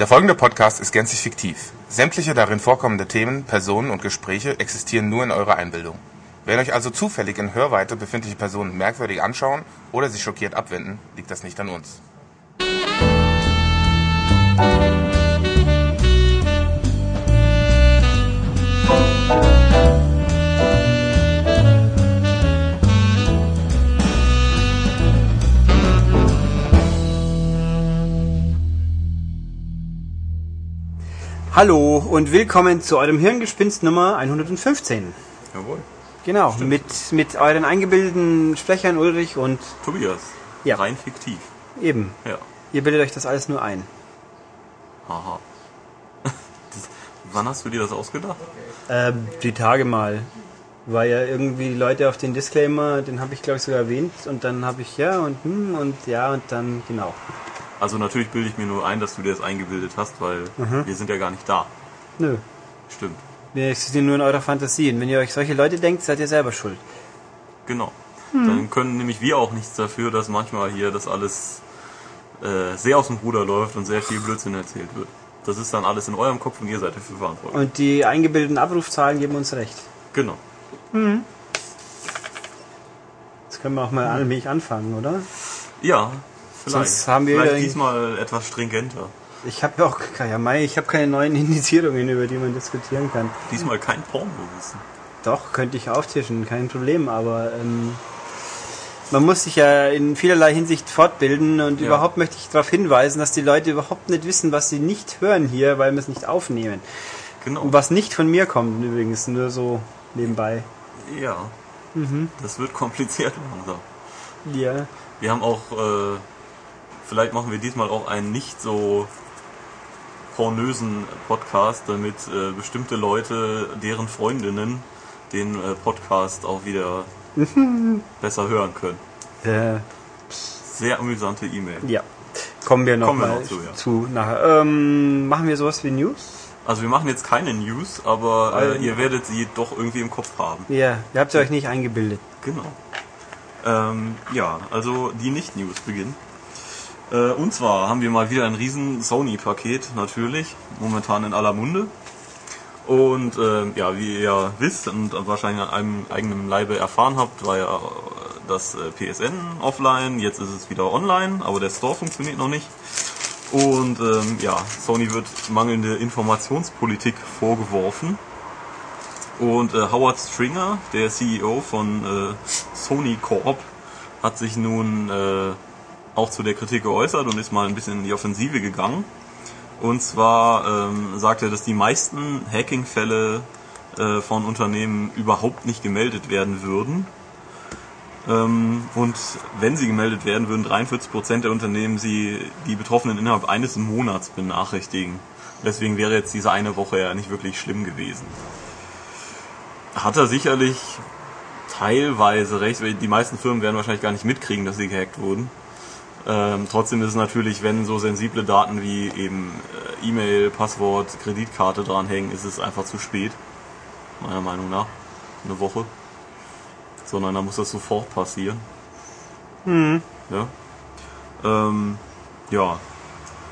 Der folgende Podcast ist gänzlich fiktiv. Sämtliche darin vorkommende Themen, Personen und Gespräche existieren nur in eurer Einbildung. Wenn euch also zufällig in Hörweite befindliche Personen merkwürdig anschauen oder sich schockiert abwenden, liegt das nicht an uns. Hallo und willkommen zu eurem Hirngespinst Nummer 115. Jawohl. Genau, mit, mit euren eingebildeten Sprechern Ulrich und Tobias. Ja. Rein fiktiv. eben. Ja. Ihr bildet euch das alles nur ein. Haha. Das, wann hast du dir das ausgedacht? Ähm, die Tage mal. War ja irgendwie die Leute auf den Disclaimer, den habe ich glaube ich sogar erwähnt und dann habe ich ja und hm und ja und dann genau. Also natürlich bilde ich mir nur ein, dass du dir das eingebildet hast, weil Mhm. wir sind ja gar nicht da. Nö. Stimmt. Wir existieren nur in eurer Fantasie. Und wenn ihr euch solche Leute denkt, seid ihr selber schuld. Genau. Hm. Dann können nämlich wir auch nichts dafür, dass manchmal hier das alles äh, sehr aus dem Ruder läuft und sehr viel Blödsinn erzählt wird. Das ist dann alles in eurem Kopf und ihr seid dafür verantwortlich. Und die eingebildeten Abrufzahlen geben uns recht. Genau. Jetzt können wir auch mal allmählich anfangen, oder? Ja, vielleicht. Sonst haben wir vielleicht wieder- diesmal etwas stringenter. Ich habe ja auch ja, Mai, ich habe keine neuen Indizierungen, über die man diskutieren kann. Diesmal kein Pornowissen. Doch, könnte ich auftischen, kein Problem, aber ähm, man muss sich ja in vielerlei Hinsicht fortbilden und Ja. überhaupt möchte ich darauf hinweisen, dass die Leute überhaupt nicht wissen, was sie nicht hören hier, weil wir es nicht aufnehmen. Genau. Und was nicht von mir kommt übrigens, nur so nebenbei. Ja. Mhm. Das wird kompliziert langsam. Ja. Wir haben auch, äh, vielleicht machen wir diesmal auch einen nicht so pornösen Podcast, damit äh, bestimmte Leute, deren Freundinnen, den äh, Podcast auch wieder besser hören können. Äh, Sehr amüsante E-Mail. ja. Kommen wir noch Kommen wir mal noch zu, ja. zu nachher. Ähm, machen wir sowas wie News? Also wir machen jetzt keine News, aber äh, ihr werdet sie doch irgendwie im Kopf haben. Ja, ihr habt ihr euch nicht eingebildet. Genau. Ähm, ja, also die Nicht-News beginnen. Äh, und zwar haben wir mal wieder ein riesen Sony-Paket, natürlich, momentan in aller Munde. Und ähm, ja, wie ihr wisst und wahrscheinlich an einem eigenen Leibe erfahren habt, war ja äh, das äh, PSN offline, jetzt ist es wieder online, aber der Store funktioniert noch nicht. Und ähm, ja, Sony wird mangelnde Informationspolitik vorgeworfen. Und äh, Howard Stringer, der CEO von äh, Sony Corp, hat sich nun äh, auch zu der Kritik geäußert und ist mal ein bisschen in die Offensive gegangen. Und zwar ähm, sagt er, dass die meisten Hacking-Fälle äh, von Unternehmen überhaupt nicht gemeldet werden würden. Ähm, und wenn sie gemeldet werden, würden 43% der Unternehmen sie die Betroffenen innerhalb eines Monats benachrichtigen. Deswegen wäre jetzt diese eine Woche ja nicht wirklich schlimm gewesen hat er sicherlich teilweise recht, weil die meisten Firmen werden wahrscheinlich gar nicht mitkriegen, dass sie gehackt wurden. Ähm, trotzdem ist es natürlich, wenn so sensible Daten wie eben äh, E-Mail, Passwort, Kreditkarte dranhängen, ist es einfach zu spät. Meiner Meinung nach. Eine Woche. Sondern da muss das sofort passieren. Ja. Ähm, ja.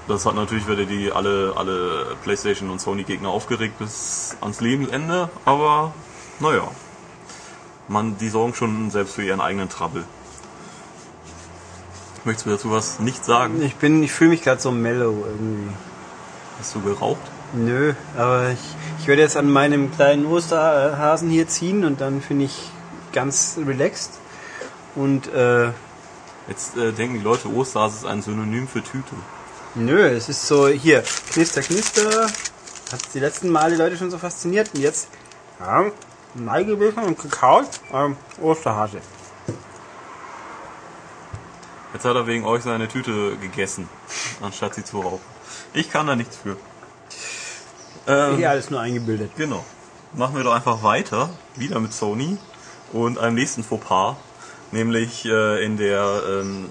Das hat natürlich wieder die alle, alle PlayStation und Sony Gegner aufgeregt bis ans Lebensende, aber naja. Man, die sorgen schon selbst für ihren eigenen Trouble. Möchtest du dazu was nicht sagen? Ich bin, ich fühle mich gerade so mellow irgendwie. Hast du geraucht? Nö, aber ich, ich werde jetzt an meinem kleinen Osterhasen hier ziehen und dann bin ich ganz relaxed. Und äh, Jetzt äh, denken die Leute, Osterhase ist ein Synonym für Tüte. nö, es ist so hier, knister, knister. Hat die letzten Male die Leute schon so fasziniert und jetzt ja, Mai gewesen und gekaut. Ähm, Osterhase. Jetzt hat er wegen euch seine Tüte gegessen, anstatt sie zu rauchen. Ich kann da nichts für. Ähm, Hier alles nur eingebildet. Genau. Machen wir doch einfach weiter, wieder mit Sony und einem nächsten Fauxpas, nämlich äh, in der ähm,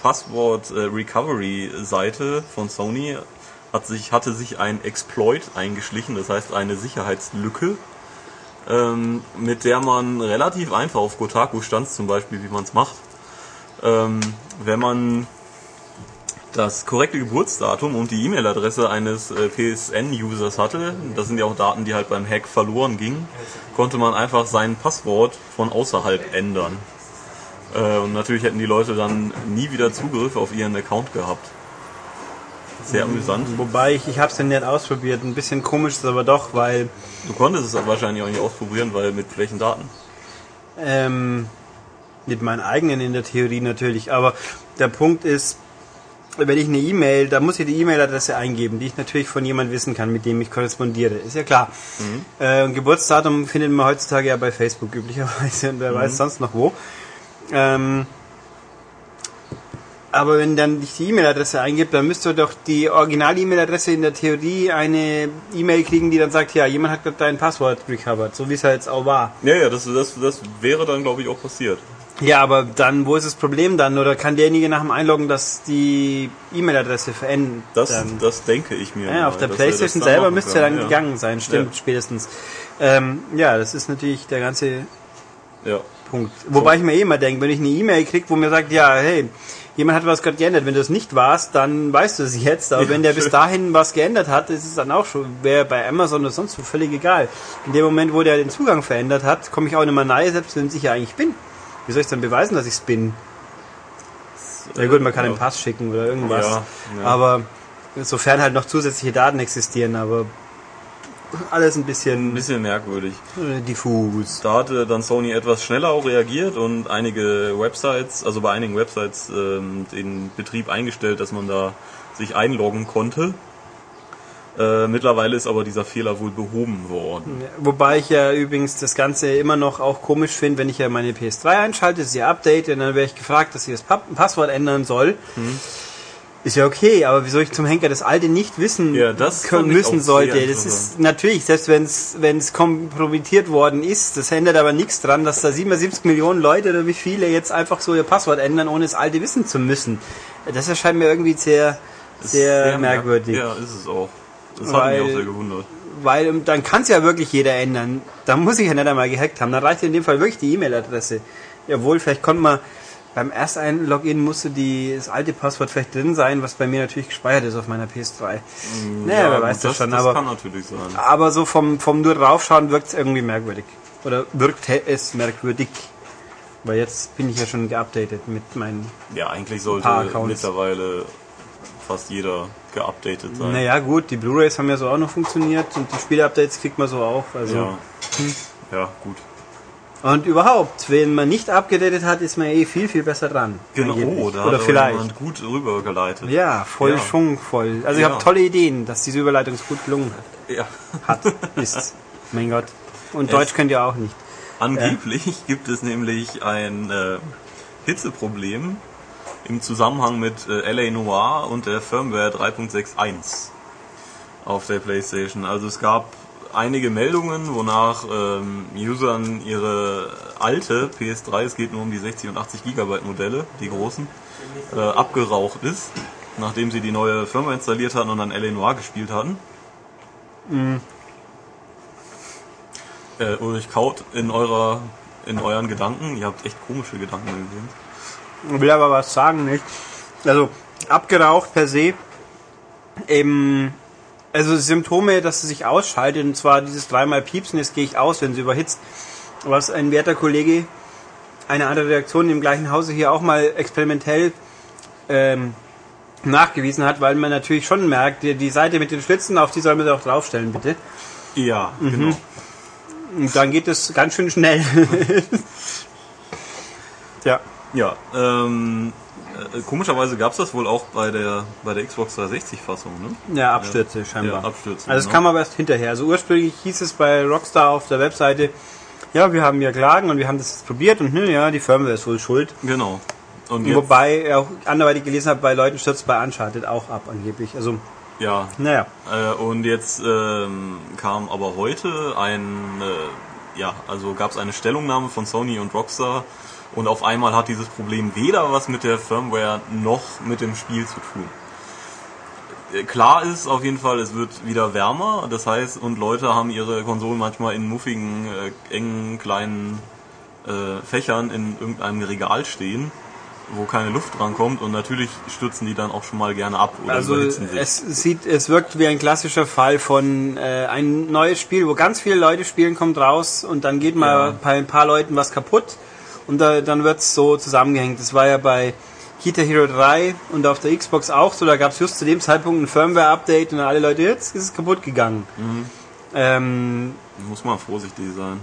Passwort äh, Recovery Seite von Sony hat sich, hatte sich ein Exploit eingeschlichen, das heißt eine Sicherheitslücke, ähm, mit der man relativ einfach auf Kotaku stand zum Beispiel, wie man es macht, ähm, wenn man das korrekte Geburtsdatum und die E-Mail-Adresse eines äh, PSN-Users hatte, das sind ja auch Daten, die halt beim Hack verloren gingen, konnte man einfach sein Passwort von außerhalb ändern. Äh, und natürlich hätten die Leute dann nie wieder Zugriff auf ihren Account gehabt. Sehr amüsant. Wobei ich, ich habe es ja nicht ausprobiert. Ein bisschen komisch ist es aber doch, weil Du konntest es wahrscheinlich auch nicht ausprobieren, weil mit welchen Daten? ähm, mit meinen eigenen in der Theorie natürlich. Aber der Punkt ist, wenn ich eine E-Mail, da muss ich die E-Mail-Adresse eingeben, die ich natürlich von jemandem wissen kann, mit dem ich korrespondiere. Ist ja klar. Äh, und Geburtsdatum findet man heutzutage ja bei Facebook üblicherweise und wer weiß sonst noch wo. Ähm, aber wenn dann ich die E-Mail-Adresse eingibt, dann müsste doch die Original-E-Mail-Adresse in der Theorie eine E-Mail kriegen, die dann sagt, ja, jemand hat gerade dein Passwort recovered, so wie es halt jetzt auch war. Ja, ja, das, das, das wäre dann, glaube ich, auch passiert. Ja, aber dann, wo ist das Problem dann? Oder kann derjenige nach dem Einloggen das die E-Mail-Adresse verändern? Das, das denke ich mir. ja, mal, auf der dass er Playstation selber müsste er dann ja. gegangen sein, stimmt, Ja. spätestens. Ähm, ja, das ist natürlich der ganze Ja. Punkt. Wobei ich mir eh immer denke, wenn ich eine E-Mail kriege, wo mir sagt, ja, hey, jemand hat was gerade geändert. Wenn du es nicht warst, dann weißt du es jetzt. Aber Ja, wenn der bis schön. dahin was geändert hat, ist es dann auch schon, wäre bei Amazon oder sonst wo völlig egal. In dem Moment, wo der den Zugang verändert hat, komme ich auch nicht mehr nahe, selbst wenn ich ja eigentlich bin. Wie soll ich dann beweisen, dass ich es bin? Ja gut, man kann ja. einen Pass schicken oder irgendwas. Ja, ja. Aber sofern halt noch zusätzliche Daten existieren, aber alles ein Ein bisschen bisschen merkwürdig. diffus. Da hatte dann Sony etwas schneller auch reagiert und einige Websites, also bei einigen Websites ähm, den Betrieb eingestellt, dass man da sich einloggen konnte. Äh, mittlerweile ist aber dieser Fehler wohl behoben worden. Wobei ich ja übrigens das Ganze immer noch auch komisch finde, wenn ich ja meine PS3 einschalte, sie update und dann werde ich gefragt, dass ich das Pa- Passwort ändern soll. Mhm. Ist ja okay, aber wieso ich zum Henker das alte nicht wissen Ja, können, müssen sollte? sehr Das ist natürlich, selbst wenn es wenn es kompromittiert worden ist, das ändert aber nichts dran, dass da 77 Millionen Leute oder wie viele jetzt einfach so ihr Passwort ändern, ohne das alte wissen zu müssen. Das erscheint mir irgendwie sehr, sehr, merk- merkwürdig. Ja, ist es auch. Das hat Weil- mich auch sehr gewundert. Weil ähm, dann kann es ja wirklich jeder ändern. Da muss ich ja nicht einmal gehackt haben. Dann reicht in dem Fall wirklich die E-Mail-Adresse. Jawohl, vielleicht konnte man beim ersten Login musste die, das alte Passwort vielleicht drin sein, was bei mir natürlich gespeichert ist auf meiner PS3. naja, wer gut, weiß das, schon. Das aber, kann natürlich sein. aber so vom, vom nur draufschauen wirkt es irgendwie merkwürdig. Oder wirkt es merkwürdig. Weil jetzt bin ich ja schon geupdatet mit meinen. Ja, eigentlich sollte mittlerweile fast jeder geupdatet sein. Naja, gut, die Blu-Rays haben ja so auch noch funktioniert und die Spiele-Updates kriegt man so auch. Also. Ja. ja, gut. Und überhaupt, wenn man nicht abgedatet hat, ist man eh viel, viel besser dran. Genau, oh, da Oder hat vielleicht. jemand gut rübergeleitet. Ja, voll Ja. schwungvoll. Also ich Ja. habe tolle Ideen, dass diese Überleitung so gut gelungen Ja. hat. ist. Mein Gott. Und Deutsch könnt ihr auch nicht. Angeblich gibt es nämlich ein äh, Hitzeproblem im Zusammenhang mit äh, LA Noir und der Firmware 3.61 auf der PlayStation. Also es gab einige Meldungen, wonach ähm, Usern ihre alte PS3, es geht nur um die 60 und 80 Gigabyte Modelle, die großen, äh, abgeraucht ist, nachdem sie die neue Firmware installiert hatten und dann LA Noir gespielt hatten. Äh, Ulrich Kaut in eurer in euren Gedanken. Ihr habt echt komische Gedanken gesehen. Will aber was sagen, nicht? Also, abgeraucht per se, eben, also Symptome, dass sie sich ausschaltet, und zwar dieses dreimal Piepsen, jetzt gehe ich aus, wenn sie überhitzt, was ein werter Kollege, eine andere Reaktion im gleichen Hause hier auch mal experimentell ähm, nachgewiesen hat, weil man natürlich schon merkt, die, die Seite mit den Schlitzen, auf die soll man auch draufstellen, bitte. Ja, genau. Und dann geht es ganz schön schnell. ja. Ja, ähm, äh, komischerweise gab es das wohl auch bei der bei der Xbox 360 Fassung, ne? Ja, Abstürze scheinbar. Ja, Abstürze, Also es genau. kam aber erst hinterher. Also ursprünglich hieß es bei Rockstar auf der Webseite, ja, wir haben ja Klagen und wir haben das jetzt probiert und ne, ja, die Firmware ist wohl schuld. Genau. Und Wobei auch anderweitig gelesen habe, bei Leuten stürzt bei Uncharted auch ab angeblich. Also, ja, naja. Äh, und jetzt ähm, kam aber heute ein, äh, ja, also gab es eine Stellungnahme von Sony und Rockstar und auf einmal hat dieses Problem weder was mit der Firmware noch mit dem Spiel zu tun. Äh, Klar ist auf jeden Fall, es wird wieder wärmer, das heißt, und Leute haben ihre Konsolen manchmal in muffigen, äh, engen, kleinen äh, Fächern in irgendeinem Regal stehen. wo keine Luft drankommt und natürlich stürzen die dann auch schon mal gerne ab oder Also überhitzen sich. es sieht, es wirkt wie ein klassischer Fall von äh, ein neues Spiel, wo ganz viele Leute spielen, kommt raus und dann geht mal Ja. bei ein paar Leuten was kaputt und da, dann wird's so zusammengehängt. Das war ja bei Guitar Hero 3 und auf der Xbox auch so, da gab's just zu dem Zeitpunkt ein Firmware-Update und alle Leute, jetzt ist es kaputt gegangen. Mhm. Ähm, Muss man vorsichtig sein.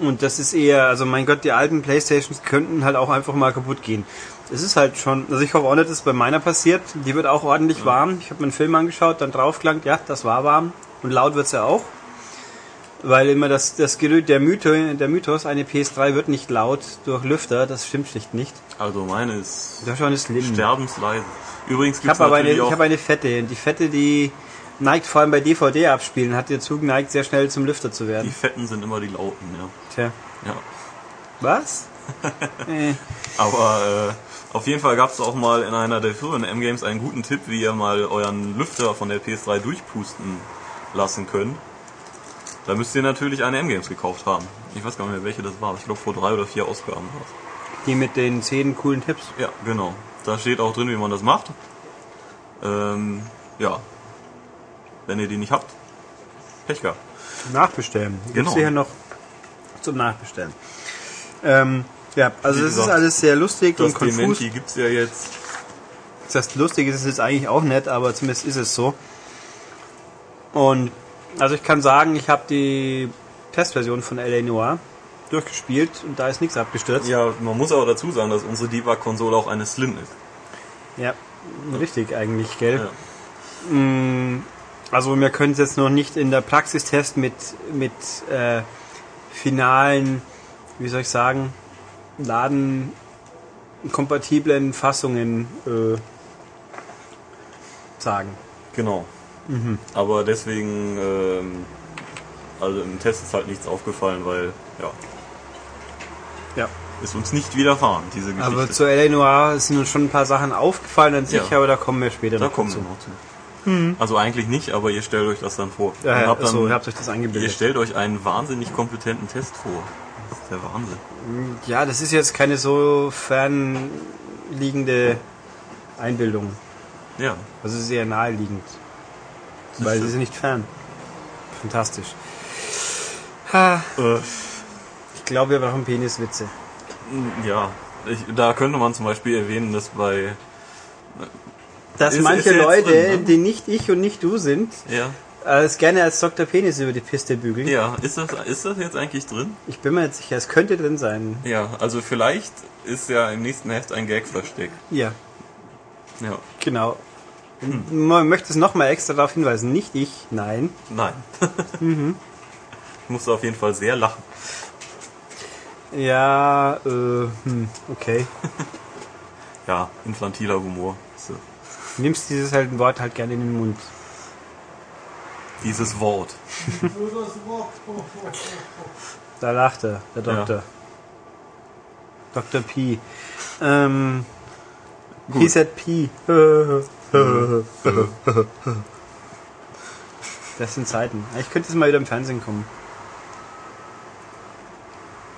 und das ist eher, also mein Gott, die alten Playstations könnten halt auch einfach mal kaputt gehen. Es ist halt schon, also ich hoffe auch nicht, dass es bei meiner passiert. Die wird auch ordentlich warm. Ich habe mir einen Film angeschaut, dann draufgelangt, ja, das war warm. Und laut wird's ja auch. Weil immer das, das Gerücht, der Mythos, der Mythos, eine PS3 wird nicht laut durch Lüfter, das stimmt schlicht nicht. Also meine ist Das ist schon schlimm. sterbensleise. Übrigens Ich gibt es habe eine, ich habe eine fette. Und die fette, die neigt vor allem bei DVD abspielen, hat der Zug neigt sehr schnell zum Lüfter zu die werden. Fetten sind immer die Lauten, ja. Tja. ja. Was? äh. Aber äh, auf jeden Fall gab es auch mal in einer der früheren M-Games einen guten Tipp, wie ihr mal euren Lüfter von der PS3 durchpusten lassen könnt. Da müsst ihr natürlich eine M-Games gekauft haben. Ich weiß gar nicht mehr, welche das war. Ich glaube, vor drei oder vier Ausgaben war es. Die mit den zehn coolen Tipps. Ja, genau. Da steht auch drin, wie man das macht. Ähm, ja. Wenn ihr die nicht habt, Pech gehabt. Nachbestellen. Die Genau. Gibt's hier noch zum Nachbestellen. Ähm, ja, also Wie es ist alles sehr lustig Das und konfus. Dementi gibt's ja jetzt. Das heißt, lustig ist es jetzt eigentlich auch nicht, aber zumindest ist es so. Und also ich kann sagen, ich habe die Testversion von LA Noir durchgespielt und da ist nichts abgestürzt. Ja, man muss aber dazu sagen, dass unsere Debug-Konsole auch eine Slim ist. Ja, richtig eigentlich, gell? Ja. Mm, Also wir können es jetzt noch nicht in der Praxis testen mit, mit äh, finalen, wie soll ich sagen, ladenkompatiblen Fassungen äh, sagen. Genau. Mhm. Aber deswegen, ähm, also im Test ist halt nichts aufgefallen, weil, ja, Ja. ist uns nicht widerfahren, diese Geschichte. Aber zu LA Noir sind uns schon ein paar Sachen aufgefallen an sich, Ja. aber da kommen wir später da noch kommen wir dazu. noch zu. Also eigentlich nicht, aber ihr stellt euch das dann vor. Ja, ja, habt dann, so, ihr habt euch das ihr eingebildet. stellt euch einen wahnsinnig kompetenten Test vor. Das ist der Wahnsinn. Ja, das ist jetzt keine so fernliegende Einbildung. Ja, Also sehr naheliegend. Weil sie sind nicht fern. Fantastisch. Ha, äh, ich glaube, wir brauchen Peniswitze. ja. Ich, da könnte man zum Beispiel erwähnen, dass bei, Dass Ist- manche ist Leute, drin, ne? die nicht ich und nicht du sind, ja, äh, es gerne als Dr. Penis über die Piste bügeln. ja, ist das, ist das jetzt eigentlich drin? Ich bin mir jetzt sicher, es könnte drin sein. Ja, also vielleicht ist ja im nächsten Heft ein Gag versteckt. Ja, Ja, genau. Man möchte es nochmal extra darauf hinweisen. Nicht ich, nein. nein. Ich musste auf jeden Fall sehr lachen. Ja, äh, hm, okay. Ja, infantiler Humor. So. Nimmst dieses halt Wort halt gerne in den Mund. Dieses Wort. Da lacht er, der Ja. Doktor. Dr. P. Ähm, he Gut. said P. Das sind Zeiten. Ich könnte jetzt mal wieder im Fernsehen kommen.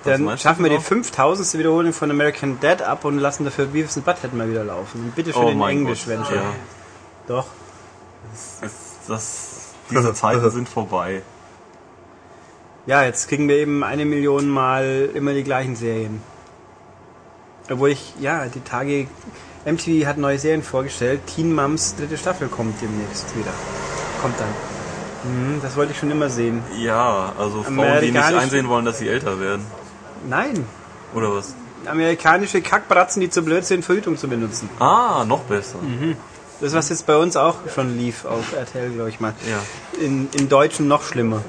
Dann schaffen wir die genau? 5000. Wiederholung von American Dad ab und lassen dafür Beavis and Butthead mal wieder laufen. Und bitte schön Oh in Englisch, wenn schon. Ja, Doch. das, das, diese Zeiten sind vorbei. Ja, jetzt kriegen wir eben eine Million Mal immer die gleichen Serien. Obwohl ich, ja, die Tage, MTV hat neue Serien vorgestellt. Teen Moms dritte Staffel kommt demnächst wieder. Kommt dann. Mhm, das wollte ich schon immer sehen. Ja, also Frauen, die nicht einsehen wollen, dass sie älter werden. Nein, Oder was? amerikanische Kackbratzen, die zu blöd sind, Verhütung zu benutzen. Ah, noch besser. Das, was jetzt bei uns auch schon lief auf RTL, glaube ich mal. Ja. In, Im Deutschen noch schlimmer.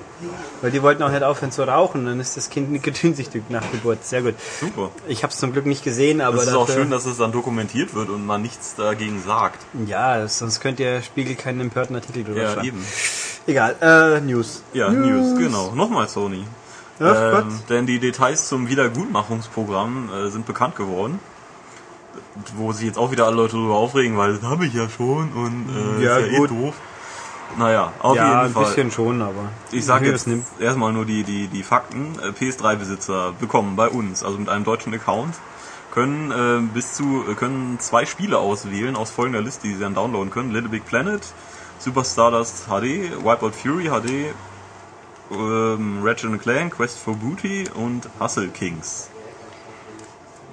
Weil die wollten auch nicht aufhören zu rauchen, dann ist das Kind nikotinsüchtig nach Geburt. Sehr gut. Super. Ich habe es zum Glück nicht gesehen, aber Es ist auch schön, dass es dann dokumentiert wird und man nichts dagegen sagt. Ja, sonst könnte der Spiegel keinen empörten Artikel drüber Ja, schreiben. eben. Egal, äh, News. Ja, News, genau. Nochmal Sony. Gott. Ähm, denn die Details zum Wiedergutmachungsprogramm äh, sind bekannt geworden. Wo sich jetzt auch wieder alle Leute darüber aufregen, weil das habe ich ja schon und äh, Ja, ist ja gut. eh doof. Naja, auf ja, jeden ein Fall. bisschen schon, aber. Ich sage jetzt erstmal nur die, die, die Fakten. Äh, PS3-Besitzer bekommen bei uns, also mit einem deutschen Account, können äh, bis zu äh, können zwei Spiele auswählen aus folgender Liste, die sie dann downloaden können: Little Big Planet, Super Stardust HD, Wipeout Fury HD, ähm, Ratchet Clank, Quest for Booty und Hustle Kings.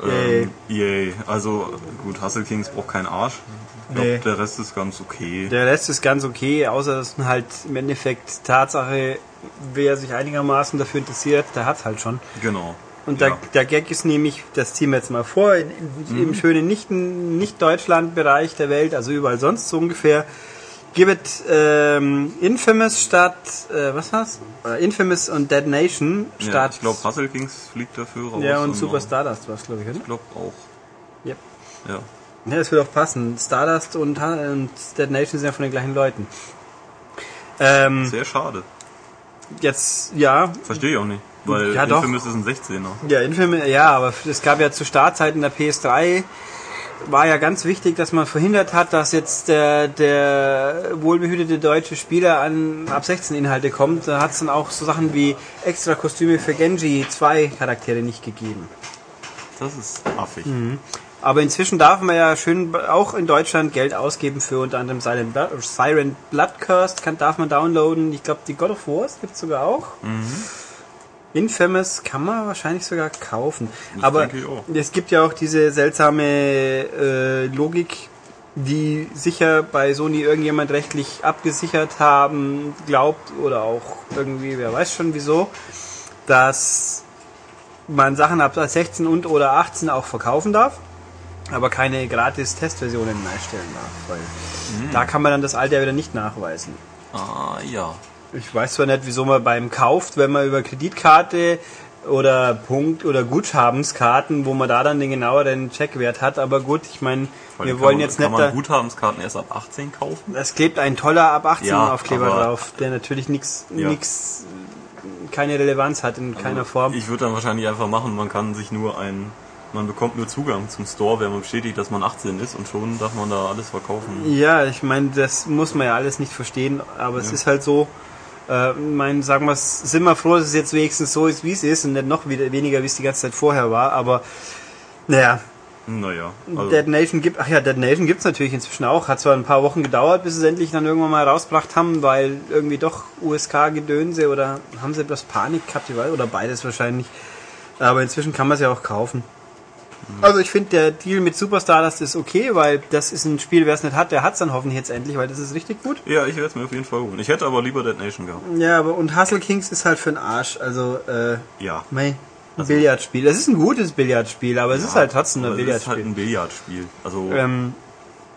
Ähm, yay. Also gut, Hustle Kings braucht keinen Arsch. Ich glaube, Nee. der Rest ist ganz okay. Der Rest ist ganz okay, außer dass halt im Endeffekt Tatsache, wer sich einigermaßen dafür interessiert, der hat's halt schon. Genau. Und der, Ja. der Gag ist nämlich, das ziehen wir jetzt mal vor, in, in, im schönen nicht- Nicht-Deutschland-Bereich der Welt, also überall sonst so ungefähr, gibt ähm, Infamous statt, äh, was war's? Äh, Infamous und Dead Nation Ja, statt. ich glaube, Hustle Kings fliegt dafür raus. ja, und noch- Super Stardust war's, glaube ich, oder? Ich glaube auch. Yep. Ja. Ja, das würde auch passen. Stardust und, und Dead Nation sind ja von den gleichen Leuten. Ähm, Sehr schade. jetzt, ja, Verstehe ich auch nicht. Weil Ja, doch. Infamous ist ein 16er. Ja, Infamous, ja, aber es gab ja zu Startzeiten der PS3 war ja ganz wichtig, dass man verhindert hat, dass jetzt der, der wohlbehütete deutsche Spieler an ab 16 Inhalte kommt. Da hat es dann auch so Sachen wie extra Kostüme für Genji 2 Charaktere nicht gegeben. Das ist affig. Mhm. Aber inzwischen darf man ja schön auch in Deutschland Geld ausgeben für unter anderem Silent Blood, Siren Blood Cursed kann, darf man downloaden. Ich glaube, die God of Wars gibt es sogar auch. Infamous kann man wahrscheinlich sogar kaufen. Das Aber es gibt ja auch diese seltsame äh, Logik, die sicher bei Sony irgendjemand rechtlich abgesichert haben, glaubt oder auch irgendwie, wer weiß schon wieso, dass man Sachen ab 16 und oder 18 auch verkaufen darf, aber keine gratis Testversionen einstellen darf, weil Mhm. da kann man dann das Alter wieder nicht nachweisen. Ah, ja. Ich weiß zwar nicht, wieso man beim kauft, wenn man über Kreditkarte oder Punkt- oder Guthabenskarten, wo man da dann den genaueren Checkwert hat, aber gut, ich meine, wir kann wollen man, jetzt Kann nicht man da, Guthabenskarten erst ab 18 kaufen? es klebt ein toller ab 18 Ja, Aufkleber drauf, der natürlich nichts Ja. nix keine Relevanz hat in keiner Form. Ich würde dann wahrscheinlich einfach machen, man kann sich nur ein, man bekommt nur Zugang zum Store, wenn man bestätigt, dass man 18 ist und schon darf man da alles verkaufen. Ja, ich meine, das muss man ja alles nicht verstehen, aber es ist halt so, äh, mein, sagen wir sind wir froh, dass es jetzt wenigstens so ist, wie es ist und nicht noch wieder, weniger, wie es die ganze Zeit vorher war, aber naja, Naja, also, Dead Nation gibt, ach ja, Dead Nation gibt's natürlich inzwischen auch. Hat zwar ein paar Wochen gedauert, bis sie es endlich dann irgendwann mal rausgebracht haben, weil irgendwie doch USK-Gedönse oder haben sie bloß Panik gehabt, oder beides wahrscheinlich. Aber inzwischen kann man es ja auch kaufen. Also ich finde, der Deal mit Superstar, das ist okay, weil das ist ein Spiel, wer es nicht hat, der hat's dann hoffentlich jetzt endlich, weil das ist richtig gut. ja, ich werde es mir auf jeden Fall holen. Ich hätte aber lieber Dead Nation gehabt. Ja, aber und Hustle Kings ist halt für den Arsch. Also, äh, Ja. mei, ein Billardspiel. Es ist ein gutes Billardspiel, aber es ist halt trotzdem ein aber es ist Billardspiel. halt ein Billardspiel. Also, ähm,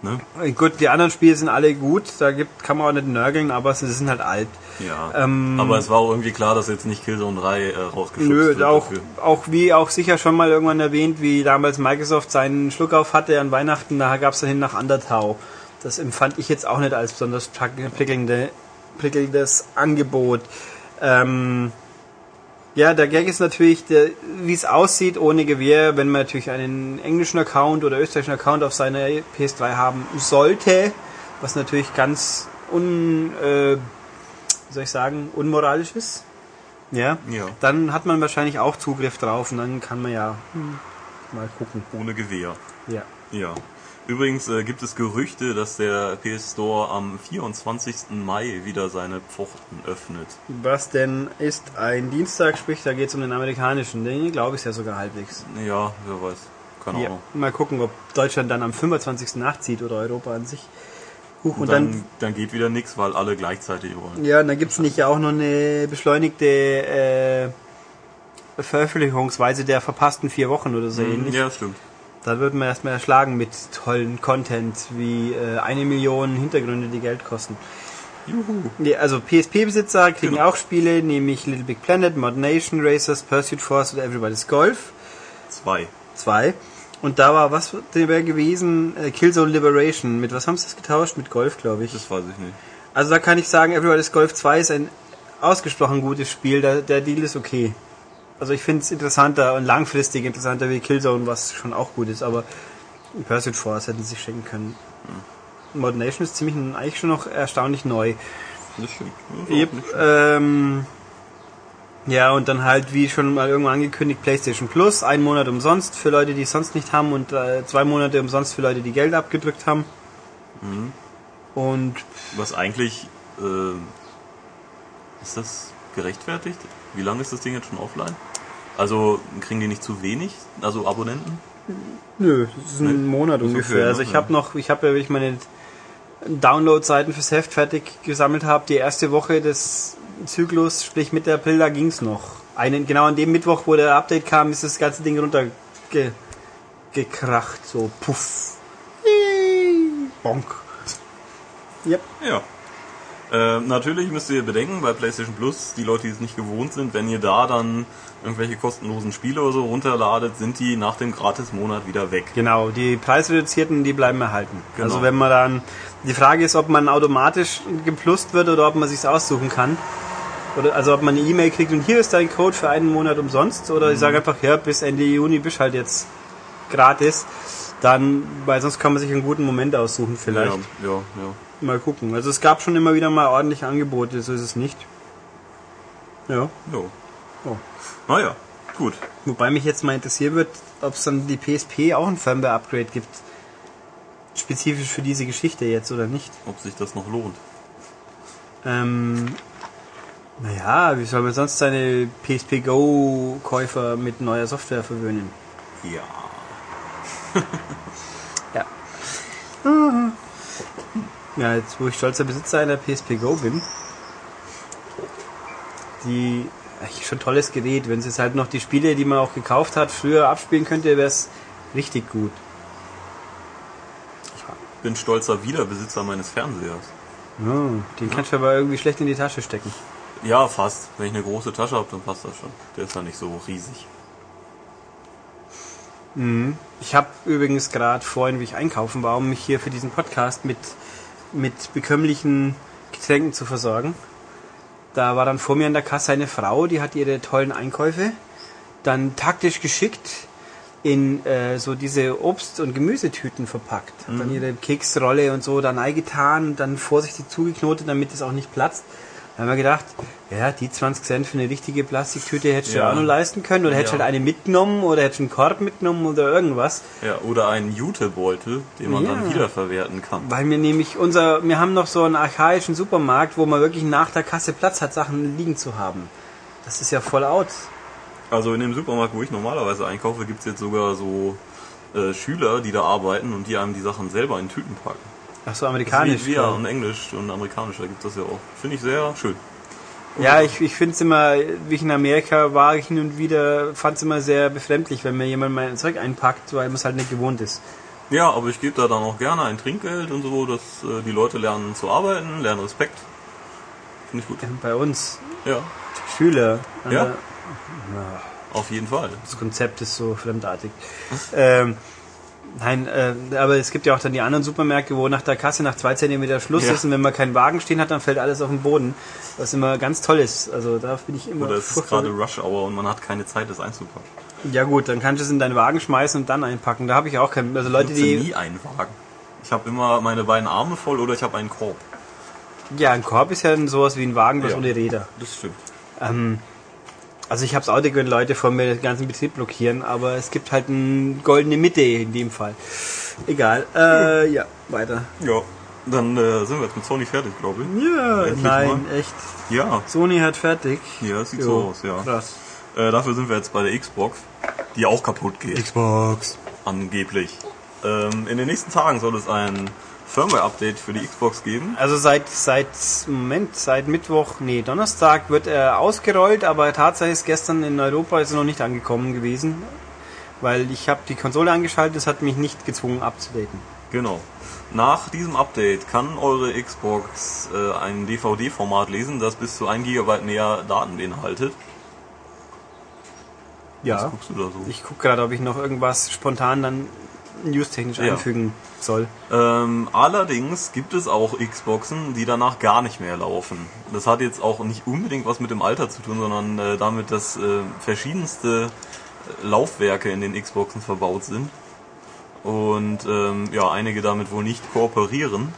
ne? Gut, die anderen Spiele sind alle gut, da gibt, kann man auch nicht nörgeln, aber sie sind halt alt. Ja. ähm, aber es war auch irgendwie klar, dass jetzt nicht Killzone 3 äh, rausgeschubst Nö, wird auch, dafür. auch wie auch sicher schon mal irgendwann erwähnt, wie damals Microsoft seinen Schluck auf hatte an Weihnachten, da gab es dahin nach Undertale. Das empfand ich jetzt auch nicht als besonders prickelnde, prickelndes Angebot. Ähm, ja, der Gag ist natürlich, wie es aussieht ohne Gewehr, wenn man natürlich einen englischen Account oder österreichischen Account auf seiner PS3 haben sollte, was natürlich ganz un, äh, wie soll ich sagen, unmoralisch ist. Ja. Ja. Dann hat man wahrscheinlich auch Zugriff drauf und dann kann man ja hm, mal gucken. Ohne Gewehr. Ja. Ja. Übrigens äh, gibt es Gerüchte, dass der PS Store am 24. Mai wieder seine Pforten öffnet. Was denn ist ein Dienstag, sprich, da geht es um den amerikanischen. Den glaube ich ja sogar halbwegs. Ja, wer weiß. Keine Ja. Ahnung. Mal gucken, ob Deutschland dann am 25. nachzieht oder Europa an sich. Huch, Und, und dann, dann, dann geht wieder nichts, weil alle gleichzeitig wollen. ja, und dann gibt es nicht ja auch noch eine beschleunigte äh, Veröffentlichungsweise der verpassten vier Wochen oder so ähnlich. Ja, stimmt. Da wird man erstmal erschlagen mit tollen Content wie äh, eine Million Hintergründe, die Geld kosten. Juhu. Also PSP-Besitzer kriegen Genau. auch Spiele, nämlich Little Big Planet, Mod Nation Racers, Pursuit Force oder Everybody's Golf Zwei. 2. Und da war was wäre gewesen? Äh, Killzone Liberation. Mit was haben sie das getauscht? Mit Golf, glaube ich. Das weiß ich nicht. Also da kann ich sagen, Everybody's Golf 2 ist ein ausgesprochen gutes Spiel. Der, der Deal ist okay. Also ich finde es interessanter und langfristig interessanter wie Killzone, was schon auch gut ist, aber Pursuit Force hätten sie sich schenken können. Mod Nation ist ziemlich eigentlich schon noch erstaunlich neu. Das stimmt. Das Yep, ähm, Ja, und dann halt, wie schon mal irgendwann angekündigt, PlayStation Plus, ein Monat umsonst für Leute, die es sonst nicht haben und äh, zwei Monate umsonst für Leute, die Geld abgedrückt haben. Und Was eigentlich, äh, ist das gerechtfertigt? Wie lange ist das Ding jetzt schon offline? Also kriegen die nicht zu wenig, also Abonnenten? nö, das ist ein Nee, Monat ungefähr. okay, also ich Ja. habe noch, ich habe ja, wie ich meine Download-Seiten fürs Heft fertig gesammelt habe, die erste Woche des Zyklus, sprich Mitte April, da ging's noch. Einen, genau an dem Mittwoch, wo der Update kam, ist das ganze Ding runtergekracht, so puff. Bonk. Yep. Ja. Äh, natürlich müsst ihr bedenken, bei PlayStation Plus, die Leute, die es nicht gewohnt sind, wenn ihr da dann irgendwelche kostenlosen Spiele oder so runterladet, sind die nach dem Gratis-Monat wieder weg. Genau, die preisreduzierten, die bleiben erhalten. Genau. Also wenn man dann, die Frage ist, ob man automatisch geplust wird oder ob man sich's aussuchen kann. Oder, also ob man eine E-Mail kriegt und hier ist dein Code für einen Monat umsonst oder ich sage einfach, ja, bis Ende Juni bist halt jetzt gratis. Dann, weil sonst kann man sich einen guten Moment aussuchen vielleicht. Ja, ja, ja. Mal gucken. Also es gab schon immer wieder mal ordentliche Angebote, so ist es nicht. Ja. Jo. Oh. Naja, gut. Wobei mich jetzt mal interessieren wird, ob es dann die PSP auch ein Firmware-Upgrade gibt. Spezifisch für diese Geschichte jetzt oder nicht. Ob sich das noch lohnt. Ähm, naja, wie soll man sonst seine PSP Go-Käufer mit neuer Software verwöhnen? Ja. Ja. Ja, jetzt wo ich stolzer Besitzer einer PSP Go bin, die eigentlich schon tolles Gerät. Wenn es jetzt halt noch die Spiele, die man auch gekauft hat, früher abspielen könnte, wäre es richtig gut. Bin stolzer Wiederbesitzer meines Fernsehers. Ja, den kannst du aber irgendwie schlecht in die Tasche stecken. Ja, fast. Wenn ich eine große Tasche habe, dann passt das schon. Der ist ja nicht so riesig. Ich habe übrigens gerade vorhin, wie ich einkaufen war, um mich hier für diesen Podcast mit, mit bekömmlichen Getränken zu versorgen. Da war dann vor mir an der Kasse eine Frau, die hat ihre tollen Einkäufe dann taktisch geschickt in äh, so diese Obst- und Gemüsetüten verpackt. Hat dann ihre Keksrolle und so dann eingetan und dann vorsichtig zugeknotet, damit es auch nicht platzt. Da haben wir gedacht, ja, die 20 Cent für eine richtige Plastiktüte hättest du Ja. auch noch leisten können. Oder hättest du Ja. halt eine mitgenommen oder hättest du einen Korb mitgenommen oder irgendwas. Ja, oder einen Jutebeutel, den man dann Ja. wiederverwerten kann. Weil wir nämlich unser, wir haben noch so einen archaischen Supermarkt, wo man wirklich nach der Kasse Platz hat, Sachen liegen zu haben. Das ist ja voll out. Also in dem Supermarkt, wo ich normalerweise einkaufe, gibt's jetzt sogar so äh, Schüler, die da arbeiten und die einem die Sachen selber in Tüten packen. Ach so, amerikanisch. Wie, ja, und Englisch und amerikanisch, da gibt das ja auch. Finde ich sehr schön. Ja, ich, ich finde es immer, wie ich in Amerika war, hin und wieder, fand es immer sehr befremdlich, wenn mir jemand mein Zeug einpackt, weil man es halt nicht gewohnt ist. Ja, aber ich gebe da dann auch gerne ein Trinkgeld und so, dass äh, die Leute lernen zu arbeiten, lernen Respekt. Finde ich gut. Bei uns, Ja, Schüler, Ja. der- auf jeden Fall. das Konzept ist so fremdartig. Ähm, nein, äh, aber es gibt ja auch dann die anderen Supermärkte, wo nach der Kasse nach zwei Zentimeter Schluss Ja. ist und wenn man keinen Wagen stehen hat, dann fällt alles auf den Boden. Was immer ganz toll ist. Also da bin ich immer. Oder es ist gerade Rush Hour und man hat keine Zeit, das einzupacken. Ja gut, dann kannst du es in deinen Wagen schmeißen und dann einpacken. Da habe ich auch keinen. Also Leute, Ich die. nie einen Wagen. Ich habe immer meine beiden Arme voll oder ich habe einen Korb. Ja, ein Korb ist ja sowas wie ein Wagen, bloß Ja. ohne Räder. Das stimmt. Ähm, also ich habe es auch nicht, wenn Leute vor mir den ganzen Betrieb blockieren, aber es gibt halt eine goldene Mitte in dem Fall. Egal. Äh, ja, weiter. Ja. Dann äh, sind wir jetzt mit Sony fertig, glaube ich. Ja, Endlich nein, echt. Ja, Sony hat fertig. ja, das sieht Jo, so aus, ja. Krass. Äh, dafür sind wir jetzt bei der Xbox, die auch kaputt geht. Xbox. Angeblich. Ähm, in den nächsten Tagen soll es ein Firmware-Update für die Xbox geben. Also seit seit Moment, seit Mittwoch, nee, Donnerstag wird er ausgerollt, aber Tatsache ist gestern in Europa ist er noch nicht angekommen gewesen, weil ich habe die Konsole angeschaltet, es hat mich nicht gezwungen abzudaten. Genau. Nach diesem Update kann eure Xbox äh, ein DVD-Format lesen, das bis zu 1 GB mehr Daten beinhaltet. Was Ja. guckst du da so? Ich gucke gerade, ob ich noch irgendwas spontan dann newstechnisch Ja. einfügen soll. Ähm, allerdings gibt es auch Xboxen, die danach gar nicht mehr laufen. Das hat jetzt auch nicht unbedingt was mit dem Alter zu tun, sondern äh, damit, dass äh, verschiedenste äh, Laufwerke in den Xboxen verbaut sind. Und ähm, ja, einige damit wohl nicht kooperieren.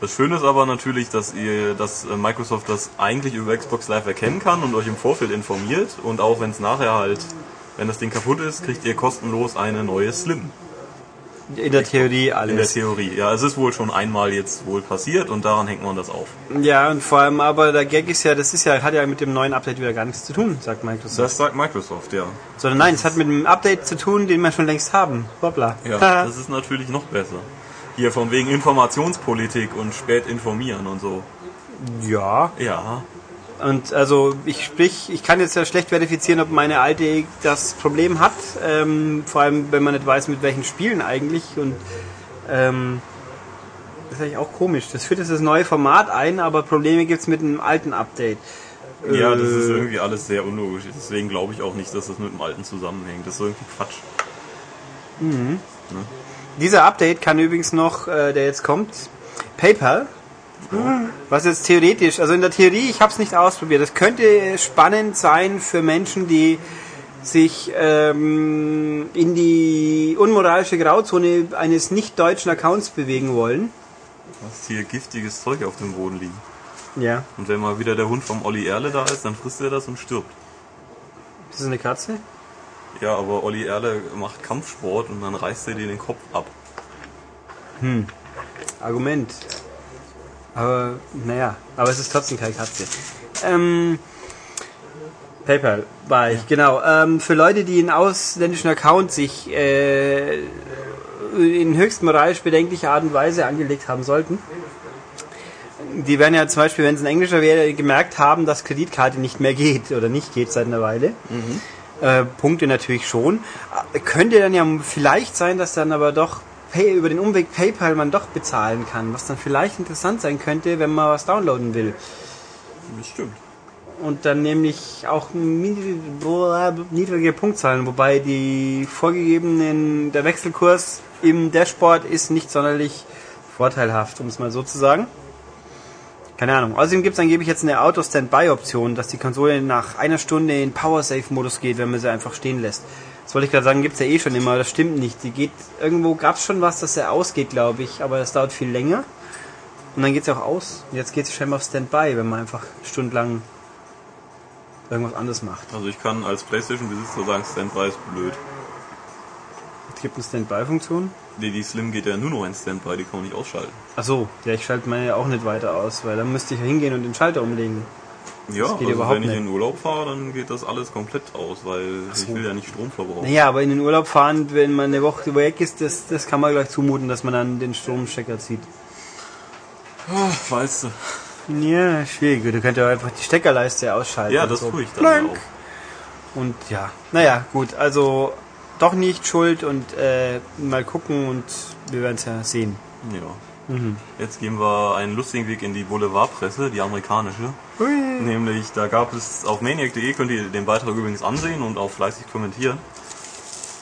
Das Schöne ist aber natürlich, dass ihr, dass äh, Microsoft das eigentlich über Xbox Live erkennen kann und euch im Vorfeld informiert und auch wenn es nachher halt, wenn das Ding kaputt ist, kriegt ihr kostenlos eine neue Slim. In der Theorie In der alles. Theorie. Ja, es ist wohl schon einmal jetzt wohl passiert und daran hängt man das auf. Ja, und vor allem aber der Gag ist ja, das ist ja, hat ja mit dem neuen Update wieder gar nichts zu tun, sagt Microsoft. Das sagt Microsoft, ja. Sondern nein, es hat mit dem Update zu tun, den wir schon längst haben. Hoppla. Ja, das ist natürlich noch besser. Hier von wegen Informationspolitik und spät informieren und so. ja. Ja, Und also ich sprich, ich kann jetzt ja schlecht verifizieren, ob meine alte das Problem hat. Ähm, vor allem, wenn man nicht weiß, mit welchen Spielen eigentlich. Und ähm, das ist eigentlich auch komisch. Das führt jetzt das neue Format ein, aber Probleme gibt's mit dem alten Update. ja, das ist Äh, irgendwie alles sehr unlogisch. Deswegen glaube ich auch nicht, dass das mit dem Alten zusammenhängt. Das ist irgendwie Quatsch. Dieser Update kann übrigens noch, äh, der jetzt kommt, PayPal. Was jetzt theoretisch, also in der Theorie, ich habe es nicht ausprobiert. Das könnte spannend sein für Menschen, die sich ähm, in die unmoralische Grauzone eines nicht deutschen Accounts bewegen wollen. Hast hier giftiges Zeug auf dem Boden liegen. Ja. Und wenn mal wieder der Hund vom Olli Erle da ist, dann frisst er das und stirbt. Ist das eine Katze? Ja, aber Olli Erle macht Kampfsport und dann reißt er dir den Kopf ab. Argument. Aber, naja, aber es ist trotzdem keine Katze. Ähm, PayPal war ich, genau. Ähm, für Leute, die einen ausländischen Account sich äh, in höchst moralisch bedenklicher Art und Weise angelegt haben sollten, die werden ja zum Beispiel, wenn es ein Englischer wäre, gemerkt haben, dass Kreditkarte nicht mehr geht oder nicht geht seit einer Weile. Äh, Punkte natürlich schon. Äh, Könnte dann ja vielleicht sein, dass dann aber doch Pay, über den Umweg PayPal man doch bezahlen kann, was dann vielleicht interessant sein könnte, wenn man was downloaden will. Das stimmt. Und dann nämlich auch niedrige Punktzahlen, wobei die vorgegebenen, der Wechselkurs im Dashboard ist nicht sonderlich vorteilhaft, um es mal so zu sagen. Keine Ahnung. Außerdem gibt es angeblich jetzt eine Auto-Standby-Option, dass die Konsole nach einer Stunde in Power-Safe-Modus geht, wenn man sie einfach stehen lässt. Das wollte ich gerade sagen, gibt's ja eh schon immer, das stimmt nicht. Die geht, irgendwo gab's schon was, dass er ausgeht, glaube ich, aber das dauert viel länger. Und dann geht's ja auch aus. Und jetzt geht sie scheinbar auf Standby, wenn man einfach stundenlang irgendwas anderes macht. Also ich kann als Playstation-Besitzer sagen, Standby ist blöd. Es gibt eine Standby-Funktion. Nee, die Slim geht ja nur noch in Standby, die kann man nicht ausschalten. Ach so, ja, ich schalte meine ja auch nicht weiter aus, weil dann müsste ich ja hingehen und den Schalter umlegen. Ja, geht also überhaupt wenn ich nicht. in Urlaub fahre, dann geht das alles komplett aus, weil ich will ja nicht Strom verbrauchen. Naja, aber in den Urlaub fahren, wenn man eine Woche weg ist, das, das kann man gleich zumuten, dass man dann den Stromstecker zieht. Ach, weißt du. Ja, schwierig. Du könntest ja einfach die Steckerleiste ausschalten. Ja, das so. tue ich dann ja Blank. auch. Und ja, naja, gut, also doch nicht schuld und äh, mal gucken und wir werden es ja sehen. Ja. Jetzt gehen wir einen lustigen Weg in die Boulevardpresse, die amerikanische. Hui. Nämlich, da gab es auf maniac.de, könnt ihr den Beitrag übrigens ansehen und auch fleißig kommentieren.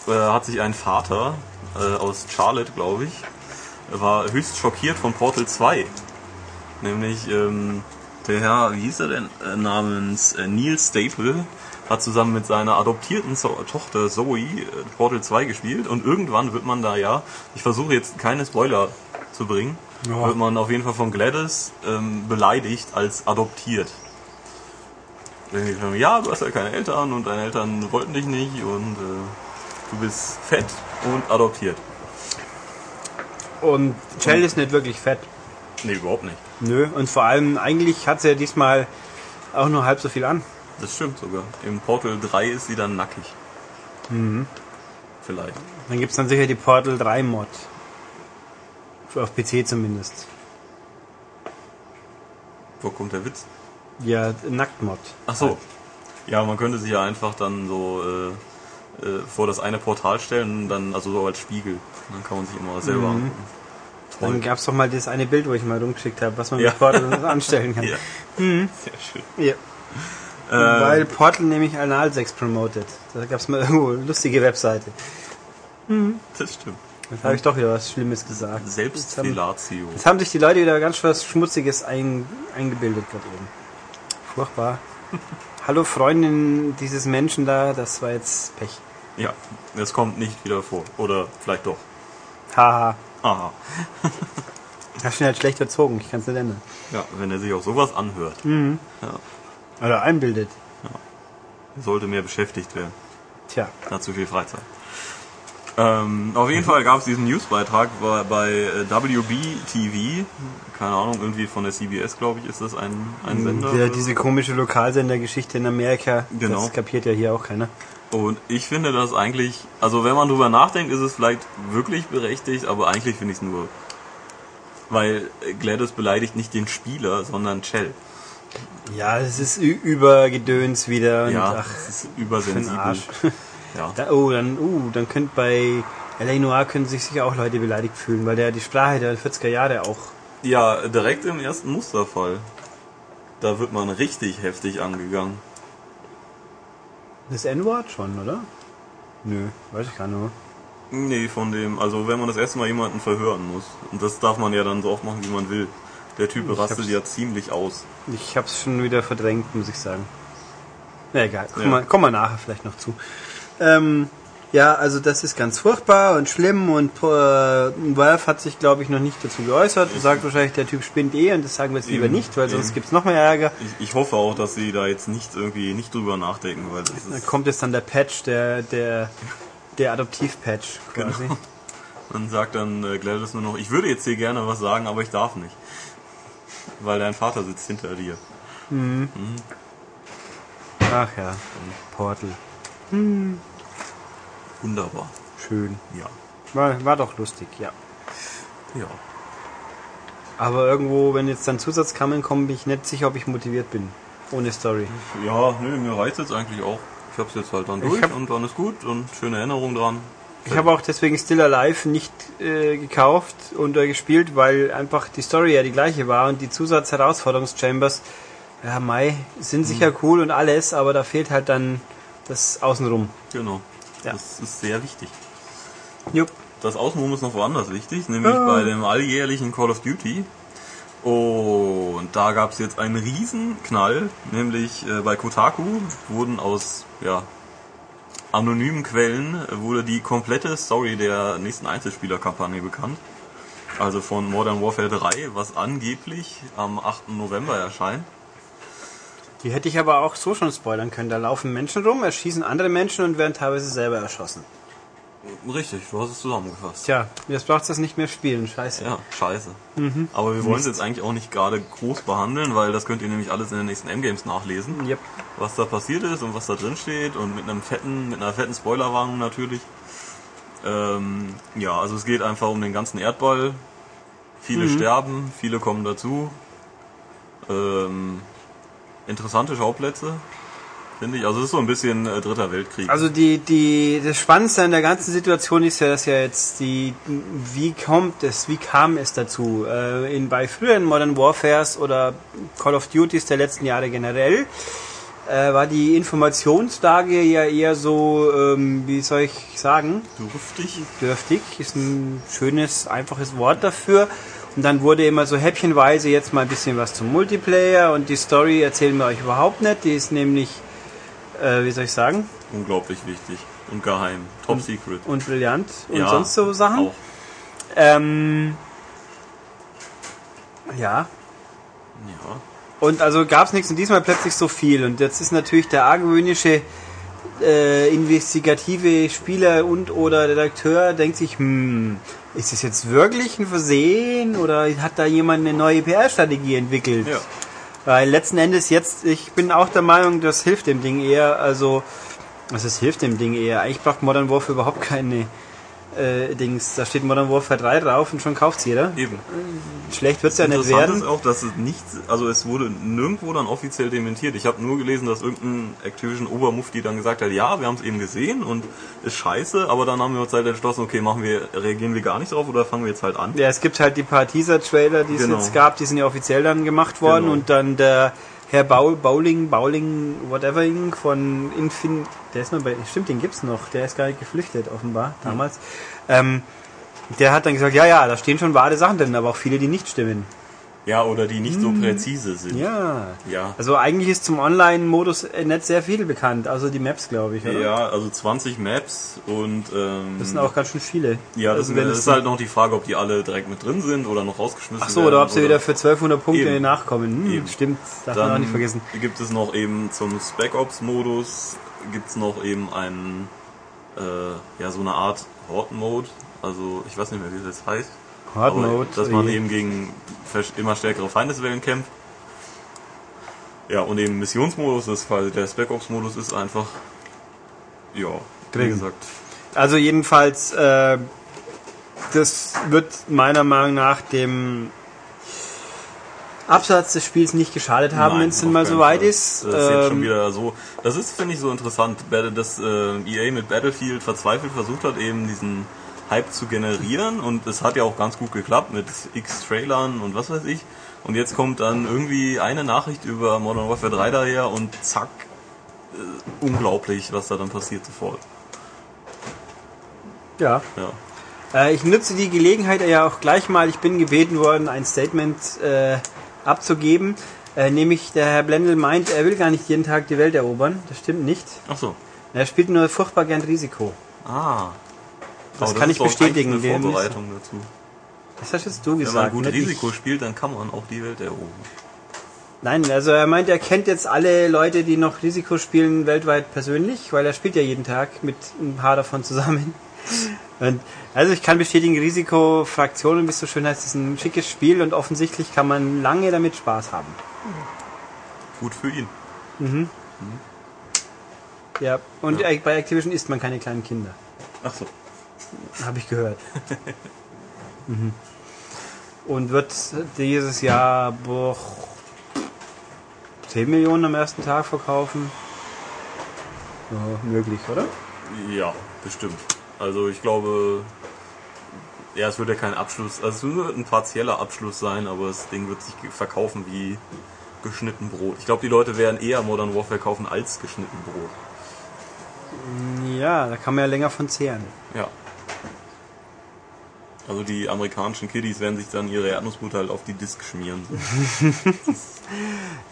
Äh, hat sich ein Vater äh, aus Charlotte, glaube ich, war höchst schockiert von Portal 2. Nämlich ähm, der Herr, wie hieß er denn, äh, namens äh, Neil Staple, hat zusammen mit seiner adoptierten Tochter Zoe äh, Portal 2 gespielt und irgendwann wird man da ja, ich versuche jetzt keine Spoiler zu bringen, Ja. wird man auf jeden Fall von Gladys ähm, beleidigt als adoptiert. Sagen, ja, du hast ja keine Eltern und deine Eltern wollten dich nicht und äh, du bist fett und adoptiert. Und Shell ist nicht wirklich fett. Nee, überhaupt nicht. Nö, und vor allem, eigentlich hat sie ja diesmal auch nur halb so viel an. Das stimmt sogar. Im Portal 3 ist sie dann nackig. Vielleicht. Dann gibt's dann sicher die Portal 3 Mod. Auf PC zumindest. Wo kommt der Witz? Ja, Nacktmod. Ach so. Ja, man könnte sich ja einfach dann so äh, äh, vor das eine Portal stellen und dann, also so als Spiegel. Und dann kann man sich immer selber angucken. Dann Toll. gab's doch mal das eine Bild, wo ich mal rumgeschickt habe, was man Ja. mit Portal anstellen kann. Ja. Sehr schön. Ja. Äh, Weil Portal nämlich Analsex promotet. Da gab's mal irgendwo eine lustige Webseite. das stimmt. Da habe ich doch wieder was Schlimmes gesagt. Jetzt haben, Selbstfellatio. jetzt haben sich die Leute wieder ganz was Schmutziges ein, eingebildet gerade eben. Furchtbar. Hallo Freundin dieses Menschen da, das war jetzt Pech. Ja, das kommt nicht wieder vor. Oder vielleicht doch. Haha. Aha. Hast du ihn halt schlecht erzogen, ich kann es nicht ändern. Ja, wenn er sich auch sowas anhört. Ja, Oder einbildet. er sollte mehr beschäftigt werden. Tja. Er hat zu viel Freizeit. Ähm, auf jeden Fall gab es diesen Newsbeitrag bei, bei äh, WB TV. Keine Ahnung, irgendwie von der CBS, glaube ich, ist das ein, ein Sender. Ja, diese komische Lokalsendergeschichte in Amerika, Genau. das kapiert ja hier auch keiner. Und ich finde das eigentlich, also wenn man drüber nachdenkt, ist es vielleicht wirklich berechtigt, aber eigentlich finde ich es nur, weil Gladys beleidigt nicht den Spieler, sondern Chell. Ja, es ist übergedöns wieder und ja, ach, das ist übersensibel. Ja. Da, oh, dann, uh, dann könnte bei L.A. Noir können sich sicher auch Leute beleidigt fühlen, weil der die Sprache der 40er Jahre auch. ja, direkt im ersten Musterfall. Da wird man richtig heftig angegangen. Das N-Wort schon, oder? Nö, weiß ich gar nicht. Nee, von dem, also wenn man das erste Mal jemanden verhören muss. Und das darf man ja dann so oft machen, wie man will. Der Typ Ich rastet ja ziemlich aus. Ich hab's schon wieder verdrängt, muss ich sagen. Na egal, kommen Ja. wir kommen wir nachher vielleicht noch zu. Ähm, ja, also das ist ganz furchtbar und schlimm und äh, Valve hat sich, glaube ich, noch nicht dazu geäußert. Sagt wahrscheinlich, der Typ spinnt eh und das sagen wir jetzt lieber Eben, nicht, weil sonst eben. gibt's noch mehr Ärger. Ich, ich hoffe auch, dass sie da jetzt nicht irgendwie nicht drüber nachdenken, weil das Da ist, kommt jetzt dann der Patch, der, der, der Adoptiv-Patch quasi. Genau. man sagt dann äh, Gladys nur noch, ich würde jetzt dir gerne was sagen, aber ich darf nicht. Weil dein Vater sitzt hinter dir. Ach ja, Portal. Wunderbar. Schön. Ja. War, war doch lustig, ja. Ja. Aber irgendwo, wenn jetzt dann Zusatzkammern kommen, bin ich nicht sicher, ob ich motiviert bin. Ohne Story. Ja, nö, mir reizt jetzt eigentlich auch. Ich hab's jetzt halt dann durch hab- und dann ist gut und schöne Erinnerung dran. Ich habe auch deswegen Still Alive nicht äh, gekauft und äh, gespielt, weil einfach die Story ja die gleiche war und die Zusatz-Herausforderungs-Chambers, ja, Mai, sind sicher cool und alles, aber da fehlt halt dann das Außenrum. Genau. Ja. Das ist sehr wichtig. Jupp. Das Außenrum ist noch woanders wichtig, nämlich Ah. bei dem alljährlichen Call of Duty. Und da gab es jetzt einen Riesenknall, nämlich äh, bei Kotaku wurden aus ja, anonymen Quellen wurde die komplette Story der nächsten Einzelspielerkampagne bekannt. Also von Modern Warfare 3, was angeblich am 8. November erscheint. Die hätte ich aber auch so schon spoilern können. Da laufen Menschen rum, erschießen andere Menschen und werden teilweise selber erschossen. Richtig, du hast es zusammengefasst. Tja, jetzt braucht das nicht mehr spielen. Scheiße. Ja, scheiße. Aber wir wollen es jetzt eigentlich auch nicht gerade groß behandeln, weil das könnt ihr nämlich alles in den nächsten M-Games nachlesen. Yep. Was da passiert ist und was da drin steht und mit einem fetten, mit einer fetten Spoilerwarnung natürlich. Ähm, ja, also es geht einfach um den ganzen Erdball. Viele sterben, viele kommen dazu. Ähm, interessante Schauplätze, finde ich. Also es ist so ein bisschen äh, Dritter Weltkrieg. Also die, die, das Spannendste an der ganzen Situation ist ja, dass ja jetzt die, wie kommt es, wie kam es dazu? Äh, in, bei früheren Modern Warfares oder Call of Duties der letzten Jahre generell äh, war die Informationslage ja eher so, ähm, wie soll ich sagen, dürftig. dürftig, ist ein schönes, einfaches Wort dafür. Und dann wurde immer so häppchenweise jetzt mal ein bisschen was zum Multiplayer und die Story erzählen wir euch überhaupt nicht. Die ist nämlich, äh, wie soll ich sagen, Unglaublich wichtig und geheim. Top Secret. und brillant und Ja, sonst so Sachen. Auch. Ähm, ja. Ja. Und also gab es nichts und diesmal plötzlich so viel. Und jetzt ist natürlich der argwöhnische äh, investigative Spieler und oder Redakteur denkt sich, hm, ist das jetzt wirklich ein Versehen oder hat da jemand eine neue PR-Strategie entwickelt? Ja. Weil letzten Endes jetzt, ich bin auch der Meinung, das hilft dem Ding eher, also, also es hilft dem Ding eher. Eigentlich braucht Modern Warfare überhaupt keine äh, Dings. Da steht Modern Warfare 3 drauf und schon kauft's jeder. Eben. Schlecht wird's ja nicht Interessant werden. ist auch, dass es nicht, also es wurde nirgendwo dann offiziell dementiert. Ich habe nur gelesen, dass irgendein Activision Obermufti dann gesagt hat, ja, wir haben es eben gesehen und ist scheiße, aber dann haben wir uns halt entschlossen, okay, machen wir, reagieren wir gar nicht drauf oder fangen wir jetzt halt an. Ja, es gibt halt die paar Teaser-Trailer, die es Genau. jetzt gab, die sind ja offiziell dann gemacht worden Genau. und dann der Herr Baul, Bowling, Bowling, whatever von Infin, der ist noch bei, stimmt, den gibt's noch, der ist gar nicht geflüchtet, offenbar, damals. Ähm, der hat dann gesagt, ja, ja, da stehen schon wahre Sachen drin, aber auch viele, die nicht stimmen. Ja, oder die nicht so präzise sind. Ja. Ja. Also eigentlich ist zum Online-Modus äh, nicht sehr viel bekannt, außer die Maps, glaube ich, oder? Ja, also 20 Maps und ähm, Das sind auch ganz schön viele. ja, das, also wenn das ist halt noch die Frage, ob die alle direkt mit drin sind oder noch rausgeschmissen Ach so, werden. oder ob sie wieder für 1200 Punkte Eben. nachkommen. Hm, Eben. stimmt, darf man auch Dann nicht vergessen. gibt es noch eben zum Spec Ops Modus gibt es noch eben einen äh, ja so eine Art Horde Mode. Also ich weiß nicht mehr, wie das heißt. Hard Mode. dass man eh. eben gegen immer stärkere Feindeswellen kämpft. Ja, und eben Missionsmodus ist quasi der Spec Ops Modus ist einfach ja, wie gesagt, Also jedenfalls, äh, das wird meiner Meinung nach dem Absatz des Spiels nicht geschadet haben, wenn es denn mal so weit ist. Das ist jetzt schon Ähm, wieder so. Das ist, finde ich, so interessant, dass äh, EA mit Battlefield verzweifelt versucht hat, eben diesen Hype zu generieren und es hat ja auch ganz gut geklappt mit X-Trailern und was weiß ich. Und jetzt kommt dann irgendwie eine Nachricht über Modern Warfare 3 daher und zack, äh, unglaublich, was da dann passiert sofort. ja. Ja. Äh, ich nutze die Gelegenheit ja auch gleich mal, ich bin gebeten worden, ein Statement äh, abzugeben. Äh, nämlich der Herr Blendl meint, er will gar nicht jeden Tag die Welt erobern. Das stimmt nicht. Ach so. Er spielt nur furchtbar gern Risiko. Ah. Das kann ich bestätigen, Eine Vorbereitung dazu. Das hast jetzt du Wenn gesagt. man gut nicht ich. Risiko spielt, dann kann man auch die Welt erobern. Nein, also er meint, er kennt jetzt alle Leute, die noch Risiko spielen, weltweit persönlich, weil er spielt ja jeden Tag mit ein paar davon zusammen. Und also ich kann bestätigen, Risiko Fraktionen, wie es so schön heißt, ist ein schickes Spiel und offensichtlich kann man lange damit Spaß haben. Gut für ihn. Ja, und bei Activision isst man keine kleinen Kinder. Ach so. Habe ich gehört. mhm. Und wird dieses Jahr boah, 10 Millionen am ersten Tag verkaufen? Ja, möglich, oder? Ja, bestimmt. Also ich glaube, ja, es wird ja kein Abschluss, also es wird ein partieller Abschluss sein, aber das Ding wird sich verkaufen wie geschnitten Brot. Ich glaube, die Leute werden eher Modern Warfare kaufen als geschnitten Brot. Ja, da kann man ja länger von zehren. Ja. Also die amerikanischen Kiddies werden sich dann ihre Erdnussbutter halt auf die Disk schmieren.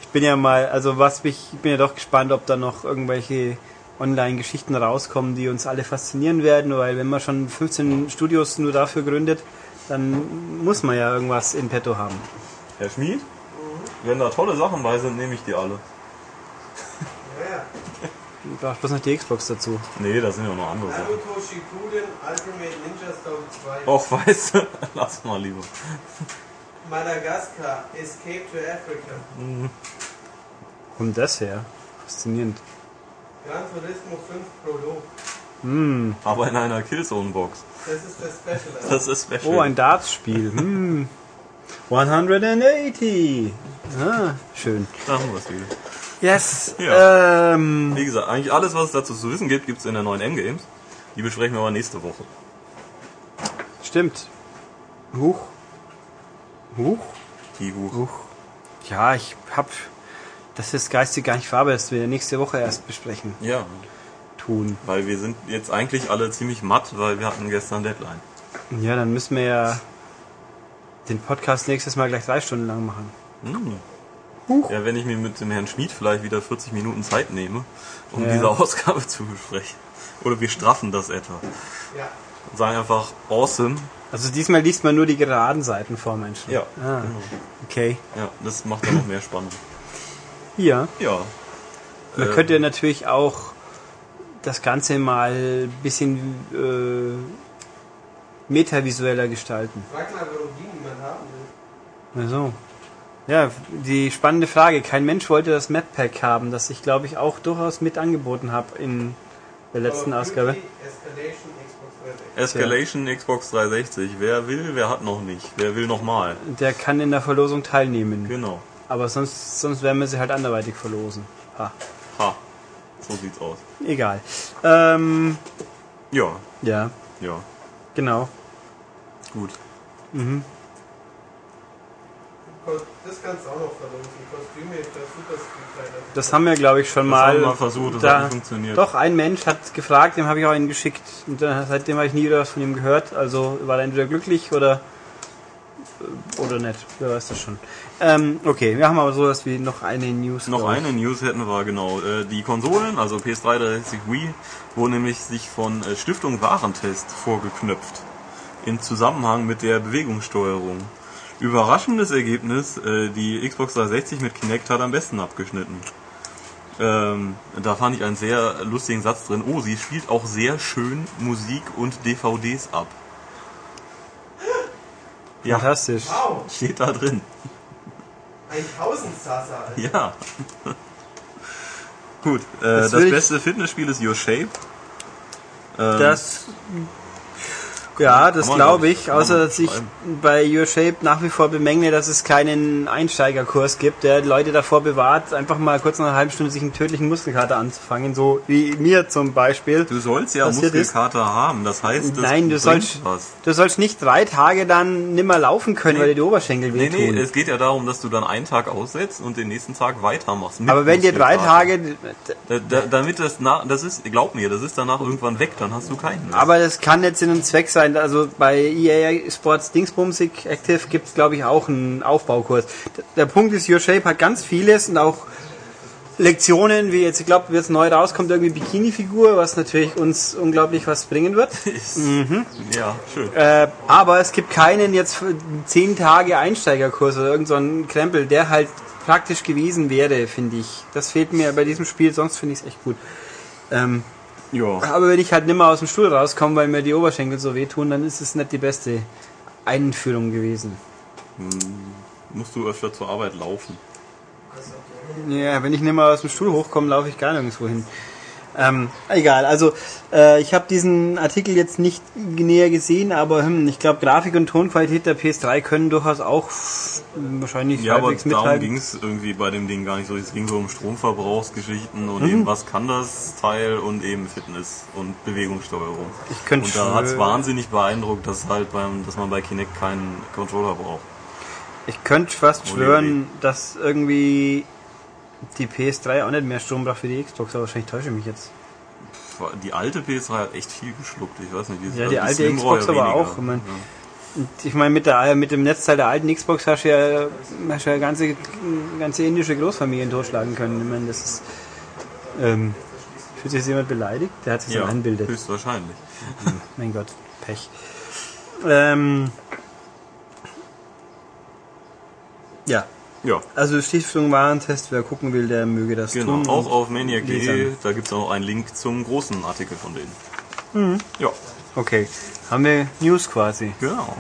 Ich bin ja mal, also was mich, ich bin ja doch gespannt, ob da noch irgendwelche Online-Geschichten rauskommen, die uns alle faszinieren werden, weil wenn man schon 15 Studios nur dafür gründet, dann muss man ja irgendwas in petto haben. Herr Schmied, wenn da tolle Sachen bei sind, nehme ich die alle. Du brauchst bloß noch die Xbox dazu. Nee, da sind ja noch andere Sachen. Naruto Shippuden Ultimate Ninja Storm 2. Och, weißt du, lass mal lieber. Madagaskar Escape to Africa. Kommt das her? Faszinierend. Gran Turismo 5 Prolog. Hm. Aber in einer Killzone-Box. Das ist das Special. Das ist special. Oh, ein Dartspiel. Hm. 180. Ah, schön. Da haben wir es wieder. Yes. Ja. Ähm, Wie gesagt, eigentlich alles, was es dazu zu wissen gibt, gibt es in der neuen Endgames. Die besprechen wir aber nächste Woche. stimmt. Huch. Huch. Die Huch. Huch. Ja, ich hab das ist geistig gar nicht verarbeitet, das wir nächste Woche erst besprechen Ja, tun. weil wir sind jetzt eigentlich alle ziemlich matt, weil wir hatten gestern Deadline. Ja, dann müssen wir ja den Podcast nächstes Mal gleich drei Stunden lang machen. Hm. Huch. Ja, wenn ich mir mit dem Herrn Schmid vielleicht wieder 40 Minuten Zeit nehme, um Ja. diese Ausgabe zu besprechen. Oder wir straffen das etwa. Ja. Und sagen einfach awesome. Also diesmal liest man nur die geraden Seiten vor Menschen. Ja, Ah, genau. okay. Ja, das macht dann noch mehr Spannung. Ja. Ja. Man Äh, könnte natürlich auch das Ganze mal ein bisschen äh, metavisueller gestalten. Frag mal, warum die niemand haben will. Also. Ja, die spannende Frage. Kein Mensch wollte das Map Pack haben, das ich glaube ich auch durchaus mit angeboten habe in der letzten of Ausgabe. Escalation, Xbox 360. Escalation Xbox 360. Wer will, wer hat noch nicht. Wer will nochmal. Der kann in der Verlosung teilnehmen. Genau. Aber sonst, sonst werden wir sie halt anderweitig verlosen. Ha. Ha. So sieht's aus. Egal. Ähm, Ja, ja, ja. genau. Gut. Mhm. Das kannst du auch noch verlosen. Kostüme für Super. Das haben wir, glaube ich, schon Das mal. haben wir versucht, das da- hat nicht funktioniert. Doch, ein Mensch hat gefragt, dem habe ich auch einen geschickt. Und äh, seitdem habe ich nie wieder was von ihm gehört. Also war er entweder glücklich oder Oder nicht, wer weiß das schon. Ähm, okay, wir haben aber sowas wie noch eine News. Noch ich. eine News hätten wir, genau. Äh, Die Konsolen, also PS3, 360, Wii, wurden nämlich sich von äh, Stiftung Warentest vorgeknöpft. In Zusammenhang mit der Bewegungssteuerung. Überraschendes Ergebnis, äh, die Xbox 360 mit Kinect hat am besten abgeschnitten. Ähm, da fand ich einen sehr lustigen Satz drin. Oh, sie spielt auch sehr schön Musik und DVDs ab. Ja, Fantastisch. Wow, steht da drin. ein Tausendsasser. Ja. Gut, äh, Das beste Fitnessspiel ist Your Shape. Ähm, Das. Ja, das glaube glaub ich, außer dass ich bei Your Shape nach wie vor bemängle, dass es keinen Einsteigerkurs gibt, der Leute davor bewahrt, einfach mal kurz nach einer halben Stunde sich einen tödlichen Muskelkater anzufangen, so wie mir zum Beispiel. Du sollst ja passiert ist. Muskelkater haben, das heißt, das Nein, du sollst, was. du sollst nicht drei Tage dann nimmer laufen können, Nee. weil dir die Oberschenkel Nee, wehtun. nee, es geht ja darum, dass du dann einen Tag aussetzt und den nächsten Tag weitermachst. Aber wenn dir drei Muskelkater. Tage, Da, da, damit das nach, das ist, glaub mir, das ist danach irgendwann weg, dann hast du keinen. aber das kann jetzt Sinn und Zweck sein. Also bei EA Sports Dingsbumsig Active gibt es, glaube ich, auch einen Aufbaukurs. Der Punkt ist, Your Shape hat ganz vieles und auch Lektionen, wie jetzt, ich glaube, jetzt neu rauskommt, irgendwie Bikini-Figur, was natürlich uns unglaublich was bringen wird. Ja, schön. Äh, aber es gibt keinen jetzt für 10 Tage Einsteigerkurs oder irgend so einen Krempel, der halt praktisch gewesen wäre, finde ich. Das fehlt mir bei diesem Spiel, sonst finde ich es echt gut. Ähm, Ja. aber wenn ich halt nimmer aus dem Stuhl rauskomme, weil mir die Oberschenkel so wehtun, dann ist es nicht die beste Einführung gewesen. Musst du öfter zur Arbeit laufen. Ja, wenn ich nimmer aus dem Stuhl hochkomme, laufe ich gar nirgendwo hin. Ähm, egal, also äh, ich habe diesen Artikel jetzt nicht näher gesehen, aber hm, ich glaube Grafik und Tonqualität der PS3 können durchaus auch wahrscheinlich Ja, aber darum ging es irgendwie bei dem Ding gar nicht so. Es ging so um Stromverbrauchsgeschichten und Mhm. eben was kann das Teil und eben Fitness und Bewegungssteuerung. Ich könnte Und da hat es wahnsinnig beeindruckt, dass halt beim, dass man bei Kinect keinen Controller braucht. Ich könnte fast schwören, dass irgendwie die PS3 auch nicht mehr Strom braucht für die Xbox, aber wahrscheinlich täusche ich mich jetzt. Die alte PS3 hat echt viel geschluckt. Ich weiß nicht, wie es Ja, die alte Slim Xbox ja aber auch, ich mein- Und ich meine, mit, der, mit dem Netzteil der alten Xbox hast du ja, hast du ja ganze, ganze indische Großfamilien totschlagen können. Ich meine, das ist. Ähm, fühlt sich jetzt jemand beleidigt? Der hat sich Ja, so ja einbildet. höchstwahrscheinlich. Mein Gott, Pech. Ähm, ja, Ja, also Stiftung Warentest, wer gucken will, der möge das genau. tun. Auch auf Maniac.de, da gibt es auch einen Link zum großen Artikel von denen. Mhm. Ja, Okay, haben wir News quasi. genau.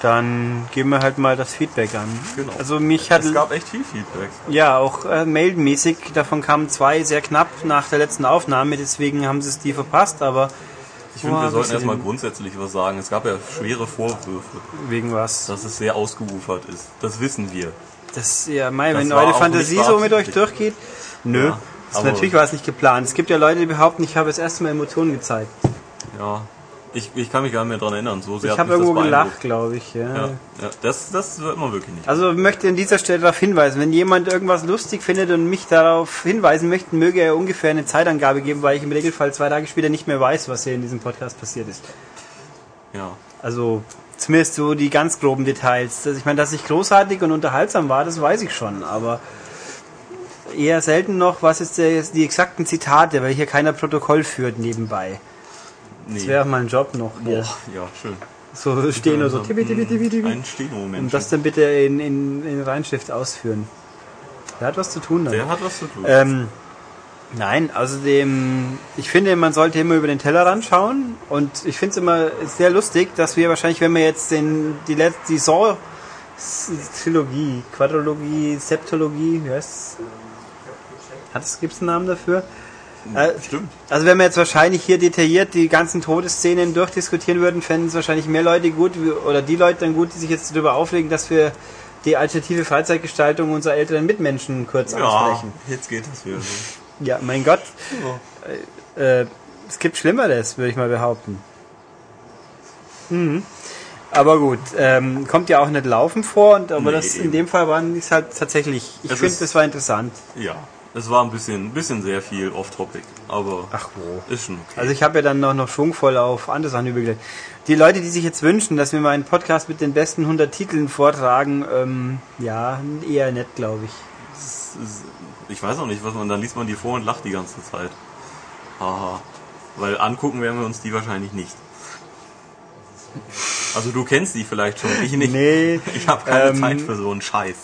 Dann geben wir halt mal das Feedback an. Genau. Also mich hat Es gab echt viel Feedback. ja auch äh, mailmäßig, davon kamen zwei sehr knapp nach der letzten Aufnahme, deswegen haben sie es die verpasst, aber Ich finde, wir sollten erstmal grundsätzlich was sagen. Es gab ja schwere Vorwürfe, wegen was. dass es sehr ausgeufert ist. Das wissen wir. Das ja, mei, wenn war eure Fantasie so mit euch durchgeht. Nö, Ja, das natürlich war es nicht geplant. Es gibt ja Leute, die behaupten, ich habe das erste Mal Emotionen gezeigt. Ja, ich, ich kann mich gar nicht mehr dran erinnern. So sehr Ich habe das irgendwo gelacht, glaube ich. Ja. Ja, ja, das, das wird man wirklich nicht. Also ich möchte an dieser Stelle darauf hinweisen, wenn jemand irgendwas lustig findet und mich darauf hinweisen möchte, möge er ungefähr eine Zeitangabe geben, weil ich im Regelfall zwei Tage später nicht mehr weiß, was hier in diesem Podcast passiert ist. Ja. Also zumindest so die ganz groben Details. Das, ich meine, dass ich großartig und unterhaltsam war, das weiß ich schon, aber eher selten noch, was ist der, die exakten Zitate, weil hier keiner Protokoll führt nebenbei. Nee. Das wäre auch mal ein Job noch. Boah, ja, schön. So stehen oder so. Tippi, tippi, tippi, tippi. Ein Steno-Mensch. Und das dann bitte in, in, in Reinschrift ausführen. Der hat was zu tun dann. Der hat was zu tun. Ähm, nein, außerdem, ich finde, man sollte immer über den Tellerrand schauen und ich finde es immer sehr lustig, dass wir wahrscheinlich, wenn wir jetzt den, die letzte, die Saw Trilogie, Quadrologie, Septologie, wie heißt's? Hat es, gibt's einen Namen dafür? Äh, Stimmt. also wenn wir jetzt wahrscheinlich hier detailliert die ganzen Todesszenen durchdiskutieren würden, fänden es wahrscheinlich mehr Leute gut, oder die Leute dann gut, die sich jetzt darüber aufregen, dass wir die alternative Freizeitgestaltung unserer älteren Mitmenschen kurz Ja, ansprechen. jetzt geht das wieder. Ja, mein Gott. Äh, es gibt Schlimmeres, würde ich mal behaupten. Mhm. Aber gut, ähm, kommt ja auch nicht laufen vor, und, aber Nee, das in dem Fall war es halt tatsächlich. Ich finde, das war interessant. Ja. Es war ein bisschen, ein bisschen sehr viel off-topic, aber Ach wo. ist schon okay. Also ich habe ja dann noch, noch schwungvoll auf andere Sachen übergelegt. Die Leute, die sich jetzt wünschen, dass wir mal einen Podcast mit den besten 100 Titeln vortragen, ähm, ja, eher nett, glaube ich. Es ist- ich weiß auch nicht, was man, dann liest man die vor und lacht die ganze Zeit. Haha. Weil angucken werden wir uns die wahrscheinlich nicht. Also du kennst die vielleicht schon, ich nicht. Nee, Ich habe keine ähm, Zeit für so einen Scheiß.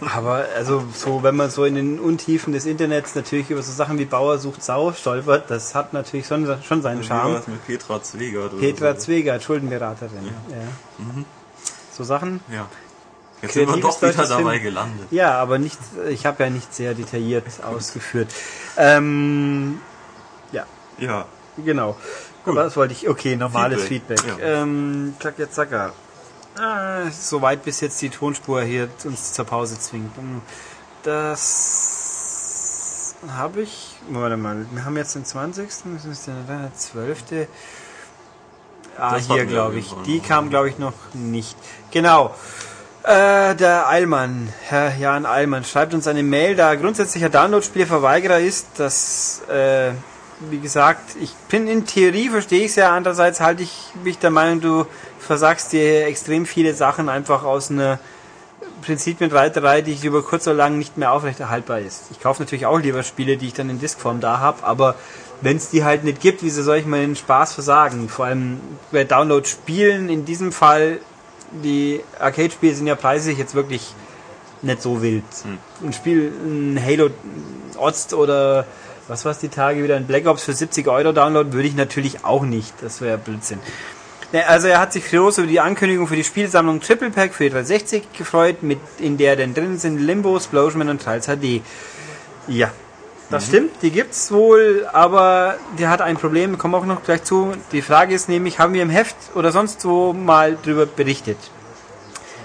aber also so, wenn man so in den Untiefen des Internets natürlich über so Sachen wie Bauer sucht Sau stolpert, das hat natürlich schon, schon seinen Charme. das mit Petra Zwegert? oder Petra so? Zwegert, Schuldenberaterin. Ja. So Sachen. Ja. Jetzt sind wir doch wieder deutsches dabei Film. gelandet. Ja, aber nicht, ich habe ja nicht sehr detailliert ausgeführt. Ähm, ja, Ja. genau. Gut. Was wollte ich? Okay, normales Feedback, Feedback. ja. Ähm, Zacka, zacka. Ah, Soweit bis jetzt die Tonspur hier uns zur Pause zwingt. Hm, Das habe ich. Warte mal, wir haben jetzt den 20. Das ist der 12. Ah, Das hier glaube ich. Die kam glaube ich noch nicht. Genau. Äh, der Eilmann, Herr Jan Eilmann, schreibt uns eine Mail, da er grundsätzlicher Download-Spielverweigerer ist, dass, äh, wie gesagt, ich bin in Theorie, verstehe ich es ja, andererseits halte ich mich der Meinung, du versagst dir extrem viele Sachen einfach aus einer Prinzipienreiterei, die über kurz oder lang nicht mehr aufrechterhaltbar ist. Ich kaufe natürlich auch lieber Spiele, die ich dann in Diskform da habe, aber wenn es die halt nicht gibt, wieso soll ich mir den Spaß versagen? Vor allem bei Download-Spielen, in diesem Fall, die Arcade-Spiele sind ja preislich jetzt wirklich nicht so wild. Ein Spiel, ein Halo Ost oder was war es die Tage wieder, ein Black Ops für 70 Euro Download würde ich natürlich auch nicht. Das wäre Blödsinn. Also er hat sich groß über die Ankündigung für die Spielsammlung Triple Pack für die 360 gefreut, mit, in der denn drin sind Limbo, Splashman und Trials HD. Ja, das stimmt, die gibt's wohl, aber die hat ein Problem, kommen auch noch gleich zu. Die Frage ist nämlich, haben wir im Heft oder sonst wo mal drüber berichtet?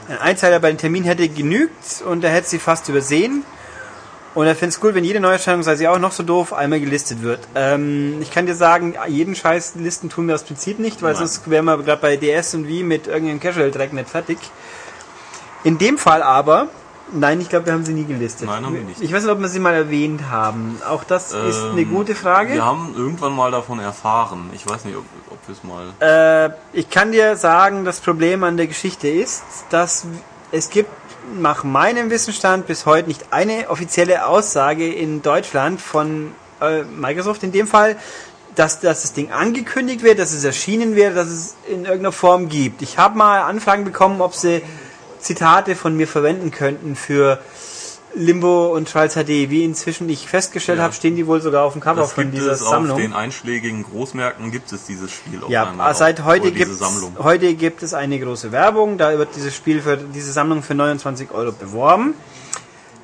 Ein Einzeiler bei dem Termin hätte genügt und er hätte sie fast übersehen. Und er findet es cool, wenn jede Neuerscheinung, sei sie auch noch so doof, einmal gelistet wird. Ähm, ich kann dir sagen, jeden Scheiß Listen tun wir aus Prinzip nicht, weil Nein. sonst wären wir gerade bei DS und Wii mit irgendeinem Casual-Track nicht fertig. In dem Fall aber, nein, ich glaube, wir haben sie nie gelistet. Nein, haben wir nicht. Ich weiß nicht, ob wir sie mal erwähnt haben. Auch das ist eine Ähm, gute Frage. Wir haben irgendwann mal davon erfahren. Ich weiß nicht, ob, ob wir es mal. Äh, ich kann dir sagen, das Problem an der Geschichte ist, dass es gibt nach meinem Wissensstand bis heute nicht eine offizielle Aussage in Deutschland von äh, Microsoft in dem Fall, dass, dass das Ding angekündigt wird, dass es erschienen wird, dass es in irgendeiner Form gibt. Ich habe mal Anfragen bekommen, ob sie Zitate von mir verwenden könnten für Limbo und Trials HD. Wie inzwischen ich festgestellt Ja. habe, stehen die wohl sogar auf dem Cover Das von dieser es Sammlung. auf den einschlägigen Großmärkten gibt es dieses Spiel auch Ja, seit heute gibt Sammlung. heute gibt es eine große Werbung. Da wird dieses Spiel für diese Sammlung für 29 Euro beworben.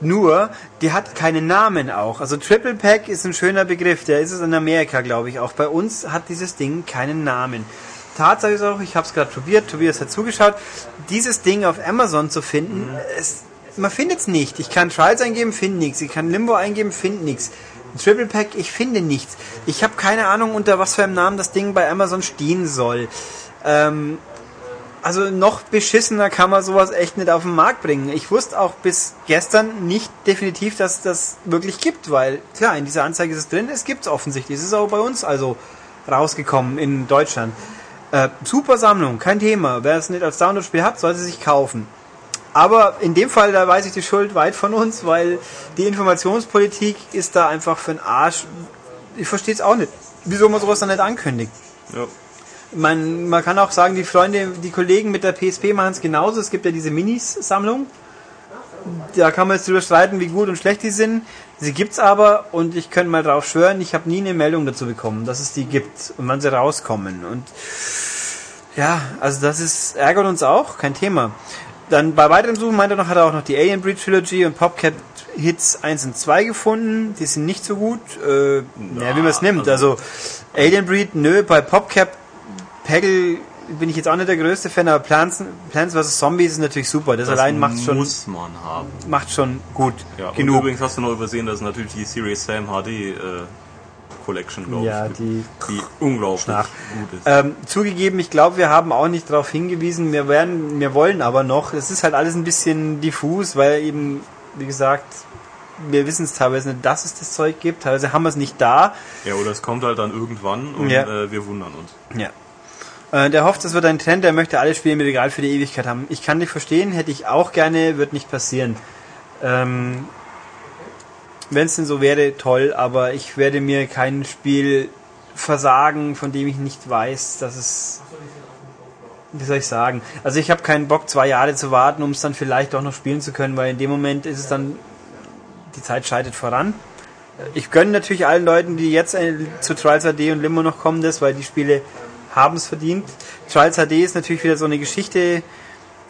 Nur, die hat keinen Namen auch. Also Triple Pack ist ein schöner Begriff. Der ist es in Amerika, glaube ich. Auch bei uns hat dieses Ding keinen Namen. Tatsache ist auch, ich habe es gerade probiert, Tobias hat zugeschaut, dieses Ding auf Amazon zu finden, es, man findet es nicht. Ich kann Trials eingeben, finde nichts. Ich kann Limbo eingeben, finde nichts. Triple Pack, ich finde nichts. Ich habe keine Ahnung, unter was für einem Namen das Ding bei Amazon stehen soll. Ähm, also noch beschissener kann man sowas echt nicht auf den Markt bringen. Ich wusste auch bis gestern nicht definitiv, dass das wirklich gibt, weil klar, in dieser Anzeige ist es drin, es gibt es offensichtlich. Es ist auch bei uns also rausgekommen in Deutschland. Äh, super Sammlung, kein Thema. Wer es nicht als Download-Spiel hat, sollte sich kaufen. Aber in dem Fall, da weiß ich die Schuld weit von uns, weil die Informationspolitik ist da einfach für den Arsch. Ich verstehe es auch nicht. Wieso man sowas dann nicht ankündigt? Ja. Man, man kann auch sagen, die Freunde, die Kollegen mit der PSP machen es genauso. Es gibt ja diese Minis-Sammlung. Da kann man jetzt drüber streiten, wie gut und schlecht die sind. Sie gibt's aber und ich könnte mal drauf schwören, ich habe nie eine Meldung dazu bekommen, dass es die gibt und wann sie rauskommen. Und ja, also das ist ärgert uns auch, kein Thema. Dann bei weiteren Suchen meinte er noch, hat er auch noch die Alien Breed Trilogy und PopCap Hits 1 und 2 gefunden. Die sind nicht so gut. Äh, ja, wie man es nimmt. Also, Alien Breed, nö, bei PopCap Peggle bin ich jetzt auch nicht der größte Fan, aber Plants, Plants vs. Zombies ist natürlich super. Das, Das allein macht schon, muss man haben. macht schon gut Ja, Und genug. übrigens hast du noch übersehen, dass natürlich die Series Sam HD äh, Collection, glaube Ja, ich, die die unglaublich Schnarch. gut ist. Ähm, zugegeben, ich glaube, wir haben auch nicht darauf hingewiesen. Wir werden, wir wollen aber noch. Es ist halt alles ein bisschen diffus, weil eben, wie gesagt, wir wissen es teilweise nicht, dass es das Zeug gibt, teilweise haben wir es nicht da. Ja, oder es kommt halt dann irgendwann und Ja. äh, wir wundern uns. Ja. Äh, der hofft, es wird ein Trend, der möchte alle Spiele im Regal für die Ewigkeit haben. Ich kann dich verstehen, hätte ich auch gerne, wird nicht passieren. Ähm, Wenn es denn so wäre, toll, aber ich werde mir kein Spiel versagen, von dem ich nicht weiß, dass es. Wie soll ich sagen? Also ich habe keinen Bock, zwei Jahre zu warten, um es dann vielleicht auch noch spielen zu können, weil in dem Moment ist es dann, die Zeit schreitet voran. Ich gönne natürlich allen Leuten, die jetzt äh, zu Trials HD und Limo noch kommen, das, weil die Spiele haben es verdient. Trials HD ist natürlich wieder so eine Geschichte.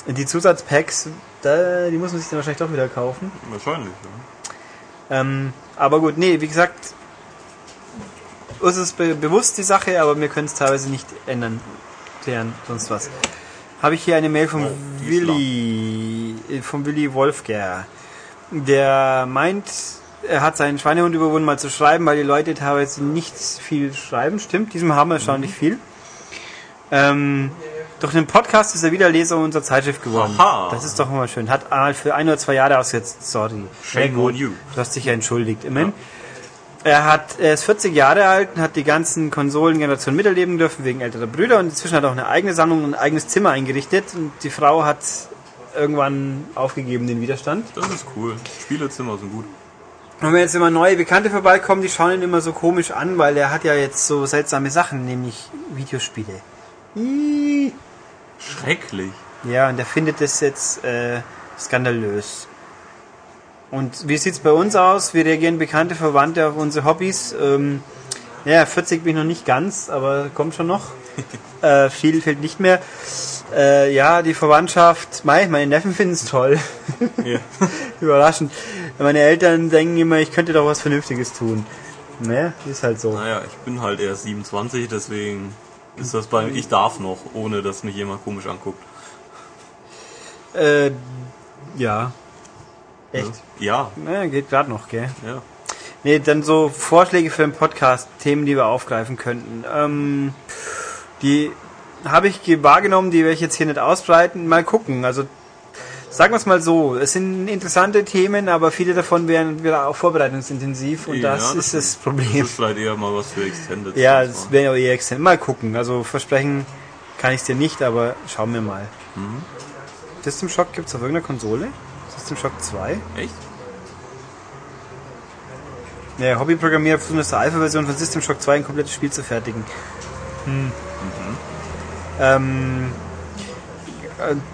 Die Zusatzpacks, da, die muss man sich dann wahrscheinlich doch wieder kaufen. Wahrscheinlich, ja. Ähm, aber gut, nee, wie gesagt, uns ist be bewusst die Sache, aber wir können es teilweise nicht ändern, klären, sonst was. Habe ich hier eine Mail von Oh, Willi, äh, von Willi Wolfger. Der meint, er hat seinen Schweinehund überwunden, mal zu schreiben, weil die Leute teilweise nicht viel schreiben. Stimmt, diesem haben wir erstaunlich Mhm. viel. Ähm, durch den Podcast ist er wieder Leser unserer Zeitschrift geworden. Aha. Das ist doch immer schön. Hat einmal für ein oder zwei Jahre ausgesetzt. Sorry. Shame on you. Du hast dich ja entschuldigt, immerhin. Er hat, er ist 40 Jahre alt und hat die ganzen Konsolengenerationen miterleben dürfen wegen älterer Brüder und inzwischen hat er auch eine eigene Sammlung und ein eigenes Zimmer eingerichtet und die Frau hat irgendwann aufgegeben den Widerstand. Das ist cool. Spielezimmer sind gut. Und wenn jetzt immer neue Bekannte vorbeikommen, die schauen ihn immer so komisch an, weil er hat ja jetzt so seltsame Sachen, nämlich Videospiele. Ih. Schrecklich. Ja, und er findet das jetzt äh, skandalös. Und wie sieht's bei uns aus? Wie reagieren bekannte Verwandte auf unsere Hobbys? Ähm, ja, 40 bin ich noch nicht ganz, aber kommt schon noch. äh, viel fehlt nicht mehr. Äh, ja, die Verwandtschaft, mei, meine Neffen finden es toll. Ja. Überraschend. Meine Eltern denken immer, ich könnte doch was Vernünftiges tun. Ne, ist halt so. Naja, ich bin halt erst 27, deswegen ist das bei Ich darf noch, ohne dass mich jemand komisch anguckt. Äh, ja. Echt? Ja, Na, geht gerade noch, gell? ja. Nee, dann so Vorschläge für den Podcast, Themen, die wir aufgreifen könnten. Ähm, die habe ich ge- wahrgenommen, die werde ich jetzt hier nicht ausbreiten. Mal gucken. Also sagen wir es mal so, es sind interessante Themen, aber viele davon wären wieder auch vorbereitungsintensiv und Ja, das, ist das Das Problem. ist vielleicht eher mal was für Extended. Ja, mal. wäre auch eher extern. Mal gucken. Also versprechen kann ich es dir nicht, aber schauen wir mal. Mhm. System Shock gibt es auf irgendeiner Konsole? System Shock 2? Echt? Ja, Hobbyprogrammierer versuchen das der Alpha-Version von System Shock 2 ein komplettes Spiel zu fertigen. Hm. Ähm, äh,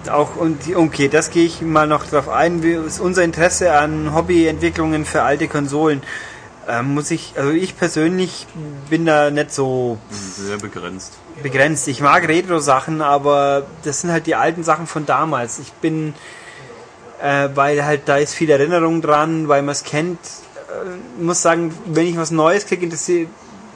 auch und okay, das gehe ich mal noch drauf ein. Wie ist unser Interesse an Hobbyentwicklungen für alte Konsolen? Ähm, muss ich, also ich persönlich bin da nicht so Sehr begrenzt. begrenzt. Ich mag Retro-Sachen, aber das sind halt die alten Sachen von damals. Ich bin, äh, weil halt da ist viel Erinnerung dran, weil man es kennt. Äh, muss sagen, wenn ich was Neues kriege, interessiert,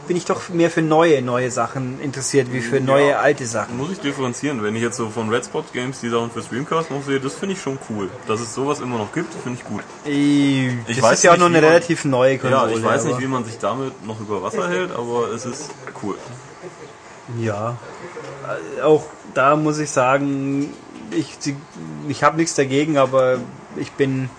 bin ich doch mehr für neue, neue Sachen interessiert, wie für neue, Ja. alte Sachen. Muss ich differenzieren. Wenn ich jetzt so von Red Spot Games die Sachen für Streamcast noch sehe, das finde ich schon cool. Dass es sowas immer noch gibt, finde ich gut. Äh, Das weiß ist ja auch noch eine man- relativ neue Konsole. ja, ich weiß nicht, wie man sich damit noch über Wasser hält, aber es ist cool. Ja, auch da muss ich sagen, ich, ich habe nichts dagegen, aber ich bin,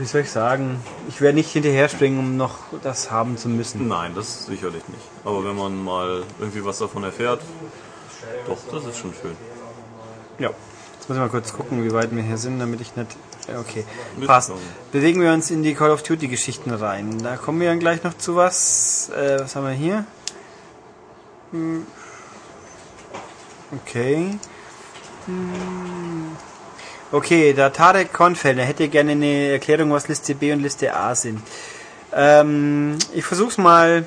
wie soll ich sagen, ich werde nicht hinterher springen, um noch das haben zu müssen. Nein, das sicherlich nicht. Aber wenn man mal irgendwie was davon erfährt, doch, das ist schon schön. Ja. Jetzt muss ich mal kurz gucken, wie weit wir hier sind, damit ich nicht. Okay, passt. Bewegen wir uns in die Call of Duty Geschichten rein. Da kommen wir dann gleich noch zu was. Äh, was haben wir hier? Hm. Okay. Hm. Okay, der Tarek Konfelder hätte gerne eine Erklärung, was Liste B und Liste A sind. Ähm, ich versuch's mal.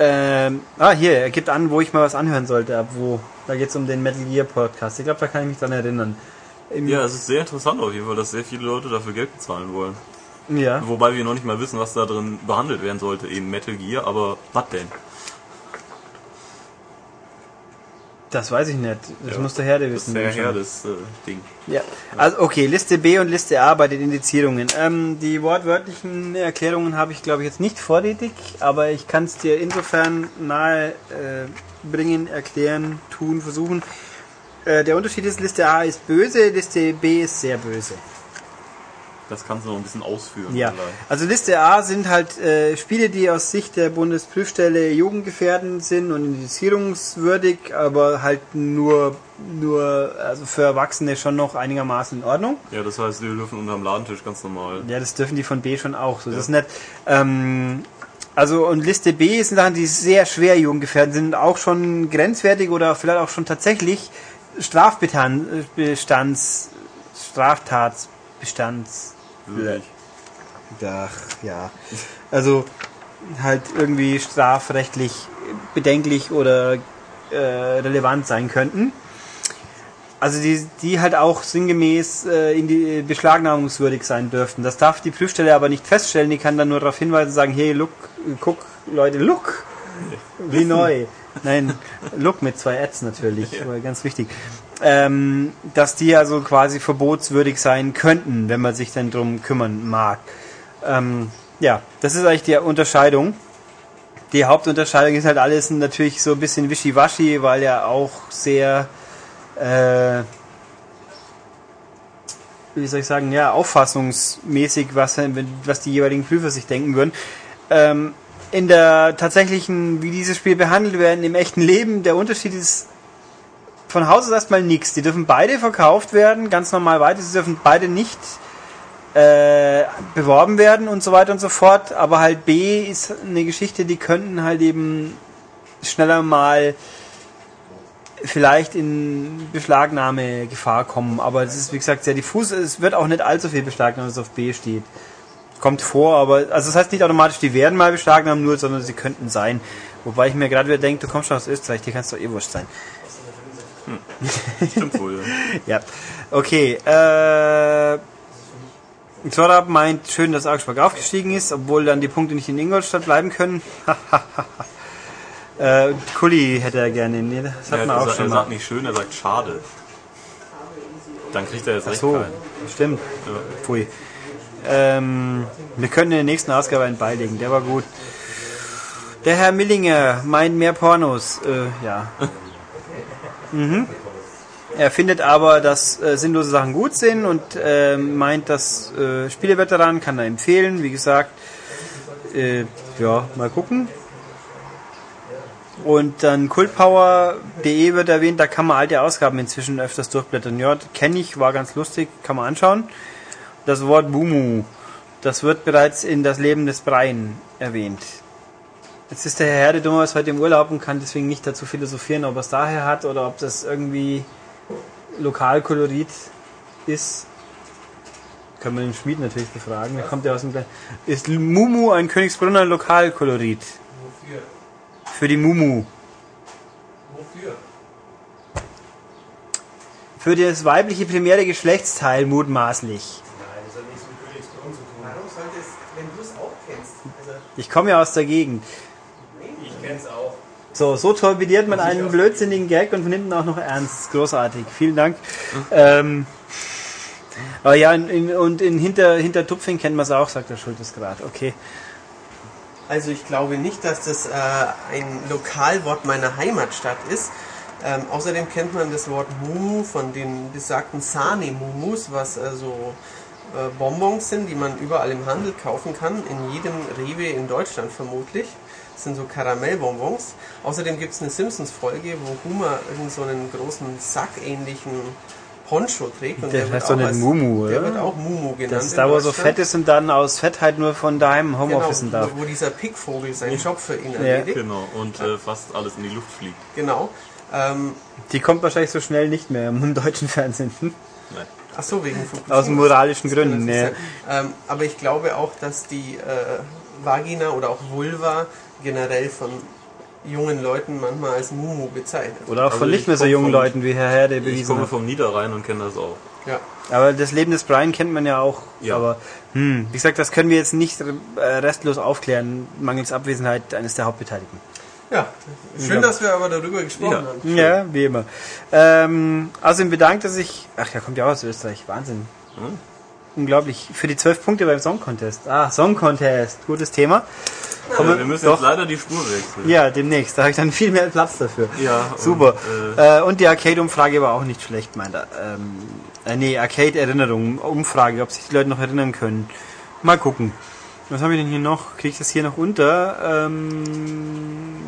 Ähm, ah, hier, er gibt an, wo ich mal was anhören sollte. Ab wo? Da geht's um den Metal Gear Podcast. Ich glaube, da kann ich mich dran erinnern. Im- Ja, es ist sehr interessant auf jeden Fall, dass sehr viele Leute dafür Geld bezahlen wollen. ja. Wobei wir noch nicht mal wissen, was da drin behandelt werden sollte. Eben Metal Gear, aber was denn? Das weiß ich nicht. Das Ja. muss der Herde Das ist wissen. der schon. Herr des äh, Ding. Ja. Also okay, Liste B und Liste A bei den Indizierungen. Ähm, die wortwörtlichen Erklärungen habe ich glaube ich jetzt nicht vorrätig, aber ich kann es dir insofern nahe äh, bringen, erklären, tun, versuchen. Äh, der Unterschied ist, Liste A ist böse, Liste B ist sehr böse. Das kannst du noch ein bisschen ausführen. Ja, vielleicht. also Liste A sind halt äh, Spiele, die aus Sicht der Bundesprüfstelle jugendgefährdend sind und indizierungswürdig, aber halt nur, nur also für Erwachsene schon noch einigermaßen in Ordnung. Ja, das heißt, wir dürfen unterm Ladentisch ganz normal. Ja, das dürfen die von B schon auch. So, das Ja. ist nett. Ähm, also und Liste B sind Sachen, die sehr schwer jugendgefährdend sind, auch schon grenzwertig oder vielleicht auch schon tatsächlich Strafbestands, Straftatsbestands. Wirklich. Ach, ja. Also halt irgendwie strafrechtlich bedenklich oder äh, relevant sein könnten. Also die, die halt auch sinngemäß äh, in die beschlagnahmungswürdig sein dürften. Das darf die Prüfstelle aber nicht feststellen. Die kann dann nur darauf hinweisen und sagen, hey, look, guck, Leute, look, wie neu. Nein, look mit zwei Ads natürlich, aber ganz wichtig. Ähm, dass die also quasi verbotswürdig sein könnten, wenn man sich dann drum kümmern mag. Ähm, ja, das ist eigentlich die Unterscheidung. Die Hauptunterscheidung ist halt alles natürlich so ein bisschen wischiwaschi, weil ja auch sehr, äh, wie soll ich sagen, ja, auffassungsmäßig, was, was die jeweiligen Prüfer sich denken würden. Ähm, in der tatsächlichen, wie dieses Spiel behandelt werden, im echten Leben, der Unterschied ist von Haus aus erstmal nichts. Die dürfen beide verkauft werden, ganz normal weiter. Sie dürfen beide nicht äh, beworben werden und so weiter und so fort. Aber halt B ist eine Geschichte, die könnten halt eben schneller mal vielleicht in Beschlagnahmegefahr kommen. Aber es ist, wie gesagt, sehr diffus. Es wird auch nicht allzu viel beschlagnahmt, was auf B steht. Kommt vor, aber also das heißt nicht automatisch, die werden mal beschlagnahmt, nur, sondern sie könnten sein. Wobei ich mir gerade wieder denke, du kommst schon aus Österreich, dir kannst doch eh wurscht sein. Stimmt wohl. Ja. Ja. Okay, äh. Zorab meint, schön, dass Augsburg aufgestiegen ist, obwohl dann die Punkte nicht in Ingolstadt bleiben können. äh, Kulli hätte er gerne. Nee, das hat Ja, man er, auch sagt- schon er mal. sagt nicht schön, er sagt schade. Dann kriegt er jetzt Ach recht so, keinen. stimmt. Pfui. Ähm, wir können in der nächsten Ausgabe einen beilegen, der war gut. Der Herr Millinger meint mehr Pornos. Äh, ja. Mhm. Er findet aber, dass äh, sinnlose Sachen gut sind und äh, meint, dass äh, Spieleveteran kann er empfehlen. Wie gesagt, äh, ja, mal gucken. Und dann kultpower.de wird erwähnt, da kann man alte Ausgaben inzwischen öfters durchblättern. Ja, kenne ich, war ganz lustig, kann man anschauen. Das Wort Bumu, das wird bereits in das Leben des Breien erwähnt. Jetzt ist der Herr Herde dummerweise heute im Urlaub und kann deswegen nicht dazu philosophieren, ob er es daher hat oder ob das irgendwie Lokalkolorit ist. Können wir den Schmied natürlich befragen. Der kommt ja aus dem Kleinen. Ist Mumu ein Königsbrunner Lokalkolorit? Wofür? Für die Mumu. Wofür? Für das weibliche primäre Geschlechtsteil mutmaßlich. Nein, das hat nichts mit Königsbrunn zu tun. Warum sollte es, wenn du es auch kennst? Also, Ich komme ja aus der Gegend. Ich kenn's auch. So, so torpediert man einen blödsinnigen Gag und nimmt ihn auch noch ernst. Großartig. Vielen Dank. Ähm, aber ja, in, in, und in hinter, hinter Tupfing kennt man es auch, sagt der Schultesgrad. Okay. Also ich glaube nicht, dass das äh, ein Lokalwort meiner Heimatstadt ist. Ähm, außerdem kennt man das Wort Mumu von den besagten Sahne-Mumus, was also äh, Bonbons sind, die man überall im Handel kaufen kann, in jedem Rewe in Deutschland vermutlich. Das sind so Karamellbonbons. Außerdem gibt es eine Simpsons-Folge, wo Homer irgend so einen großen Sack-ähnlichen Poncho trägt. Und Der wird heißt doch auch nicht als- Mumu, Der oder? wird auch Mumu genannt. Das ist da, wo er so fett ist und dann aus Fett halt nur von daheim Genau, Homeofficen darf. wo, wo dieser Pickvogel seinen Job für ihn Ja. erledigt. Genau, und äh, fast alles in die Luft fliegt. Genau. Ähm, Die kommt wahrscheinlich so schnell nicht mehr im deutschen Fernsehen. Nein. ach so, wegen Fukushima. Aus moralischen Gründen. Ne. Ähm, aber ich glaube auch, dass die äh, Vagina oder auch Vulva generell von jungen Leuten manchmal als Mumu bezeichnet. Oder auch Also von ich nicht mehr so jungen Leuten wie Herr Herde Ich bewiesen komme hat. vom Niederrhein und kenne das auch. Ja. Aber das Leben des Brian kennt man ja auch. Ja. Aber hm, wie gesagt, das können wir jetzt nicht äh, restlos aufklären, mangels Abwesenheit eines der Hauptbeteiligten. ja, schön, dass wir aber darüber gesprochen Ja. haben. Ja, wie immer. Ähm, außerdem bedankt er sich. Ach, er kommt ja auch aus Österreich. Wahnsinn. Hm? Unglaublich. Für die zwölf Punkte beim Song Contest. Ah, Song Contest. Gutes Thema. Komm, Äh, wir müssen doch. jetzt leider die Spur wechseln. Ja, demnächst. Da habe ich dann viel mehr Platz dafür. Ja, Super. Und, äh, äh, und die Arcade-Umfrage war auch nicht schlecht, meint er. Ähm, äh, nee, Arcade-Erinnerung, Umfrage, ob sich die Leute noch erinnern können. Mal gucken. Was habe ich denn hier noch? Kriege ich das hier noch unter? Ähm,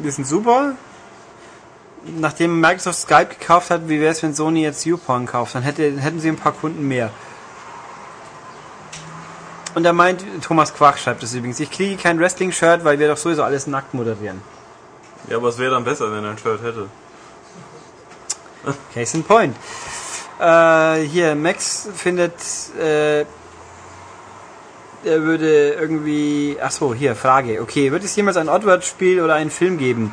wir sind super. Nachdem Microsoft Skype gekauft hat, wie wäre es, wenn Sony jetzt YouPorn kauft? Dann hätte, hätten sie ein paar Kunden mehr. Und er meint, Thomas Quach schreibt das übrigens, ich kriege kein Wrestling-Shirt, weil wir doch sowieso alles nackt moderieren. ja, aber es wäre dann besser, wenn er ein Shirt hätte. Case in point. Äh, hier, Max findet, äh, er würde irgendwie. Ach so, hier, Frage. Okay, wird es jemals ein Oddworld-Spiel oder einen Film geben?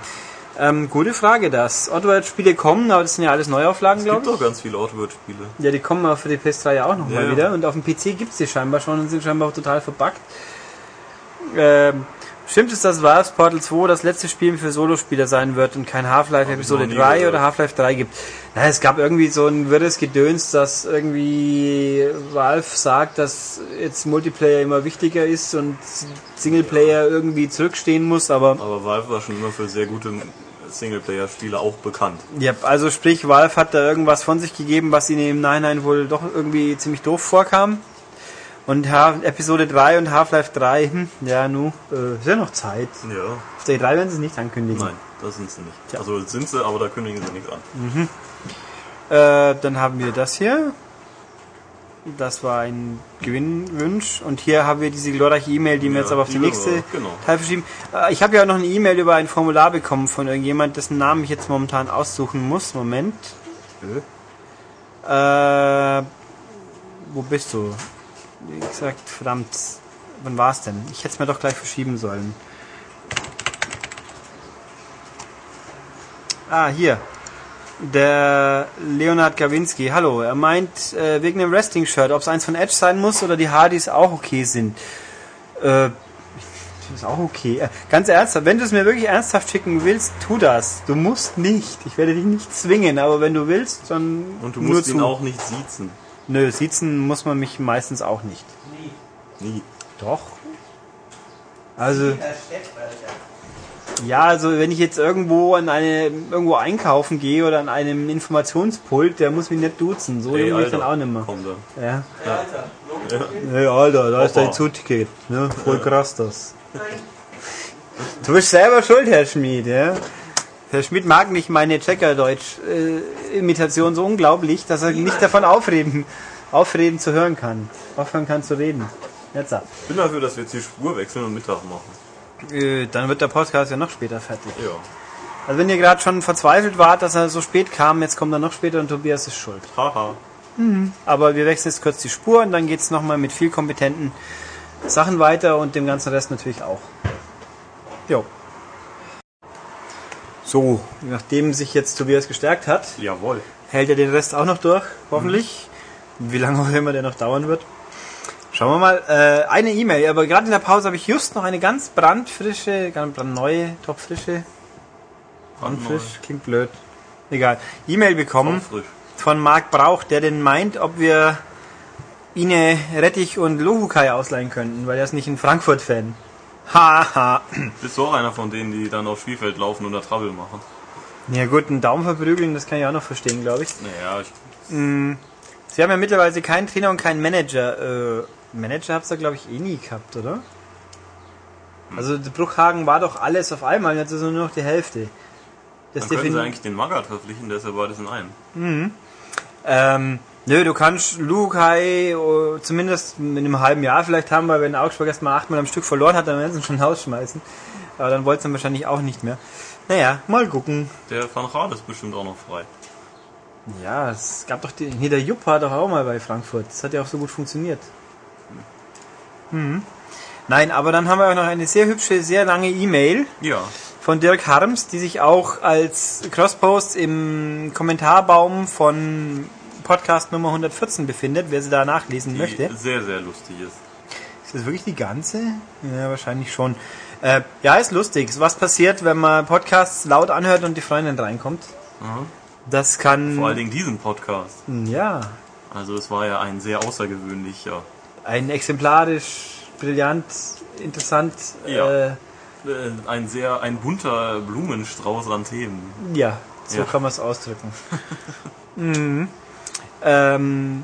Ähm, gute Frage, das. Oddworld-Spiele kommen, aber das sind ja alles Neuauflagen, Es glaube gibt ich. doch ganz viele Outward-Spiele. Ja, die kommen auch für die PS3 ja auch noch Ja, ja. wieder. Und auf dem PC gibt es die scheinbar schon und sind scheinbar auch total verbuggt. Ähm, stimmt es, dass Valve's Portal 2 das letzte Spiel für Solospieler sein wird und kein Half-Life Episode noch nie 3 gehört. oder Half-Life 3 gibt? Na, es gab irgendwie so ein wirres Gedöns, dass irgendwie Valve sagt, dass jetzt Multiplayer immer wichtiger ist und Singleplayer irgendwie zurückstehen muss, aber Aber Valve war schon immer für sehr gute Singleplayer-Spiele auch bekannt. ja, also sprich, Valve hat da irgendwas von sich gegeben, was ihnen im Nachhinein wohl doch irgendwie ziemlich doof vorkam. Und ha Episode 3 und Half-Life 3, hm, ja, nu, äh, ist ja noch Zeit. Ja, Auf der 3 werden sie nicht ankündigen. nein, das sind sie nicht. Ja. Also sind sie, aber da kündigen sie nichts an. Äh, dann haben wir das hier. Das war ein Gewinnwunsch. Und hier haben wir diese glorreiche E-Mail, die wir Ja, jetzt aber auf die die nächste wir- genau. Teil verschieben. Äh, ich habe ja noch eine E-Mail über ein Formular bekommen von irgendjemand, dessen Namen ich jetzt momentan aussuchen muss. Moment. Äh, wo bist du? Wie gesagt, verdammt. Wann war es denn? Ich hätte es mir doch gleich verschieben sollen. Ah, hier. Der Leonard Gawinski, hallo. Er meint, äh, wegen dem Wrestling-Shirt, ob es eins von Edge sein muss oder die Hardys auch okay sind. Äh, ist auch okay. Äh, ganz ernsthaft, wenn du es mir wirklich ernsthaft schicken willst, tu das. Du musst nicht. Ich werde dich nicht zwingen, aber wenn du willst, dann Und du nur musst zu. ihn auch nicht siezen. Nö, siezen muss man mich meistens auch nicht. Nie. Doch. Also. Ja, also wenn ich jetzt irgendwo an eine irgendwo einkaufen gehe oder an einem Informationspult, der muss mich nicht duzen. So Ey, jung bin ich dann auch nicht mehr. komm da. Ja. Alter, Hey Alter, da ist Opa. dein Zuticket. Ne? Voll krass das. Du bist selber schuld, Herr Schmid, ja? Herr Schmidt mag nicht meine Checker-Deutsch-Imitation so unglaublich, dass er nicht davon aufreden, aufreden zu hören kann. Aufhören kann zu reden. Jetzt ab. Ich bin dafür, dass wir jetzt die Spur wechseln und Mittag machen. Äh, Dann wird der Podcast ja noch später fertig. Ja. Also wenn ihr gerade schon verzweifelt wart, dass er so spät kam, jetzt kommt er noch später und Tobias ist schuld. Haha. Aber wir wechseln jetzt kurz die Spur und dann geht's noch nochmal mit viel kompetenten Sachen weiter und dem ganzen Rest natürlich auch. Jo. So, nachdem sich jetzt Tobias gestärkt hat, Jawohl. hält er den Rest auch noch durch, hoffentlich. Wie lange auch immer der noch dauern wird. Schauen wir mal. Äh, eine E-Mail, aber gerade in der Pause habe ich just noch eine ganz brandfrische, ganz brandneue, topfrische, brandfrisch, klingt blöd. Egal. E-Mail bekommen von Marc Brauch, der denn meint, ob wir Ine Rettich und Lohukai ausleihen könnten, weil er ist nicht ein Frankfurt-Fan. Haha. Bist du auch einer von denen, die dann aufs Spielfeld laufen und da Trouble machen? Ja gut, einen Daumen verprügeln, das kann ich auch noch verstehen, glaube ich. Naja, ich, Sie haben ja mittlerweile keinen Trainer und keinen Manager. Äh, Manager habt ihr, glaube ich, eh nie gehabt, oder? Also der Bruchhagen war doch alles auf einmal, jetzt ist nur noch die Hälfte. Das dann könnten sie eigentlich den Magath verpflichten, ist ja beides in einem. Ähm, nö, du kannst Lukai äh, zumindest in einem halben Jahr vielleicht haben, weil wenn Augsburg erst mal achtmal am Stück verloren hat, dann werden sie ihn schon rausschmeißen. Aber dann wollt ihr ihn wahrscheinlich auch nicht mehr. Naja, mal gucken. Der Van Raal ist bestimmt auch noch frei. Ja, es gab doch die. Nee, der Jupp war doch auch mal bei Frankfurt. Das hat ja auch so gut funktioniert. Mhm. Nein, aber dann haben wir auch noch eine sehr hübsche, sehr lange E-Mail Ja. von Dirk Harms, die sich auch als Crosspost im Kommentarbaum von Podcast Nummer 114 befindet, wer sie da nachlesen Die möchte. sehr, sehr lustig ist. Ist das wirklich die ganze? Ja, wahrscheinlich schon. Äh, ja, ist lustig. Was passiert, wenn man Podcasts laut anhört und die Freundin reinkommt? Das kann. Vor allen Dingen diesen Podcast. Ja, Also es war ja ein sehr außergewöhnlicher. Ein exemplarisch, brillant, interessant Ja. äh, äh, ein sehr ein bunter Blumenstrauß an Themen. Ja, so Ja. kann man es ausdrücken. mhm. ähm,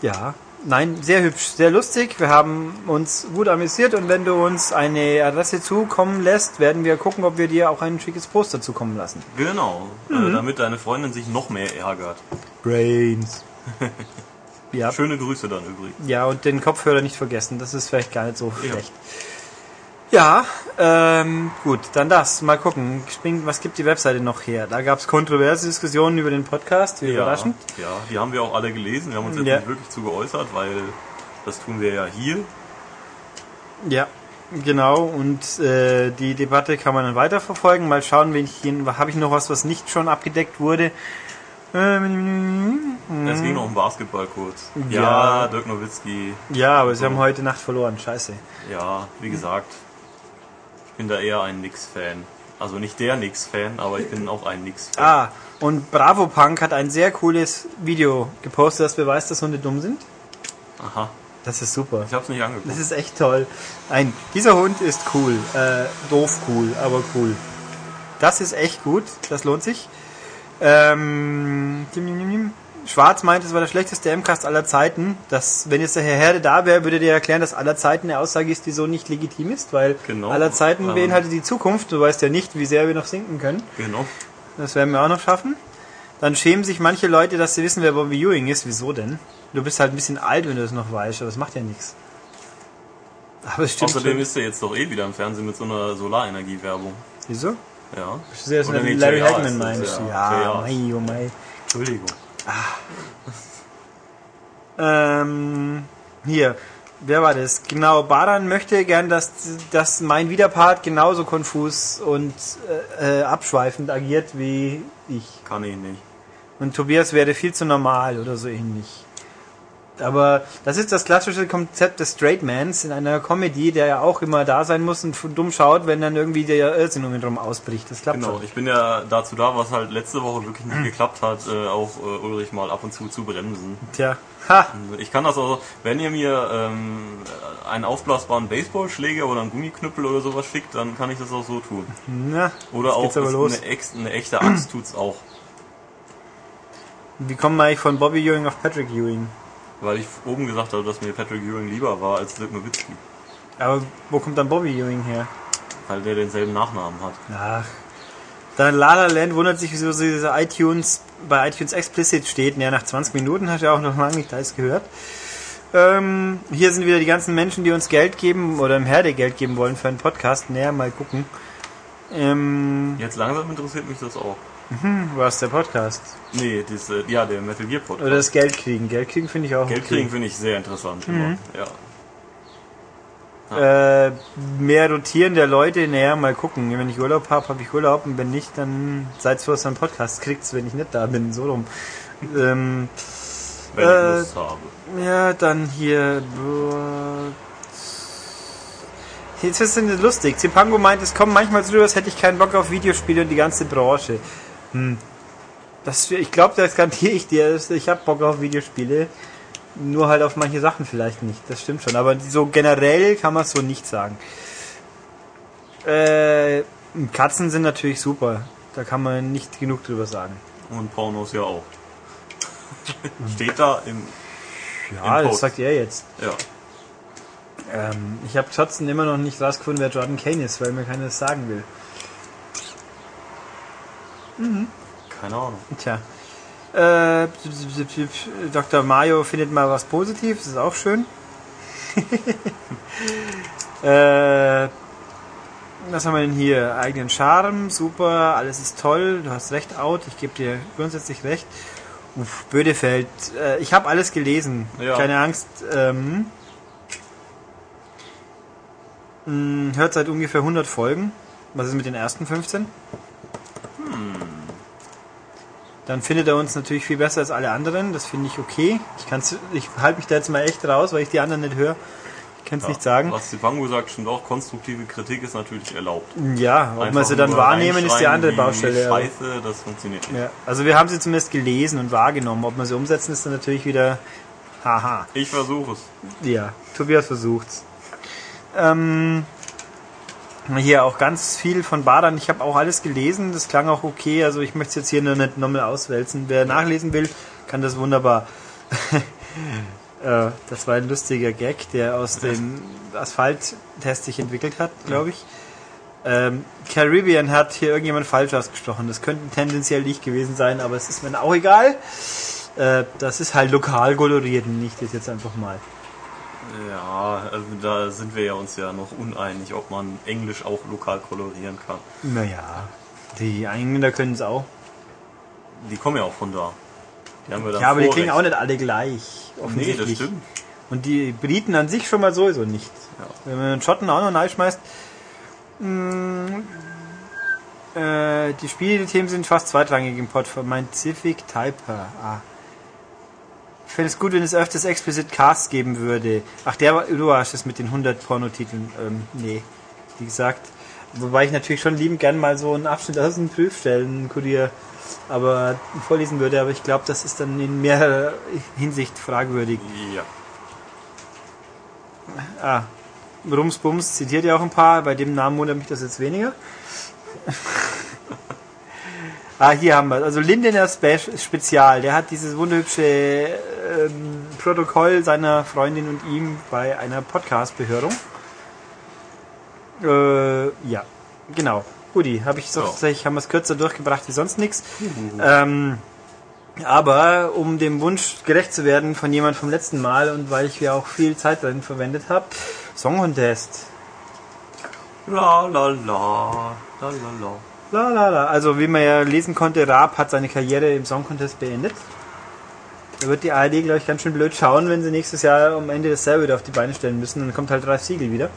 ja, nein, sehr hübsch, sehr lustig. Wir haben uns gut amüsiert und wenn du uns eine Adresse zukommen lässt, werden wir gucken, ob wir dir auch ein schickes Poster zukommen lassen. Genau, Mhm. äh, damit deine Freundin sich noch mehr ärgert. Brains. ja, Schöne Grüße dann übrigens. ja, und den Kopfhörer nicht vergessen, das ist vielleicht gar nicht so Ja. schlecht. Ja, ähm, gut, dann das. Mal gucken, was gibt die Webseite noch her? Da gab es kontroverse Diskussionen über den Podcast, wie überraschend. Ja, die haben wir auch alle gelesen. Wir haben uns jetzt Ja. nicht wirklich zu geäußert, weil das tun wir ja hier. Ja, genau. Und äh, die Debatte kann man dann weiterverfolgen. Mal schauen, wenn ich hier habe ich noch was, was nicht schon abgedeckt wurde. Ähm, Es ging noch um Basketball kurz. Ja. Ja, Dirk Nowitzki. ja, aber sie haben heute Nacht verloren. Scheiße. Ja, wie gesagt, ich bin da eher ein Knicks-Fan. Also nicht der Knicks-Fan, aber ich bin auch ein Knicks-Fan. Ah, und Bravo Punk hat ein sehr cooles Video gepostet, das beweist, dass Hunde dumm sind. Aha, Das ist super. ich hab's nicht angeguckt. Das ist echt toll. Ein, dieser Hund ist cool. Äh, doof cool, aber cool. Das ist echt gut. Das lohnt sich. Ähm, Schwarz meint, es war der schlechteste M-Cast aller Zeiten. Das, wenn jetzt der Herr Herde da wäre, würde der erklären, dass aller Zeiten eine Aussage ist, die so nicht legitim ist, weil Genau. aller Zeiten Ähm. beinhaltet die Zukunft. Du weißt ja nicht, wie sehr wir noch sinken können. Genau. Das werden wir auch noch schaffen. Dann schämen sich manche Leute, dass sie wissen, wer Bobby Ewing ist. Wieso denn? Du bist halt ein bisschen alt, wenn du das noch weißt, aber das macht ja nichts. Aber es stimmt. Außerdem schon. ist er jetzt doch eh wieder im Fernsehen mit so einer Solarenergie-Werbung. Wieso? Ja. So Oder eine nee, Larry Hagman meinst ja. Mei, oh mei. Entschuldigung. Ähm, hier, wer war das? Genau, Baran möchte gern, dass, dass mein Widerpart genauso konfus und äh, äh, abschweifend agiert wie ich. Kann ich nicht. Und Tobias wäre viel zu normal oder so ähnlich. Aber das ist das klassische Konzept des Straight Mans in einer Comedy, der ja auch immer da sein muss und dumm schaut, wenn dann irgendwie der Irrsinn um ihn drum ausbricht. Das klappt Genau, schon. ich bin ja dazu da, was halt letzte Woche wirklich nicht geklappt hat, äh, auch äh, Ulrich mal ab und zu zu bremsen. Tja, ha, Ich kann das also, wenn ihr mir ähm, einen aufblasbaren Baseballschläger oder einen Gummiknüppel oder sowas schickt, dann kann ich das auch so tun. na, Oder auch eine, ex, eine echte Axt tut's auch. Wie kommen wir eigentlich von Bobby Ewing auf Patrick Ewing? Weil ich oben gesagt habe, dass mir Patrick Ewing lieber war als Dirk Nowitzki. Aber wo kommt dann Bobby Ewing her? Weil der denselben Nachnamen hat. Ach. Dann La La Land wundert sich, wieso diese iTunes bei iTunes Explicit steht. Naja, nach 20 Minuten hat er auch noch lange nicht alles gehört. Ähm, hier sind wieder die ganzen Menschen, die uns Geld geben oder im Herde Geld geben wollen für einen Podcast. Naja, mal gucken. Ähm, Jetzt langsam interessiert mich das auch. Was der Podcast? Nee, diese, ja, der Metal Gear Podcast. Oder das Geld kriegen. Geld kriegen finde ich auch Geld kriegen finde ich sehr interessant. Immer. Mhm. Ja. Äh, mehr rotieren der Leute, naja, mal gucken. Wenn ich Urlaub habe, habe ich Urlaub und wenn nicht, dann seid froh, dass ihr einen Podcast kriegt, wenn ich nicht da bin, so rum. Ähm, Wenn Äh, ich Lust habe. ja, dann hier. Jetzt ist es lustig. Zipango meint, es kommt manchmal so rüber, als hätte ich keinen Bock auf Videospiele und die ganze Branche. Hm. Das, ich glaube, das garantiere ich dir. Ich habe Bock auf Videospiele. Nur halt auf manche Sachen vielleicht nicht. Das stimmt schon. Aber so generell kann man es so nicht sagen. Äh, Katzen sind natürlich super. Da kann man nicht genug drüber sagen. Und Pornos ja auch. Steht da im. Ja, Im das sagt er jetzt. Ja. Ähm, ich habe trotzdem immer noch nicht rausgefunden, wer Jordan Kane ist, weil mir keiner das sagen will. Keine Ahnung. Tja. Äh, Dr. Mario findet mal was Positives, ist auch schön. äh, was haben wir denn hier? Eigenen Charme, super, alles ist toll, du hast recht, out, ich gebe dir grundsätzlich recht. Uff, Bödefeld, äh, ich habe alles gelesen, Ja. keine Angst. Ähm, mh, hört seit ungefähr 100 Folgen. Was ist mit den ersten 15? Dann findet er uns natürlich viel besser als alle anderen. Das finde ich okay. Ich, kann's- ich halte mich da jetzt mal echt raus, weil ich die anderen nicht höre. Ich kann es Ja. nicht sagen. Was Zipangu sagt, stimmt auch. Konstruktive Kritik ist natürlich erlaubt. Ja, ob wir Einfach sie dann wahrnehmen, ist die andere Baustelle. Scheiße, das funktioniert nicht. Ja, also wir haben sie zumindest gelesen und wahrgenommen. Ob wir sie umsetzen, ist dann natürlich wieder haha. Ich versuche es. Ja, Tobias versucht's. Ähm, Hier auch ganz viel von Badern. Ich habe auch alles gelesen. Das klang auch okay. Also ich möchte es jetzt hier nur nicht nochmal auswälzen. Wer nachlesen will, kann das wunderbar. Äh, das war ein lustiger Gag, der aus dem Asphalt-Test sich entwickelt hat, glaube ich. Ähm, Caribbean hat hier irgendjemand falsch ausgesprochen. Das könnte tendenziell nicht gewesen sein, aber es ist mir auch egal. Äh, das ist halt lokal koloriert und nicht das jetzt einfach mal. Ja, also da sind wir ja uns ja noch uneinig, ob man Englisch auch lokal kolorieren kann. Naja, die Engländer können es auch. Die kommen ja auch von da. Die haben wir dann Ja, aber die Vorrecht. klingen auch nicht alle gleich. Nee, das stimmt. Und die Briten an sich schon mal sowieso nicht. Ja. Wenn man den Schotten auch noch reinschmeißt. mh, Äh, die Spielthemen sind fast zweitrangig im Pod von mein Civic Typer. Ah. Ich fände es gut, wenn es öfters Explicit Cast geben würde. Ach, der war, du hast es mit den 100 Pornotiteln. Ähm, nee, wie gesagt. Wobei ich natürlich schon liebend gern mal so einen Abschnitt aus dem Prüfstellen Kurier aber vorlesen würde, aber ich glaube, das ist dann in mehrerer Hinsicht fragwürdig. Ja. Ah, Rums Bums zitiert ja auch ein paar, bei dem Namen wundert mich das jetzt weniger. Ah, hier haben wir Also Lindener Spe Spezial, der hat dieses wunderhübsche ähm, Protokoll seiner Freundin und ihm bei einer Podcast-Behörung. Äh, ja, genau. Guti, habe ich so, tatsächlich haben wir es kürzer durchgebracht wie sonst nichts. Ähm, aber um dem Wunsch gerecht zu werden von jemand vom letzten Mal und weil ich ja auch viel Zeit darin verwendet habe, Song Contest. La la la. La la la. La, la, la. Also wie man ja lesen konnte, Raab hat seine Karriere im Song Contest beendet. Da wird die ARD, glaube ich, ganz schön blöd schauen, wenn sie nächstes Jahr am Ende dasselbe wieder auf die Beine stellen müssen. Dann kommt halt Ralf Siegel wieder.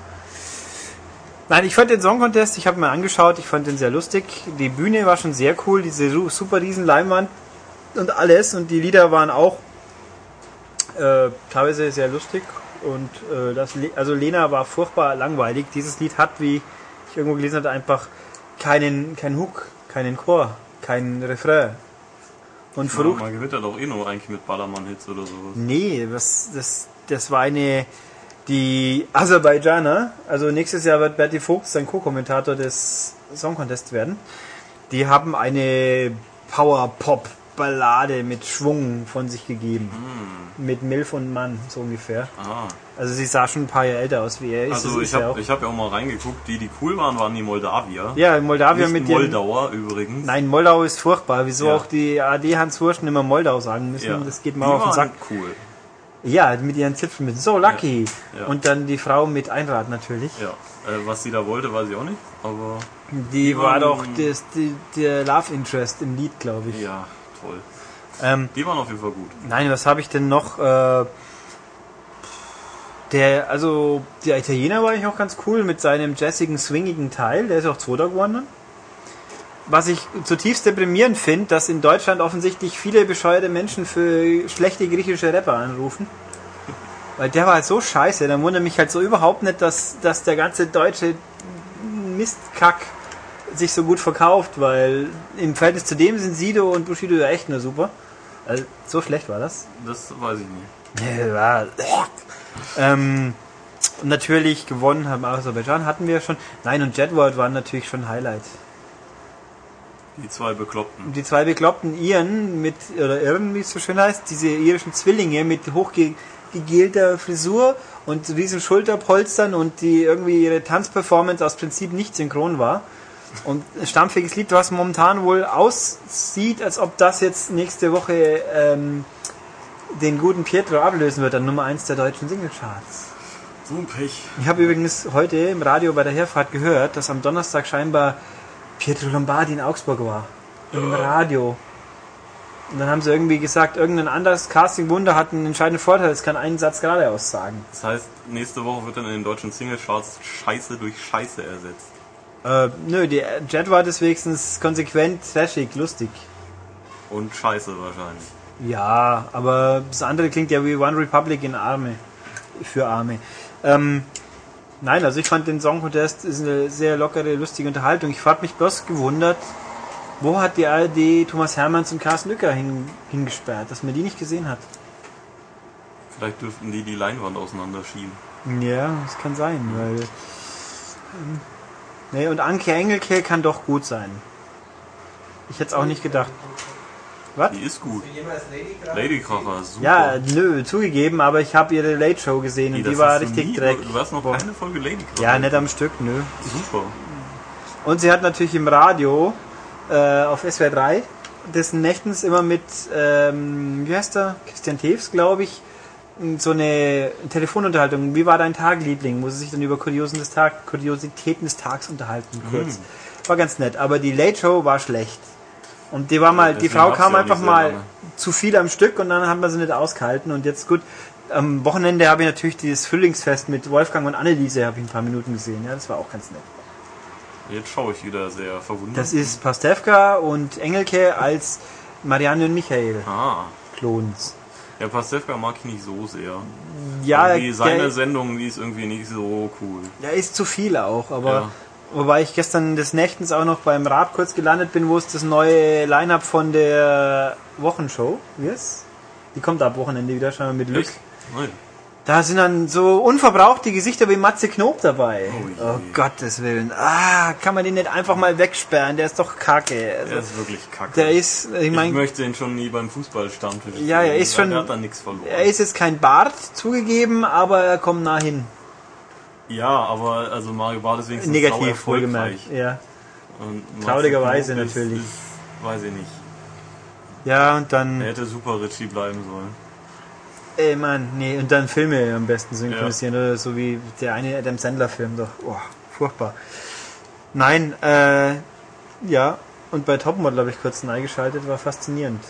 Nein, ich fand den Song Contest, ich habe mir angeschaut, ich fand den sehr lustig. Die Bühne war schon sehr cool, diese super riesen Leinwand und alles. Und die Lieder waren auch äh, teilweise sehr lustig. Und äh, das, also Lena war furchtbar langweilig. Dieses Lied hat, wie ich irgendwo gelesen hatte, einfach keinen, keinen Hook, keinen Chor, keinen Refrain. Und Ja, verrucht. man gewinnt ja doch eh nur eigentlich mit Ballermann-Hits oder sowas. Nee, das, das, das war eine, die Aserbaidschaner, also nächstes Jahr wird Bertie Vogt sein Co-Kommentator des Song Contest werden. Die haben eine Power-Pop-Ballade mit Schwung von sich gegeben. Mit Milf und Mann, so ungefähr. Ah. Also sie sah schon ein paar Jahre älter aus wie er ist. Also ich ist er habe ich hab ja auch mal reingeguckt, die, die cool waren, waren die Moldawier. Ja, in Moldawien Nicht mit. Moldauer übrigens. Nein, Moldau ist furchtbar. Wieso Ja. auch die AD Hans Wurschen immer Moldau sagen müssen, ja. das geht mir auf den Sack. cool. Ja, mit ihren Zipfeln mit So Lucky. Ja. Und dann die Frau mit Einrad natürlich. Ja. Äh, was sie da wollte, weiß ich auch nicht. Aber Die, Die war doch das, die, der Love Interest im Lied, glaube ich. ja, toll. Ähm, Die waren auf jeden Fall gut. nein, was habe ich denn noch? Äh, der, also der Italiener war ich auch ganz cool mit seinem jazzigen, swingigen Teil. Der ist auch Zweiter geworden. Was ich zutiefst deprimierend finde, dass in Deutschland offensichtlich viele bescheuerte Menschen für schlechte griechische Rapper anrufen. Weil der war halt so scheiße. Da wundert mich halt so überhaupt nicht, dass, dass der ganze deutsche Mistkack sich so gut verkauft, weil im Verhältnis zu dem sind Sido und Bushido ja echt nur super. Also, so schlecht war das. Das weiß ich nicht. Ja, war- ähm, und natürlich gewonnen haben Aserbaidschan, hatten wir schon. Nein, und Jetworld waren natürlich schon Highlight. Die zwei Bekloppten. Die zwei bekloppten Iren mit, oder Irren, wie es so schön heißt, diese irischen Zwillinge mit hochgegelter Frisur und riesen Schulterpolstern und die irgendwie ihre Tanzperformance aus Prinzip nicht synchron war. Und ein stampfiges Lied, was momentan wohl aussieht, als ob das jetzt nächste Woche ähm, den guten Pietro ablösen wird an Nummer 1 der deutschen Singlecharts. So ein Pech. Ich habe übrigens heute im Radio bei der Herfahrt gehört, dass am Donnerstag scheinbar Pietro Lombardi in Augsburg war. Im Radio. Und dann haben sie irgendwie gesagt, irgendein anderes Casting-Wunder hat einen entscheidenden Vorteil, es kann einen Satz geradeaus sagen. Das heißt, nächste Woche wird dann in den deutschen Singlecharts Scheiße durch Scheiße ersetzt. Äh, nö, die Jet war das wenigstens konsequent, trashig, lustig. Und Scheiße wahrscheinlich. Ja, aber das andere klingt ja wie One Republic in Arme. Für Arme. Ähm, nein, also ich fand den Song Contest ist eine sehr lockere, lustige Unterhaltung. Ich habe mich bloß gewundert, wo hat die ARD Thomas Hermanns und Carsten Lücker hin, hingesperrt, dass man die nicht gesehen hat. Vielleicht dürften die die Leinwand auseinanderschieben. Ja, das kann sein, weil. ähm, Nee, und Anke Engelke kann doch gut sein. Ich hätte es auch nicht gedacht. Was? Die ist gut. Für jemals Lady Kracher. Lady Kracher, super. Ja, nö, zugegeben, aber ich habe ihre Late Show gesehen Nee, und die war richtig nie- dreck. Du hast noch Boah. keine Folge Lady Kracher. Ja, nicht am Stück, nö. Super. Und sie hat natürlich im Radio äh, auf SWR 3 dessen Nächtens immer mit, ähm, wie heißt er? Christian Tews, glaube ich, so eine Telefonunterhaltung. Wie war dein Tag, Liebling? Wo sie sich dann über Kuriosen des Tag, Kuriositäten des Tags unterhalten, kurz. War ganz nett, aber die Late Show war schlecht. Und die war mal, die Frau kam ja einfach mal lange. zu viel am Stück und dann haben wir sie nicht ausgehalten. Und jetzt gut, am Wochenende habe ich natürlich dieses Frühlingsfest mit Wolfgang und Anneliese habe ich ein paar Minuten gesehen. Ja, das war auch ganz nett. Jetzt schaue ich wieder sehr verwundert. Das ist Pastewka und Engelke als Marianne und Michael Ah. Klons. Ja, Pastewka mag ich nicht so sehr. Ja, Irgendwie seine der, Sendung, die ist irgendwie nicht so cool. der ist zu viel auch, aber Ja. Wobei ich gestern des Nächtens auch noch beim Rad kurz gelandet bin, wo es das neue Line-Up von der Wochenshow, ist? Die kommt ab Wochenende wieder, schauen wir mit Glück. Nein. Da sind dann so unverbrauchte Gesichter wie Matze Knob dabei. Oh. Oh, Gottes Willen. Ah, kann man den nicht einfach mal wegsperren? Der ist doch kacke. Also, Der ist wirklich kacke. der ist, ich ich meine, möchte ihn schon nie beim Fußballstammtisch Ja, er ist schon- Der hat da nichts verloren. er ist jetzt kein Bart zugegeben, aber er kommt nah hin. Ja, aber also Mario Barth ist wenigstens Negativ wohlgemerkt. Ja. Traurigerweise natürlich. Ist, weiß ich nicht. Ja, und dann, Er hätte super Richie bleiben sollen. ey Mann, nee, und dann Filme am besten synchronisieren, oder so wie der eine Adam Sandler Film doch. Oh, furchtbar. Nein, äh, ja, und bei Topmodel habe ich kurz eingeschaltet, war faszinierend.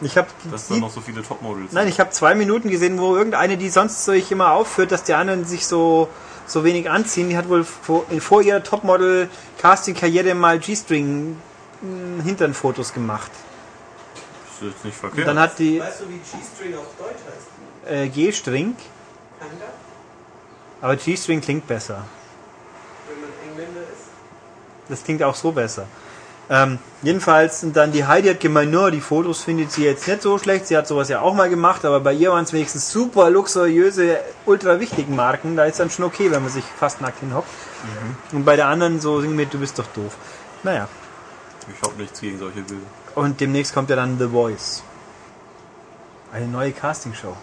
Ich habe Dass da noch so viele Topmodels Nein, ich habe zwei Minuten gesehen, wo irgendeine, die sonst so ich immer aufführt, dass die anderen sich so so wenig anziehen, die hat wohl vor, vor ihrer Topmodel-Casting-Karriere mal G-String mh, Hintern-Fotos gemacht. Das ist jetzt nicht Und verkehrt. dann hat die Weißt du, wie G-String auf Deutsch heißt? äh, G-String, aber G-String klingt besser. Wenn man Engländer ist? Das klingt auch so besser. Ähm, jedenfalls, und dann die Heidi hat gemeint, nur die Fotos findet sie jetzt nicht so schlecht. Sie hat sowas ja auch mal gemacht, aber bei ihr waren es wenigstens super luxuriöse, ultra wichtigen Marken. Da ist dann schon okay, wenn man sich fast nackt hinhockt. Und bei der anderen so singen mit, du bist doch doof. Naja. Ich habe nichts gegen solche Bilder. Und demnächst kommt ja dann The Voice. Eine neue Castingshow.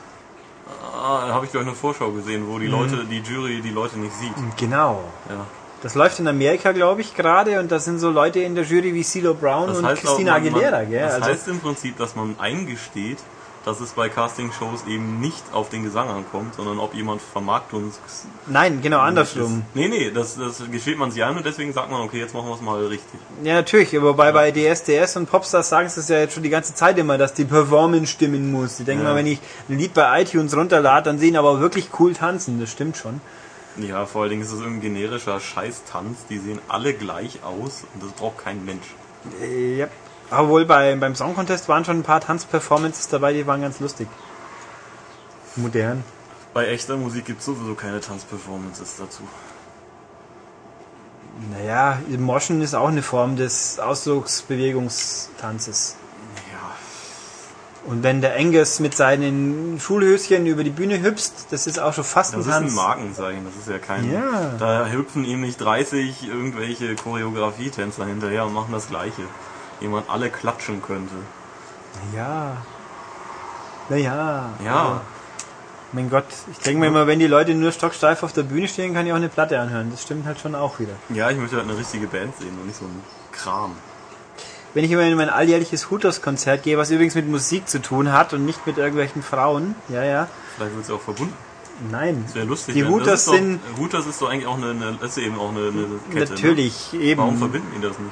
Ah, habe ich gleich eine Vorschau gesehen, wo die Leute, die Jury die Leute nicht sieht. Genau. Ja. Das läuft in Amerika, glaube ich, gerade. Und da sind so Leute in der Jury wie CeeLo Brown Das und heißt Christina man- Aguilera, gell? Das Also, heißt im Prinzip, dass man eingesteht, dass es bei Castingshows eben nicht auf den Gesang ankommt, sondern ob jemand Vermarktungs... nein, genau andersrum. Nee, nee, das, das gesteht man sich ein und deswegen sagt man, okay, jetzt machen wir es mal richtig. Ja, natürlich, aber bei, bei DSDS und Popstars sagen sie es ja jetzt schon die ganze Zeit immer, dass die Performance stimmen muss. Die denken Ja. mal, wenn ich ein Lied bei iTunes runterlade, dann sehen aber wirklich cool tanzen. Das stimmt schon. Ja, vor allen Dingen ist es irgendein generischer Scheißtanz, die sehen alle gleich aus und das braucht kein Mensch. Ja. Aber wohl bei, beim Song Contest waren schon ein paar Tanzperformances dabei, die waren ganz lustig. Modern. Bei echter Musik gibt es sowieso keine Tanzperformances dazu. Naja, Moschen ist auch eine Form des Ausdrucksbewegungstanzes. Ja, Und wenn der Angus mit seinen Schulhöschen über die Bühne hüpst, das ist auch schon fast das ein ist ein. Markenzeichen, das ist ja kein... Ja. Da hüpfen ihm nicht 30 irgendwelche Choreografietänzer hinterher und machen das Gleiche. Jemand alle klatschen könnte. Ja. Naja. Ja, Mein Gott, ich denke mir immer, wenn die Leute nur stocksteif auf der Bühne stehen, kann ich auch eine Platte anhören. Das stimmt halt schon auch wieder. ja, ich möchte halt eine richtige Band sehen und nicht so ein Kram. Wenn ich immer in mein alljährliches Hooters-Konzert gehe, was übrigens mit Musik zu tun hat und nicht mit irgendwelchen Frauen, ja, ja, Vielleicht wird es auch verbunden. nein. Das wäre lustig. Die Hooters das ist doch- sind- Hooters ist doch eigentlich auch eine, eine ist eben auch eine, eine Kette. Natürlich, Ne? eben. Warum verbinden die das nicht?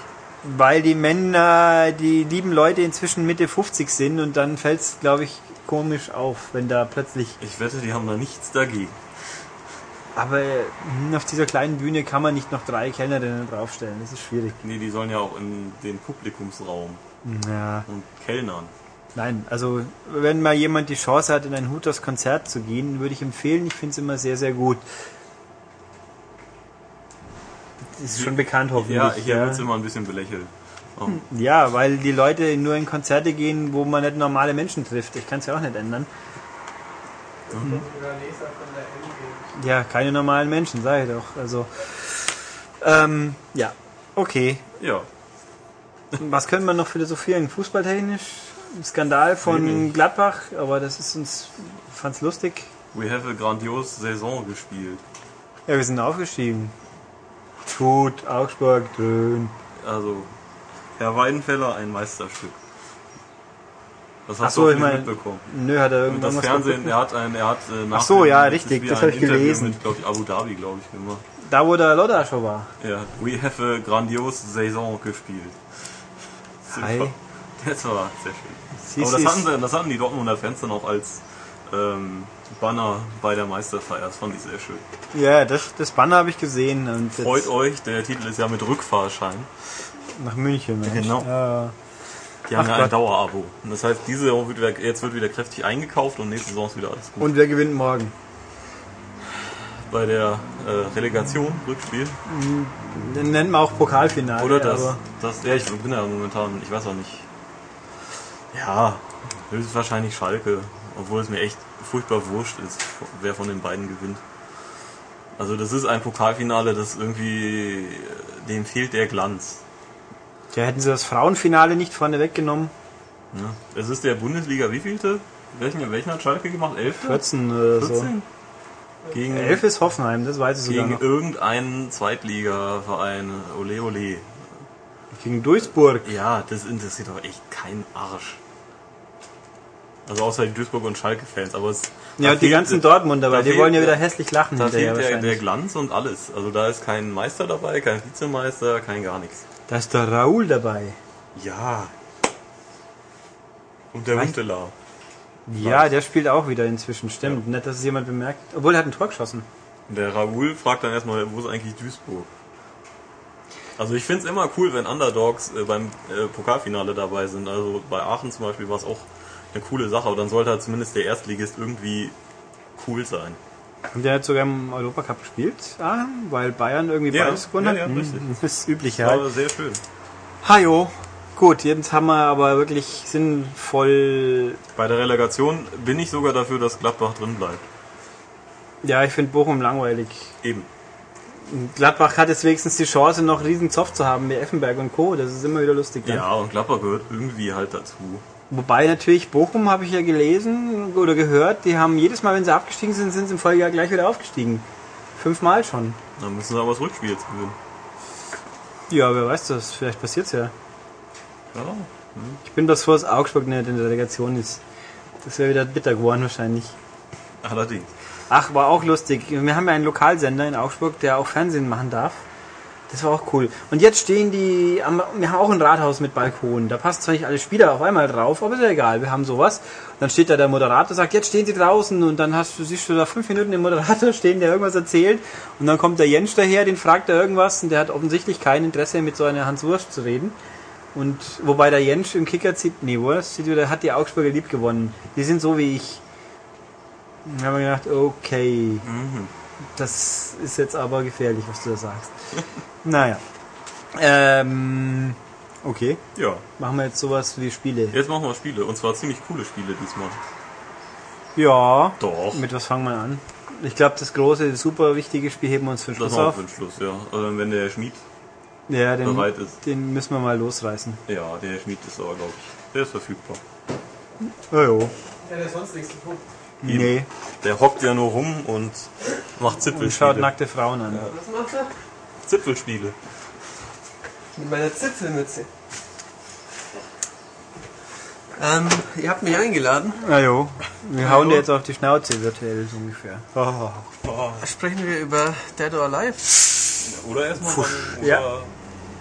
Weil die Männer, die lieben Leute inzwischen Mitte 50 sind und dann fällt es, glaube ich, komisch auf, wenn da plötzlich. Ich wette, die haben da nichts dagegen. Aber hm, auf dieser kleinen Bühne kann man nicht noch drei Kellnerinnen draufstellen. Das ist schwierig. Nee, die sollen ja auch in den Publikumsraum Ja. und Kellnern. Nein, also wenn mal jemand die Chance hat, in ein Hooters-Konzert zu gehen, würde ich empfehlen. Ich finde es immer sehr, sehr gut. Das ist schon bekannt, hoffentlich. Ja, hier ja. wird immer ein bisschen belächelt. Oh. ja, weil die Leute nur in Konzerte gehen, wo man nicht normale Menschen trifft. Ich kann es ja auch nicht ändern. Oder Ja, keine normalen Menschen, sage ich doch. Also Ähm, ja, okay. Ja. Was können wir noch philosophieren? Fußballtechnisch? Skandal von Wenig. Gladbach, aber das ist uns, fand's lustig. We have a grandiose Saison gespielt. Ja, wir sind aufgestiegen. Tut, Augsburg, Drön. Also, Herr Weidenfeller, ein Meisterstück. Das hast Ach so, du hoffentlich meine, mitbekommen. nö, hat er Und das irgendwas Fernsehen, er hat ein, er hat äh, nach Ach so, ja, richtig, das ein hab ich Interview gelesen. Mit, glaube ich, Abu Dhabi, glaube ich, gemacht. Da, wo der Lodder schon war. Ja, we have a grandiose Saison gespielt. Hi. Das war sehr schön. Aber das hatten, sie, das hatten die Dortmunder Fans dann auch als ähm, Banner bei der Meisterfeier. Das fand ich sehr schön. Ja, das, das Banner habe ich gesehen. Freut euch, der Titel ist ja mit Rückfahrschein. Nach München, Mensch. Genau. Ja. Die haben Ach ja ein Gott. Dauerabo. Und das heißt, diese Saison wird wieder, jetzt wird wieder kräftig eingekauft und nächste Saison ist wieder alles gut. Und wer gewinnt morgen? Bei der äh, Relegation, Rückspiel. Den nennt man auch Pokalfinale. Oder das, das. Ja, ich bin ja momentan, ich weiß auch nicht. Ja, höchstwahrscheinlich Schalke. Obwohl es mir echt furchtbar wurscht ist, wer von den beiden gewinnt. Also das ist ein Pokalfinale, das irgendwie, äh, dem fehlt der Glanz. Ja, hätten sie das Frauenfinale nicht vorne weggenommen. Ne? Es ist der Bundesliga wievielte? Welchen, welchen hat Schalke gemacht? Elf? 14 oder so. 14? Gegen, 11 ist Hoffenheim, das weiß ich sogar gegen noch. irgendeinen Zweitligaverein. Ole ole. Gegen Duisburg. Ja, das interessiert doch echt keinen Arsch. Also außer die Duisburg und Schalke-Fans, aber es. Ja, die ganzen Dortmunder, weil die wollen ja der- wieder hässlich lachen Da fehlt der, der. Glanz und alles. Also da ist kein Meister dabei, kein Vizemeister, kein gar nichts. Da ist der Raoul dabei. Ja. Und der Huntelaar. Ja, der spielt auch wieder inzwischen, stimmt. Nicht, dass es jemand bemerkt. Obwohl, er hat ein Tor geschossen. Und der Raoul fragt dann erstmal, wo ist eigentlich Duisburg? Also ich finde es immer cool, wenn Underdogs äh, beim äh, Pokalfinale dabei sind. Also bei Aachen zum Beispiel war es auch eine coole Sache, aber dann sollte halt zumindest der Erstligist irgendwie cool sein. Und der hat sogar im Europacup gespielt, ah, weil Bayern irgendwie Ja, beides gewonnen hat. ja, Hm, richtig. Das ist üblich, ja. war sehr schön. Hajo. Gut, jetzt haben wir aber wirklich sinnvoll. Bei der Relegation bin ich sogar dafür, dass Gladbach drin bleibt. Ja, ich finde Bochum langweilig. Eben. Gladbach hat jetzt wenigstens die Chance, noch riesen Zoff zu haben wie Effenberg und Co. Das ist immer wieder lustig. dann. Ja, und Gladbach gehört irgendwie halt dazu. Wobei natürlich Bochum, habe ich ja gelesen oder gehört, die haben jedes Mal, wenn sie abgestiegen sind, sind sie im Folgejahr gleich wieder aufgestiegen. Fünfmal schon. Dann müssen sie aber das Rückspiel jetzt gewinnen. Ja, wer weiß das? Vielleicht passiert's ja. Ja. Ich bin bloß froh, dass Augsburg nicht in der Delegation ist. Das wäre wieder bitter geworden wahrscheinlich. Allerdings. Ach, war auch lustig. Wir haben ja einen Lokalsender in Augsburg, der auch Fernsehen machen darf. Das war auch cool. Und jetzt stehen die, wir haben auch ein Rathaus mit Balkon. Da passen zwar nicht alle Spieler auf einmal drauf, aber ist ja egal, wir haben sowas. Und dann steht da der Moderator, sagt, jetzt stehen sie draußen und dann hast du, siehst du da fünf Minuten den Moderator stehen, der irgendwas erzählt. Und dann kommt der Jens daher, den fragt er irgendwas und der hat offensichtlich kein Interesse, mit so einer Hans Wurst zu reden. Und wobei der Jens im Kicker zieht, nee, Wurst zieht, der hat die Augsburger lieb gewonnen. Die sind so wie ich. Da haben wir gedacht, okay, das ist jetzt aber gefährlich, was du da sagst. naja. Ähm, okay, Ja. machen wir jetzt sowas wie Spiele. Jetzt machen wir Spiele. Und zwar ziemlich coole Spiele diesmal. Ja. Doch. Mit was fangen wir an? Ich glaube, das große, super wichtige Spiel heben wir uns für den Das Schluss machen wir auf. für den Schluss, ja. Also wenn der Schmied, Ja, den, bereit ist. den müssen wir mal losreißen. ja, der Schmied ist aber, glaube ich, der ist verfügbar. Oh, jo. Ich hätte sonst nichts zu tun. Nee, Der hockt ja nur rum und macht und Zipfelspiele. schaut nackte Frauen an. Was macht er? Zipfelspiele. Mit meiner Zipfelmütze. Ähm, ihr habt mich eingeladen. Na jo. Wir hauen jo. dir jetzt auf die Schnauze virtuell so ungefähr. Sprechen wir über Dead or Alive? Oder erstmal beim- Ja. oder-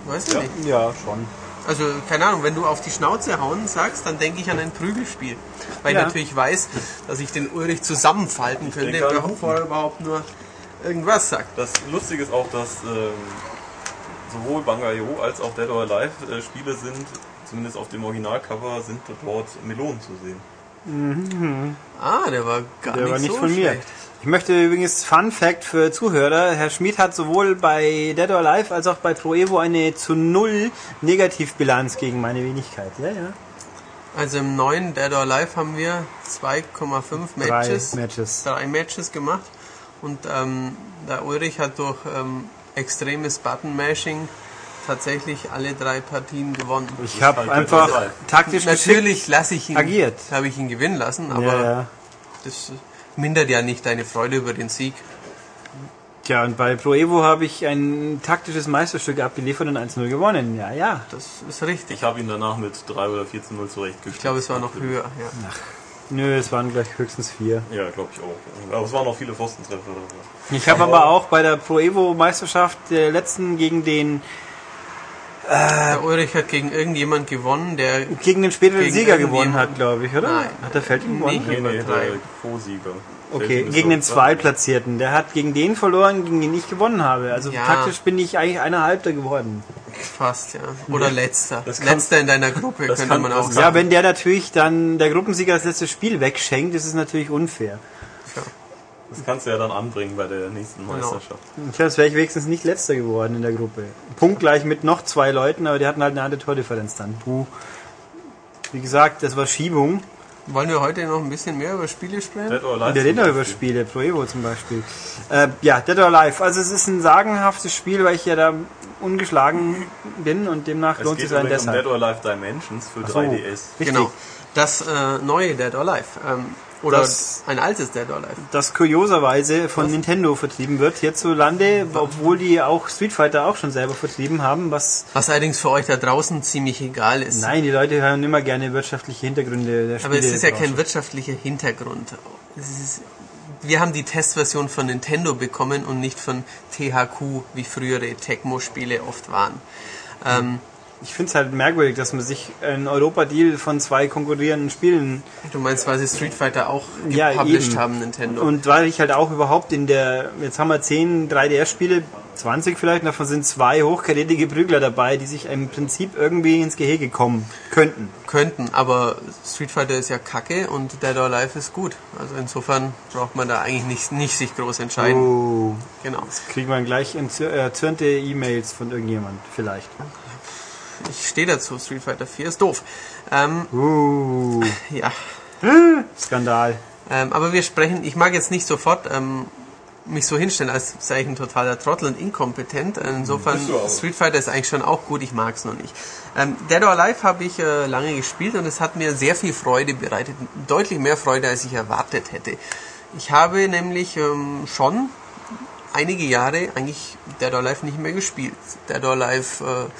Weiß ich nicht. Ja, schon. Also, keine Ahnung, wenn du auf die Schnauze hauen sagst, dann denke ich an ein Prügelspiel. Weil Ja. ich natürlich weiß, dass ich den Ulrich zusammenfalten könnte, denke an bevor er überhaupt nur irgendwas sagt. Das Lustige ist auch, dass ähm, sowohl Bangayo als auch Dead or Alive äh, Spiele sind, zumindest auf dem Originalcover, sind dort Melonen zu sehen. Ah, der war gar Der nicht, war nicht so von mir. Ich möchte übrigens Fun Fact für Zuhörer. Herr Schmid hat sowohl bei Dead or Alive als auch bei Pro Evo eine zu null Negativbilanz gegen meine Wenigkeit. Ja, ja. Also im neuen Dead or Alive haben wir 2,5 Matches, Drei Matches. drei Matches gemacht. Und ähm, der Ulrich hat durch ähm, extremes Button-Mashing tatsächlich alle drei Partien gewonnen. Ich habe halt einfach taktisch Natürlich lasse ich ihn, agiert. habe ich ihn gewinnen lassen, aber Ja, ja. das mindert ja nicht deine Freude über den Sieg. Tja, und bei Pro Evo habe ich ein taktisches Meisterstück abgeliefert und 1-0 gewonnen. Ja, ja. Das ist richtig. Ich habe ihn danach mit 3 oder 4 zu 0 zurechtgestellt. Ich glaube, es war noch höher. Ja. Nö, es waren gleich höchstens vier. Ja, glaube ich auch. Aber es waren auch viele Pfostentreffer. Ich habe aber auch bei der Pro Evo Meisterschaft der letzten gegen den Der Ulrich hat gegen irgendjemand gewonnen, der gegen den späteren Gegen Sieger gewonnen hat, glaube ich, oder? Nein. Hat der Felding gewonnen? Nee. Nee, nee, der. Co-Sieger. Okay, gegen den Zweitplatzierten. Der hat gegen den verloren, gegen den ich gewonnen habe. Also Ja. taktisch bin ich eigentlich einer Halbter geworden. fast, ja. Oder letzter. Das kann- letzter in deiner Gruppe, könnte kann- man auch kann- Ja, sagen. wenn der natürlich dann der Gruppensieger das letzte Spiel wegschenkt, ist es natürlich unfair. Das kannst du ja dann anbringen bei der nächsten Genau. Meisterschaft. Ich glaube, wäre ich wenigstens nicht letzter geworden in der Gruppe. Punktgleich mit noch zwei Leuten, aber die hatten halt eine andere Tordifferenz dann. Puh. Wie gesagt, das war Schiebung. Wollen wir heute noch ein bisschen mehr über Spiele sprechen? Dead or Alive Wir reden über. Spiele, Pro Evo zum Beispiel. Äh, ja, Dead or Alive. Also es ist ein sagenhaftes Spiel, weil ich ja da ungeschlagen bin und demnach Es lohnt sich ein übrigens um Dead deshalb. or Alive Dimensions für so. 3DS. Richtig. Genau. Das äh, neue Dead or Alive. Ähm, oder Das- ein altes Dead or Alive. Das kurioserweise von Nintendo vertrieben wird hierzulande, obwohl die auch Street Fighter auch schon selber vertrieben haben, was Was allerdings für euch da draußen ziemlich egal ist. Nein, die Leute hören immer gerne wirtschaftliche Hintergründe der Spiele. Aber es ist ja kein wirtschaftlicher Hintergrund. Ist, wir haben die Testversion von Nintendo bekommen und nicht von THQ, wie frühere Tecmo-Spiele oft waren. Ähm, Ich finde es halt merkwürdig, dass man sich einen Europa-Deal von zwei konkurrierenden Spielen du meinst, weil sie Street Fighter auch Ja, gepublished eben. haben, Nintendo. und weil ich halt auch überhaupt in der, jetzt haben wir 10 3DS-Spiele, 20 vielleicht, davon sind zwei hochkarätige Prügler dabei, die sich im Prinzip irgendwie ins Gehege kommen könnten. könnten, aber Street Fighter ist ja kacke und Dead or Alive ist gut. Also insofern braucht man da eigentlich nicht, nicht sich groß entscheiden. Oh, Genau. kriegt man gleich entzür- erzürnte E-Mails von irgendjemand, vielleicht. Ich stehe dazu, Street Fighter 4 ist doof. Ähm, Uh, ja. Skandal. Ähm, aber wir sprechen, ich mag jetzt nicht sofort ähm, mich so hinstellen, als sei ich ein totaler Trottel und inkompetent. Insofern. Street Fighter ist eigentlich schon auch gut, ich mag es noch nicht. Ähm, Dead or Alive habe ich äh, lange gespielt und es hat mir sehr viel Freude bereitet. Deutlich mehr Freude, als ich erwartet hätte. Ich habe nämlich ähm, schon einige Jahre eigentlich Dead or Alive nicht mehr gespielt. Dead or Alive äh,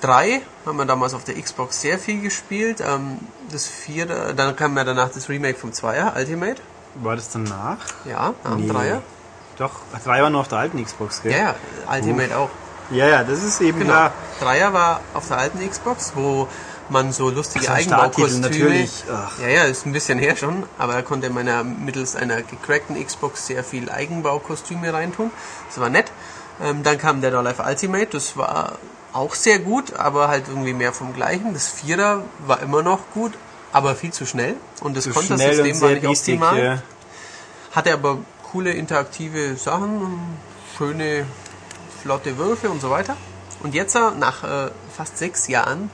3 haben wir damals auf der Xbox sehr viel gespielt. Ähm, das 4, dann kam ja danach das Remake vom 2er, Ultimate. War das danach? Ja, am Nee. Dreier. Doch, drei war noch auf der alten Xbox, gell? Ja, ja, Ultimate auch. Ja, ja, das ist eben Genau. da. Dreier war auf der alten Xbox, wo man so lustige Ach so, Starttitel, Eigenbaukostüme. natürlich. Ach. Ja, ja, ist ein bisschen her schon, aber er konnte meiner mittels einer gecrackten Xbox sehr viel Eigenbaukostüme reintun. Das war nett. Ähm, dann kam Dead or Alive Ultimate, das war auch sehr gut, aber halt irgendwie mehr vom Gleichen. Das Vierer war immer noch gut, aber viel zu schnell und das und Kontersystem war nicht biestig. optimal. Ja. Hatte aber coole interaktive Sachen, schöne, flotte Würfe und so weiter. Und jetzt, äh, nach äh, fast sechs Jahren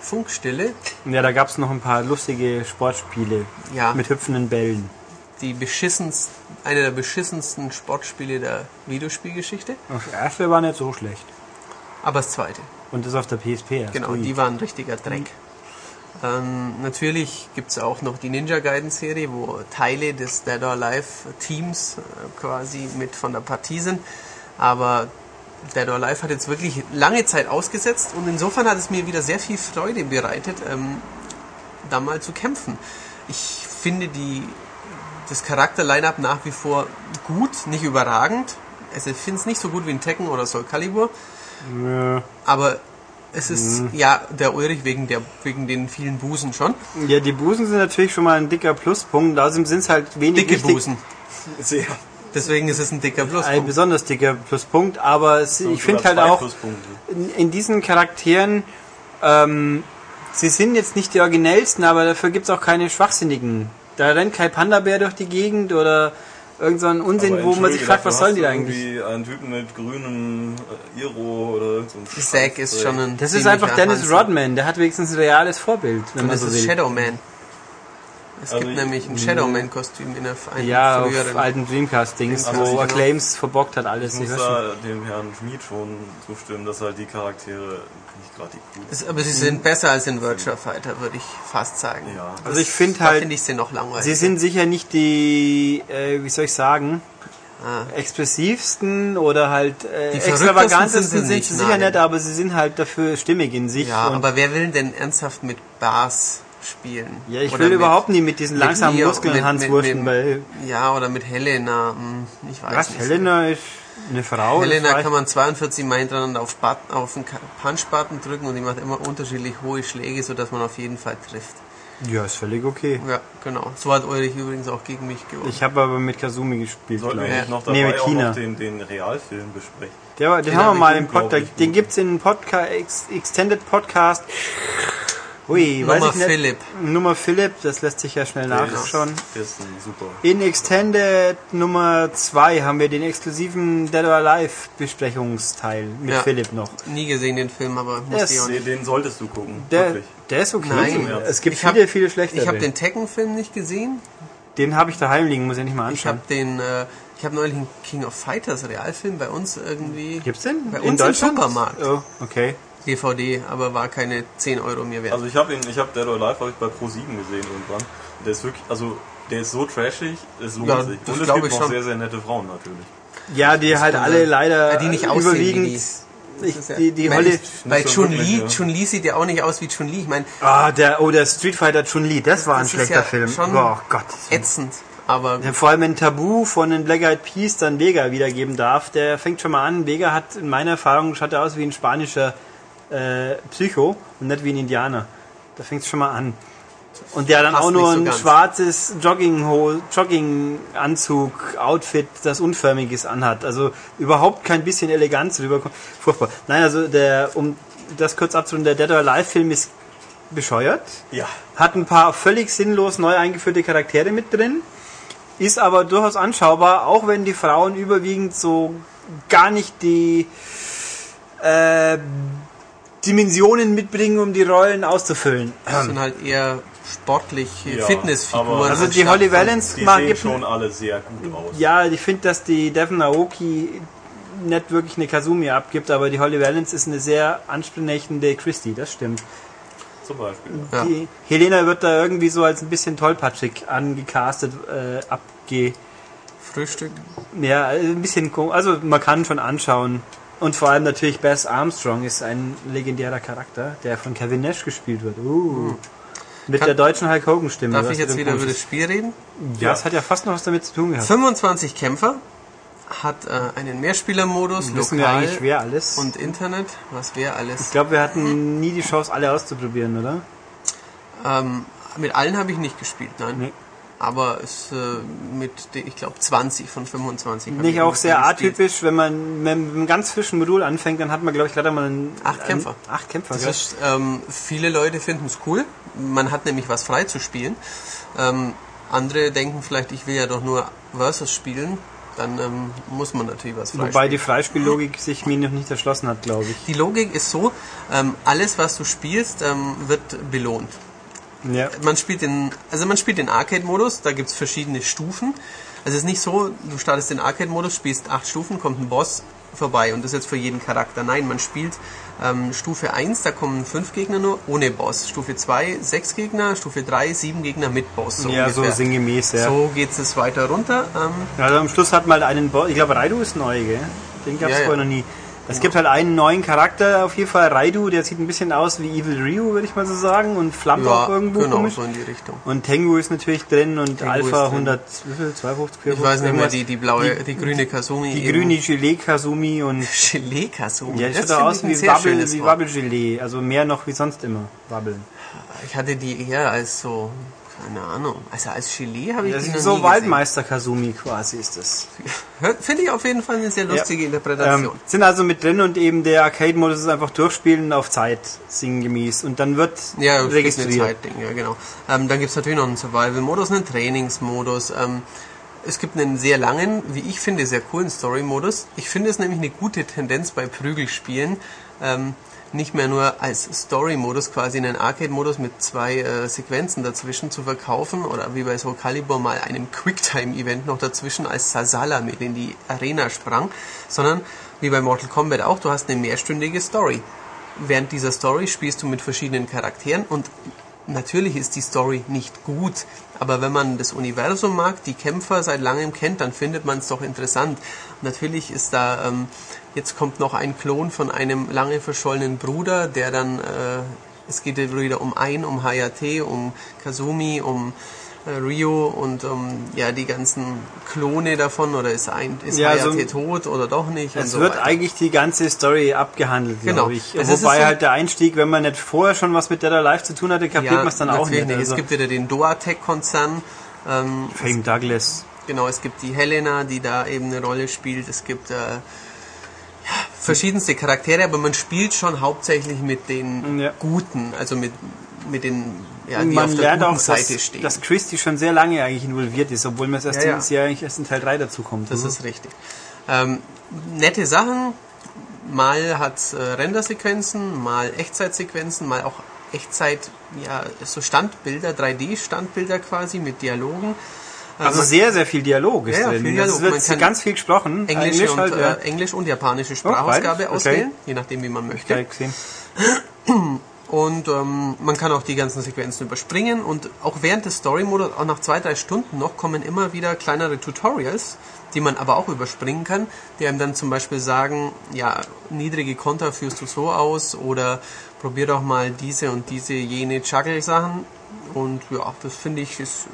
Funkstille, ja, da gab es noch ein paar lustige Sportspiele ja, mit hüpfenden Bällen. die beschissensten, eine der beschissensten Sportspiele der Videospielgeschichte. Das erste war nicht so schlecht. Aber das zweite, Und das auf der PSP erst. genau, Ui. die war ein richtiger Dreck. Ähm, natürlich gibt es auch noch die Ninja Gaiden Serie, wo Teile des Dead or Alive Teams äh, quasi mit von der Partie sind. Aber Dead or Alive hat jetzt wirklich lange Zeit ausgesetzt und insofern hat es mir wieder sehr viel Freude bereitet, ähm, da mal zu kämpfen. Ich finde die, das Charakter-Line-Up nach wie vor gut, nicht überragend. Also ich finde es nicht so gut wie in Tekken oder Soul Calibur, Ja. aber es ist, Mhm. ja, der Ulrich wegen, der, wegen den vielen Busen schon. ja, die Busen sind natürlich schon mal ein dicker Pluspunkt. Außerdem sind es halt wenig Dicke wichtig- Busen. Sehr. Deswegen ist es ein dicker Ein Pluspunkt. besonders dicker Pluspunkt, aber es, ich finde halt auch in, in diesen Charakteren, ähm, sie sind jetzt nicht die originellsten, aber dafür gibt es auch keine schwachsinnigen. Da rennt kein Panda-Bär durch die Gegend oder irgend so ein Unsinn, wo man sich fragt, was sollen die du eigentlich? Irgendwie einen Typen mit grünem äh, Iro oder so ein Zack ist schon ein Das ist einfach Dennis. Rodman, der hat wenigstens ein reales Vorbild, wenn Und man das so ist will. Shadow Man. Es Also gibt ich- nämlich ein Shadowman-Kostüm in der einen Ja, auf früheren. alten Dreamcast-Dings, Also wo ich- Acclaims verbockt hat alles. Ich Ich muss da dem Herrn Schmid schon zustimmen, dass halt die Charaktere gerade Das- Aber sie sind besser als in Virtua Fighter, würde ich fast sagen. Ja. Also ich finde halt, finde ich sie noch langweilig. sie sind sicher nicht die, äh, wie soll ich sagen, Ah. expressivsten oder halt äh, Die extravagantesten sind sie sind sie nicht, sicher nein. nicht, aber sie sind halt dafür stimmig in sich. Ja, und aber wer will denn ernsthaft mit Bars spielen? ja, ich Oder will mit- überhaupt nie mit diesen mit langsamen Muskeln mit- Hans mit- mit- weil Ja, oder mit Helena. hm, Ich weiß was, nicht. Helena ist eine Frau. Helena kann man 42 Mal hintereinander auf, Button, auf den Punch-Button drücken und die macht immer unterschiedlich hohe Schläge, sodass man auf jeden Fall trifft. Ja, ist völlig okay. Ja, genau. So hat Ulrich übrigens auch gegen mich gewonnen. Ich habe aber mit Kazumi gespielt, Sollten wir ich. noch dabei Nee, mit auch China. noch den, den Realfilm besprechen. Der, den Den haben wir mal im Podcast. Den gut. gibt's in Podcast, Ex Extended Podcast. Hui, weiß Nummer ich nicht. Philipp. Nummer Philipp, das lässt sich ja schnell Der ist- nachschauen. Ist super. In Extended Nummer 2 haben wir den exklusiven Dead or Alive Besprechungsteil mit Ja. Philipp noch. Nie gesehen den Film, aber Der muss ich ist auch Den, nicht. den solltest du gucken. Der, wirklich. der ist okay. Nein. es gibt Ich hab- viele, viele schlechte. Ich habe den Tekken-Film nicht gesehen. den habe ich daheim liegen, muss ich nicht mal Ich habe anschauen. den, äh, ich habe neulich einen King of Fighters Realfilm bei uns irgendwie Gibt's den? Bei in uns im Deutschland? Supermarkt. Oh, okay. DVD, aber war keine 10 Euro mir wert. Also ich habe ihn, ich habe Dead or Alive hab ich bei Pro 7 gesehen irgendwann. Der ist wirklich, also der ist so trashig, es lohnt Ja, sich. das Und es gibt schon. sehr, sehr nette Frauen natürlich. Ja, die halt kann alle sein. leider Ja, die nicht überwiegend. die. Ich, ja- die, die Ich meine, Holly. Bei Chun-Li, wirklich, ja. Chun-Li sieht ja auch nicht aus wie Chun-Li. Ich meine, Ah, der, oh, der Street Fighter Chun-Li, das war ein Das ist schlechter ja Film. schon- Oh Gott. ätzend. Aber Ja, vor allem wenn Tabu von den Black Eyed Peas dann Vega wiedergeben darf, der fängt schon mal an. Vega hat in meiner Erfahrung schaut er aus wie ein spanischer äh, Psycho und nicht wie ein Indianer. Da fängt es schon mal an. Und der dann Passt auch nur so ein ganz. schwarzes Jogging Jogginganzug, Outfit, das unförmiges anhat. Also überhaupt kein bisschen Eleganz rüberkommt. Furchtbar. Nein, also der, um das kurz abzurunden, der Dead or Alive Film ist bescheuert Ja. hat ein paar völlig sinnlos neu eingeführte Charaktere mit drin, ist aber durchaus anschaubar, auch wenn die Frauen überwiegend so gar nicht die äh, Dimensionen mitbringen, um die Rollen auszufüllen. das sind halt eher sportliche Ja, Fitnessfiguren. Also die Holly Valance Die mag, sehen schon alle sehr gut aus. ja, ich finde, dass die Devon Aoki nicht wirklich eine Kazumi abgibt, aber die Holly Valance ist eine sehr ansprechende Christie, das stimmt. Zum Beispiel. Ja. Die Helena wird da irgendwie so als ein bisschen tollpatschig angecastet, äh, abge... Frühstück. Ja, ein bisschen kom- Also man kann schon anschauen. Und vor allem natürlich Bess Armstrong ist ein legendärer Charakter, der von Kevin Nash gespielt wird. Uh. Mit Kann- der deutschen Hulk Hogan Stimme. Darf ich jetzt wieder über das Spiel reden? Ja, das hat ja fast noch was damit zu tun gehabt. 25 Kämpfer, hat äh, einen Mehrspielermodus, Wissen wir lokal eigentlich wer alles? und Internet. Was wäre alles? ich glaube, wir hatten nie die Chance, alle auszuprobieren, oder? Ähm, mit allen habe ich nicht gespielt, nein. Nee. Aber es äh, mit, ich glaube, 20 von 25. habe Nicht ich auch sehr atypisch, wenn man mit einem ganz frischen Modul anfängt, dann hat man, glaube ich, gerade mal einen... Acht Kämpfer. Einen, acht Kämpfer, Das ist, ähm, viele Leute finden es cool. Man hat nämlich was frei zu spielen. Ähm, andere denken vielleicht, ich will ja doch nur Versus spielen. Dann ähm, muss man natürlich was frei Wobei die Freispiellogik sich mir noch nicht erschlossen hat, glaube ich. Die Logik ist so, ähm, alles was du spielst, ähm, wird belohnt. Ja. Man spielt den, also man spielt den Arcade-Modus, da gibt's verschiedene Stufen. Also es ist nicht so, du startest den Arcade-Modus, spielst acht Stufen, kommt ein Boss vorbei und das ist jetzt für jeden Charakter. Nein, man spielt ähm, Stufe 1, da kommen fünf Gegner nur ohne Boss. Stufe 2, sechs Gegner, Stufe 3, sieben Gegner mit Boss. So ja, so ungefähr. sinngemäß, ja. So geht es weiter runter. Ähm, Also am Schluss hat man halt einen Boss. Ich glaube, Raidu ist neu, gell? Den gab es Ja, ja. vorher noch nie. Es gibt halt einen neuen Charakter, auf jeden Fall Raidu, der sieht ein bisschen aus wie Evil Ryu, würde ich mal so sagen, und flammt auch irgendwo genau, komisch. so in die Richtung. Und Tengu ist natürlich drin und Tengu Alpha ist drin. 100, wie viel? 250, 450? Ich weiß nicht mehr, die, die blaue, die, grüne Kasumi. Die eben. grüne Gelee-Kasumi und Gelee-Kasumi. ja, Das sieht aus wie Wabbel, wie Wort. Wabbelgelee, also mehr noch wie sonst immer, Wabbeln. Ich hatte die eher als so, keine Ahnung, also als Gelee habe ich Das ist so nie Waldmeister-Kasumi quasi ist das. Finde ich auf jeden Fall eine sehr lustige Ähm, Interpretation. sind also mit drin und eben der Arcade-Modus ist einfach durchspielen auf Zeit, sinngemäß. Und dann wird ja, registriert. Zeitding, ja genau. Ähm, dann gibt es natürlich noch einen Survival-Modus, einen Trainingsmodus. Ähm, es gibt einen sehr langen, wie ich finde, sehr coolen Story-Modus. Ich finde es nämlich eine gute Tendenz bei Prügelspielen, ähm, nicht mehr nur als Story-Modus quasi einen Arcade-Modus mit zwei äh, Sequenzen dazwischen zu verkaufen oder wie bei Soul Calibur mal einem Quicktime-Event noch dazwischen, als Sasala mit in die Arena sprang, sondern wie bei Mortal Kombat auch, du hast eine mehrstündige Story. Während dieser Story spielst du mit verschiedenen Charakteren und natürlich ist die Story nicht gut, aber wenn man das Universum mag, die Kämpfer seit langem kennt, dann findet man es doch interessant. Natürlich ist da, ähm, jetzt kommt noch ein Klon von einem lange verschollenen Bruder, der dann, äh, es geht ja wieder um Ein, um Hayate, um Kazumi, um äh, Rio und um ja die ganzen Klone davon oder ist ein ist Ja, Hayate so- tot oder doch nicht Es so wird weiter. eigentlich die ganze Story abgehandelt, Genau. glaube ich. Also Wobei so- halt der Einstieg, wenn man nicht vorher schon was mit Dead or Alive zu tun hatte, kapiert man es dann auch natürlich nicht. Also, Es gibt wieder den Doatec-Konzern. Ähm, Fame Douglas. Genau, es gibt die Helena, die da eben eine Rolle spielt. Es gibt äh, ja, verschiedenste Charaktere, aber man spielt schon hauptsächlich mit den Ja. Guten, also mit, mit den, ja, die man auf der guten auch, Seite dass, stehen. dass Christie schon sehr lange eigentlich involviert ist, obwohl man es erst Ja, ja. eigentlich erst in Teil 3 dazu kommt. Das ist richtig. Ähm, nette Sachen. Mal hat äh, Rendersequenzen, mal Echtzeitsequenzen, mal auch Echtzeit, ja, so Standbilder, 3D-Standbilder quasi mit Dialogen. Also sehr, sehr viel Dialog ist Ja, drin. viel Es Dialog. wird Man kann ganz viel gesprochen. Englische Englisch und, halt, ja. äh, Englisch und japanische beides? Sprachausgabe Okay. auswählen, je nachdem wie man möchte. Und ähm, man kann auch die ganzen Sequenzen überspringen und auch während des Story-Modus, auch nach zwei, drei Stunden noch, kommen immer wieder kleinere Tutorials, die man aber auch überspringen kann, die einem dann zum Beispiel sagen, ja, niedrige Konter führst du so aus oder probier doch mal diese und diese jene Juggle-Sachen und ja, das finde ich ist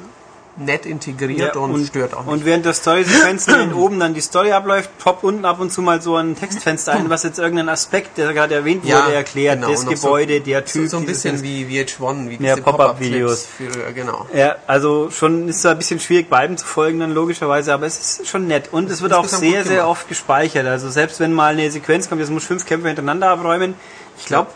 nett integriert Ja, und, stört auch nicht. Und während der Story-Sequenzen, oben dann die Story abläuft, poppt unten ab und zu mal so ein Textfenster ein, was jetzt irgendeinen Aspekt, der gerade erwähnt Ja, wurde, erklärt. genau, das noch so- Gebäude, der so, Typ. so ein dieses bisschen wie VH1, wie Ja, Pop-up-Videos. Für, genau. Ja, also schon ist es ein bisschen schwierig, beiden zu folgen dann logischerweise, aber es ist schon nett. Und es wird auch sehr, sehr oft gespeichert. Also selbst wenn mal eine Sequenz kommt, jetzt muss fünf Kämpfe hintereinander abräumen, ich glaube,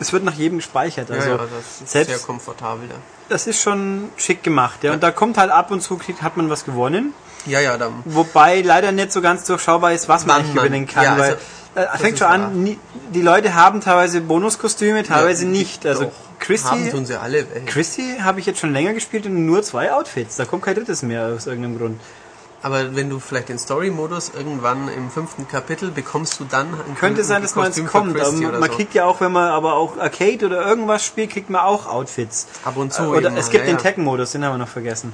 es wird nach jedem gespeichert. Also ja, ja, das ist selbst sehr komfortabel da. das ist schon schick gemacht. Ja. Und da kommt halt ab und zu, hat man was gewonnen. Ja, ja, dann Wobei leider nicht so ganz durchschaubar ist, was man eigentlich gewinnen kann. ja, weil also, äh, fängt schon wahr. an, die Leute haben teilweise Bonuskostüme, teilweise Ja, nicht. Also Doch, haben Christy, tun sie alle welche. Christy habe ich jetzt schon länger gespielt und nur zwei Outfits. Da kommt kein drittes mehr aus irgendeinem Grund. Aber wenn du vielleicht den Story-Modus irgendwann im fünften Kapitel bekommst du dann Könnte ein sein, dass man es kommt. Christie man so. kriegt ja auch, wenn man aber auch Arcade oder irgendwas spielt, kriegt man auch Outfits. Ab und zu Äh, Oder eben es gibt ja, den. Tekken-Modus, den haben wir noch vergessen.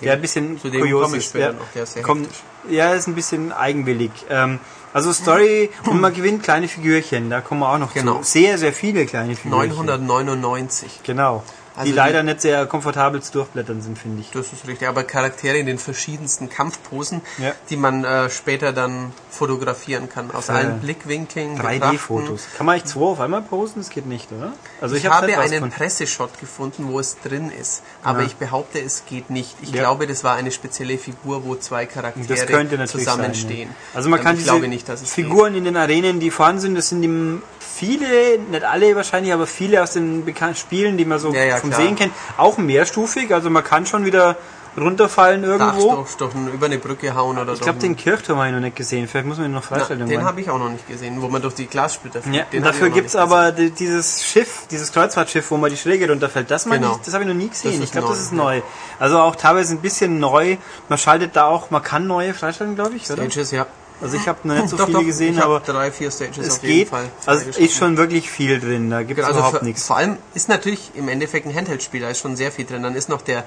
Der ein bisschen zu dem kurios ist. noch, der ist sehr kommt, ja, ist ein bisschen eigenwillig. Ähm, also Story und man gewinnt kleine Figürchen, da kommen wir auch noch Genau. zu. Sehr, sehr viele kleine Figürchen. 999. Genau. Also die die- leider nicht sehr komfortabel zu durchblättern sind, finde ich. Das ist richtig, aber Charaktere in den verschiedensten Kampfposen, Ja. die man äh, später dann fotografieren kann. Aus Äh, allen Blickwinkeln. 3D-Fotos. betrachten. Kann man eigentlich zwei auf einmal posten? Das geht nicht, oder? Also Ich, hab's habe einen rausgefunden. Presseshot gefunden, wo es drin ist. Aber Ja. ich behaupte, es geht nicht. Ich Ja. glaube, das war eine spezielle Figur, wo zwei Charaktere Das könnte natürlich zusammenstehen. sein. Also man kann ich diese glaube nicht, dass es Figuren in den Arenen, die vorhanden sind, das sind die viele, nicht alle wahrscheinlich, aber viele aus den bekannten Spielen, die man so Ja, ja, vom klar. Sehen kennt, auch mehrstufig. Also man kann schon wieder runterfallen irgendwo. doch über eine Brücke hauen oder Ich glaube, den Kirchturm habe ich noch nicht gesehen. Vielleicht muss man ihn noch freistellen. Den habe ich auch noch nicht gesehen, wo man durch die Glassplitter fliegt. Ja, dafür gibt's nicht aber die- dieses Schiff, dieses Kreuzfahrtschiff, wo man die Schräge runterfällt. Das, Genau. ich, das habe ich noch nie gesehen. Ich glaube, das ist neu. Also auch teilweise ein bisschen neu. Man schaltet da auch, man kann neue freischalten, glaube ich, oder? Stages, ja. Also ich habe noch nicht so doch, viele doch, gesehen, aber drei, vier Stages es auf jeden geht. Fall. Also ist schon wirklich viel drin. Da gibt es Also überhaupt für, nichts. vor allem ist natürlich im Endeffekt ein Handheld-Spiel, da ist schon sehr viel drin. Dann ist noch der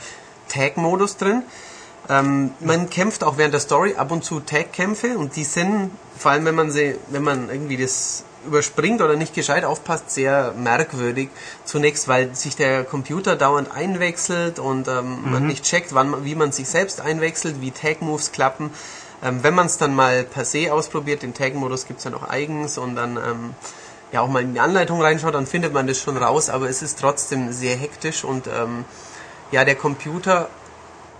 Tag-Modus drin. Ähm, man kämpft auch während der Story ab und zu Tag-Kämpfe und die sind, vor allem wenn man sie, wenn man irgendwie das überspringt oder nicht gescheit aufpasst, sehr merkwürdig. Zunächst, weil sich der Computer dauernd einwechselt und ähm, Mhm. man nicht checkt, wann, wie man sich selbst einwechselt, wie Tag-Moves klappen. Ähm, wenn man es dann mal per se ausprobiert, den Tag-Modus gibt's ja noch eigens und dann ähm, ja auch mal in die Anleitung reinschaut, dann findet man das schon raus, aber es ist trotzdem sehr hektisch und ähm, ja, der Computer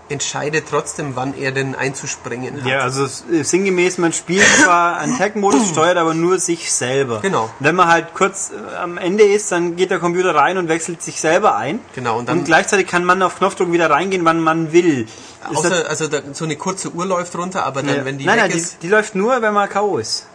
entscheidet trotzdem, wann er denn einzuspringen hat. Ja, also ist sinngemäß, man spielt zwar einen Tag-Modus, steuert aber nur sich selber. Genau. Und wenn man halt kurz äh, am Ende ist, dann geht der Computer rein und wechselt sich selber ein. Genau, und dann- gleichzeitig kann man auf Knopfdruck wieder reingehen, wann man will. Ist das- Außer, also da, so eine kurze Uhr läuft runter, aber dann, Ja. wenn die nein, weg nein, die, die läuft nur, wenn man K.O. ist.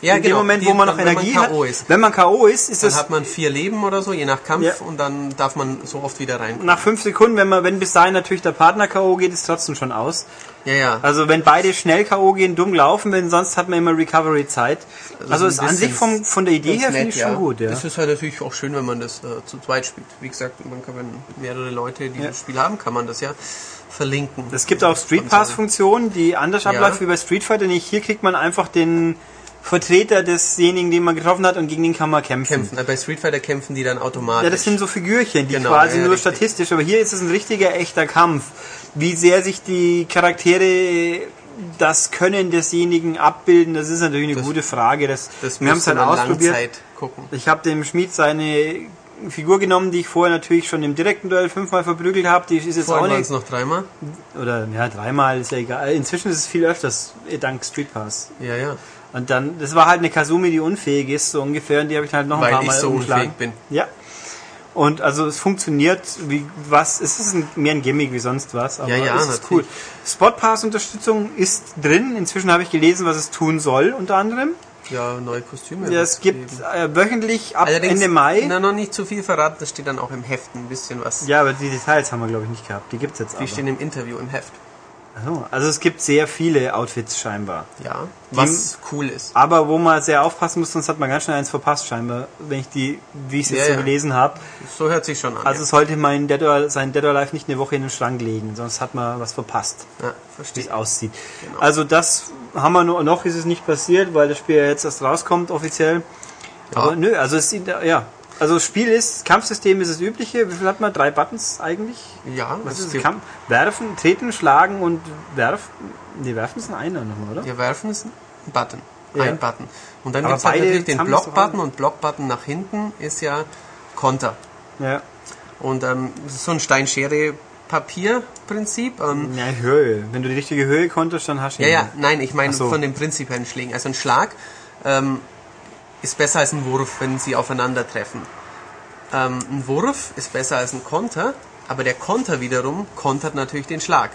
Ja, in genau, dem Moment, wo man noch wenn man Energie K.O. hat. ist. Wenn man K.O. ist, ist Dann es hat man vier Leben oder so, je nach Kampf, Ja. und dann darf man so oft wieder rein. nach fünf Sekunden, wenn man, wenn bis dahin natürlich der Partner K.O. geht, ist trotzdem schon aus. Ja, ja. Also wenn beide schnell K.O. gehen, dumm laufen, wenn sonst hat man immer Recovery-Zeit. Also, ein ist an sich vom, von der Idee her finde ich schon gut, ja. Es ist halt natürlich auch schön, wenn man das äh, zu zweit spielt. Wie gesagt, man kann, wenn mehrere Leute dieses Ja. Spiel haben, kann man das ja verlinken. Es gibt auch Street Pass-Funktionen, die anders Ja. abläuft wie bei Street Fighter. Nicht hier kriegt man einfach den Vertreter desjenigen, den man getroffen hat, und gegen den kann man kämpfen. kämpfen. Bei Street Fighter kämpfen die dann automatisch. Ja, das sind so Figürchen, die Genau, quasi ja, nur richtig. statistisch, aber hier ist es ein richtiger, echter Kampf. Wie sehr sich die Charaktere das Können desjenigen abbilden, das ist natürlich eine Das- gute Frage. Das, das wir haben es müsste halt ausprobiert. Langzeit gucken. Ich habe dem Schmied seine Figur genommen, die ich vorher natürlich schon im direkten Duell fünfmal verprügelt habe. Die ist jetzt Vorhin auch waren nicht. es noch dreimal. Oder ja, dreimal ist ja egal. Inzwischen ist es viel öfters, dank Street Pass. Ja, ja. Und dann, das war halt eine Kasumi, die unfähig ist, so ungefähr, und die habe ich halt noch ein Weil paar ich Mal so umgeschlagen. unfähig bin. Ja. Und also es funktioniert wie was, es ist ein, mehr ein Gimmick wie sonst was, aber Ja, ja, es ist natürlich. cool. Spot Pass Unterstützung ist drin. Inzwischen habe ich gelesen, was es tun soll, unter anderem. Ja, neue Kostüme. Ja, es gibt äh, wöchentlich ab Allerdings, Ende Mai. Na, noch nicht zu viel verraten, das steht dann auch im Heft ein bisschen was. Ja, aber die Details haben wir glaube ich nicht gehabt. Die gibt's jetzt Die aber. stehen im Interview im Heft. Achso, also es gibt sehr viele Outfits scheinbar. Ja. Was cool ist. Aber wo man sehr aufpassen muss, sonst hat man ganz schnell eins verpasst scheinbar, wenn ich die, wie ich es jetzt Ja, so ja. gelesen habe. So hört sich schon an. Also sollte man Dead or, sein Dead or Alive nicht eine Woche in den Schrank legen, sonst hat man was verpasst, ja. ja, wie verstehe. es aussieht. Genau. Also das haben wir nur, noch ist es nicht passiert, weil das Spiel ja jetzt erst rauskommt offiziell. Aber nö, also es sieht, ja. Also das Spiel ist, Kampfsystem ist das übliche. Wie viel hat man? Drei Buttons eigentlich? Ja, Was ist gibt- Kampf, werfen, treten, schlagen und werfen. Nee, werfen ist ein einer nochmal, oder? Wir werfen ist ein Button. Ja. Ein Button. Und dann gibt es halt natürlich den das Block-Button und Block-Button nach hinten ist ja Konter. Ja. Und ähm, das ist so ein Stein-Schere-Papier-Prinzip. Ähm, Ja, Höhe. Wenn du die richtige Höhe konntest, dann hast du ja, ihn. ja, nein, ich meine so. von dem prinzipiellen Schlägen. Also ein Schlag ähm, ist besser als ein Wurf, wenn sie aufeinandertreffen. Ähm, ein Wurf ist besser als ein Konter, aber der Konter wiederum kontert natürlich den Schlag.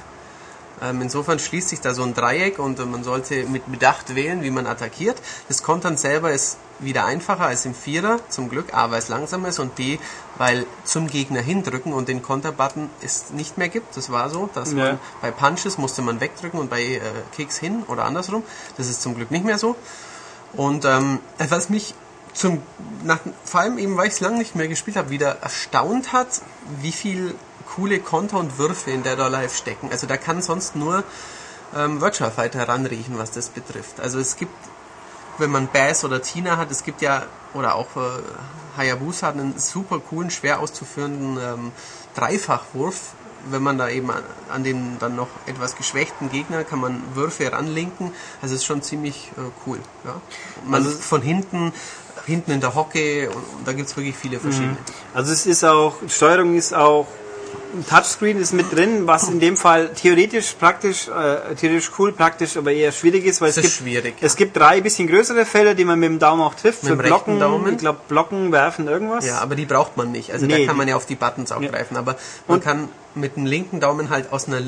Ähm, insofern schließt sich da so ein Dreieck und äh, man sollte mit Bedacht wählen, wie man attackiert. Das Kontern selber ist wieder einfacher als im Vierer, zum Glück. A, weil es langsam ist und D, weil zum Gegner hindrücken und den Konterbutton es nicht mehr gibt. Das war so, dass Ja. man bei Punches musste man wegdrücken und bei äh, Kicks hin oder andersrum. Das ist zum Glück nicht mehr so. Und ähm, was mich zum, nach, vor allem eben, weil ich es lange nicht mehr gespielt habe, wieder erstaunt hat, wie viel coole Konter und Würfe in Dead or Alive stecken. Also da kann sonst nur ähm, Virtual Fighter ranriechen, was das betrifft. Also es gibt, wenn man Bass oder Tina hat, es gibt ja, oder auch äh, Hayabusa hat einen super coolen, schwer auszuführenden ähm, Dreifachwurf. Wenn man da eben an, an den dann noch etwas geschwächten Gegner kann man Würfe ranlinken. Also es ist schon ziemlich äh, cool. Ja. Man Also- von hinten, hinten in der Hocke und, und da gibt es wirklich viele verschiedene. Also es ist auch, Steuerung ist auch, Touchscreen ist mit drin, was in dem Fall theoretisch praktisch, äh, theoretisch cool, praktisch, aber eher schwierig ist, weil es, Es ist gibt, schwierig, es gibt drei bisschen größere Felder, die man mit dem Daumen auch trifft, Mit für Blocken, Daumen? ich glaube Blocken, Werfen, irgendwas. Ja, aber die braucht man nicht. Also Nee, da kann man ja auf die Buttons auch Ja. greifen. Aber man Und- kann mit dem linken Daumen halt aus einer.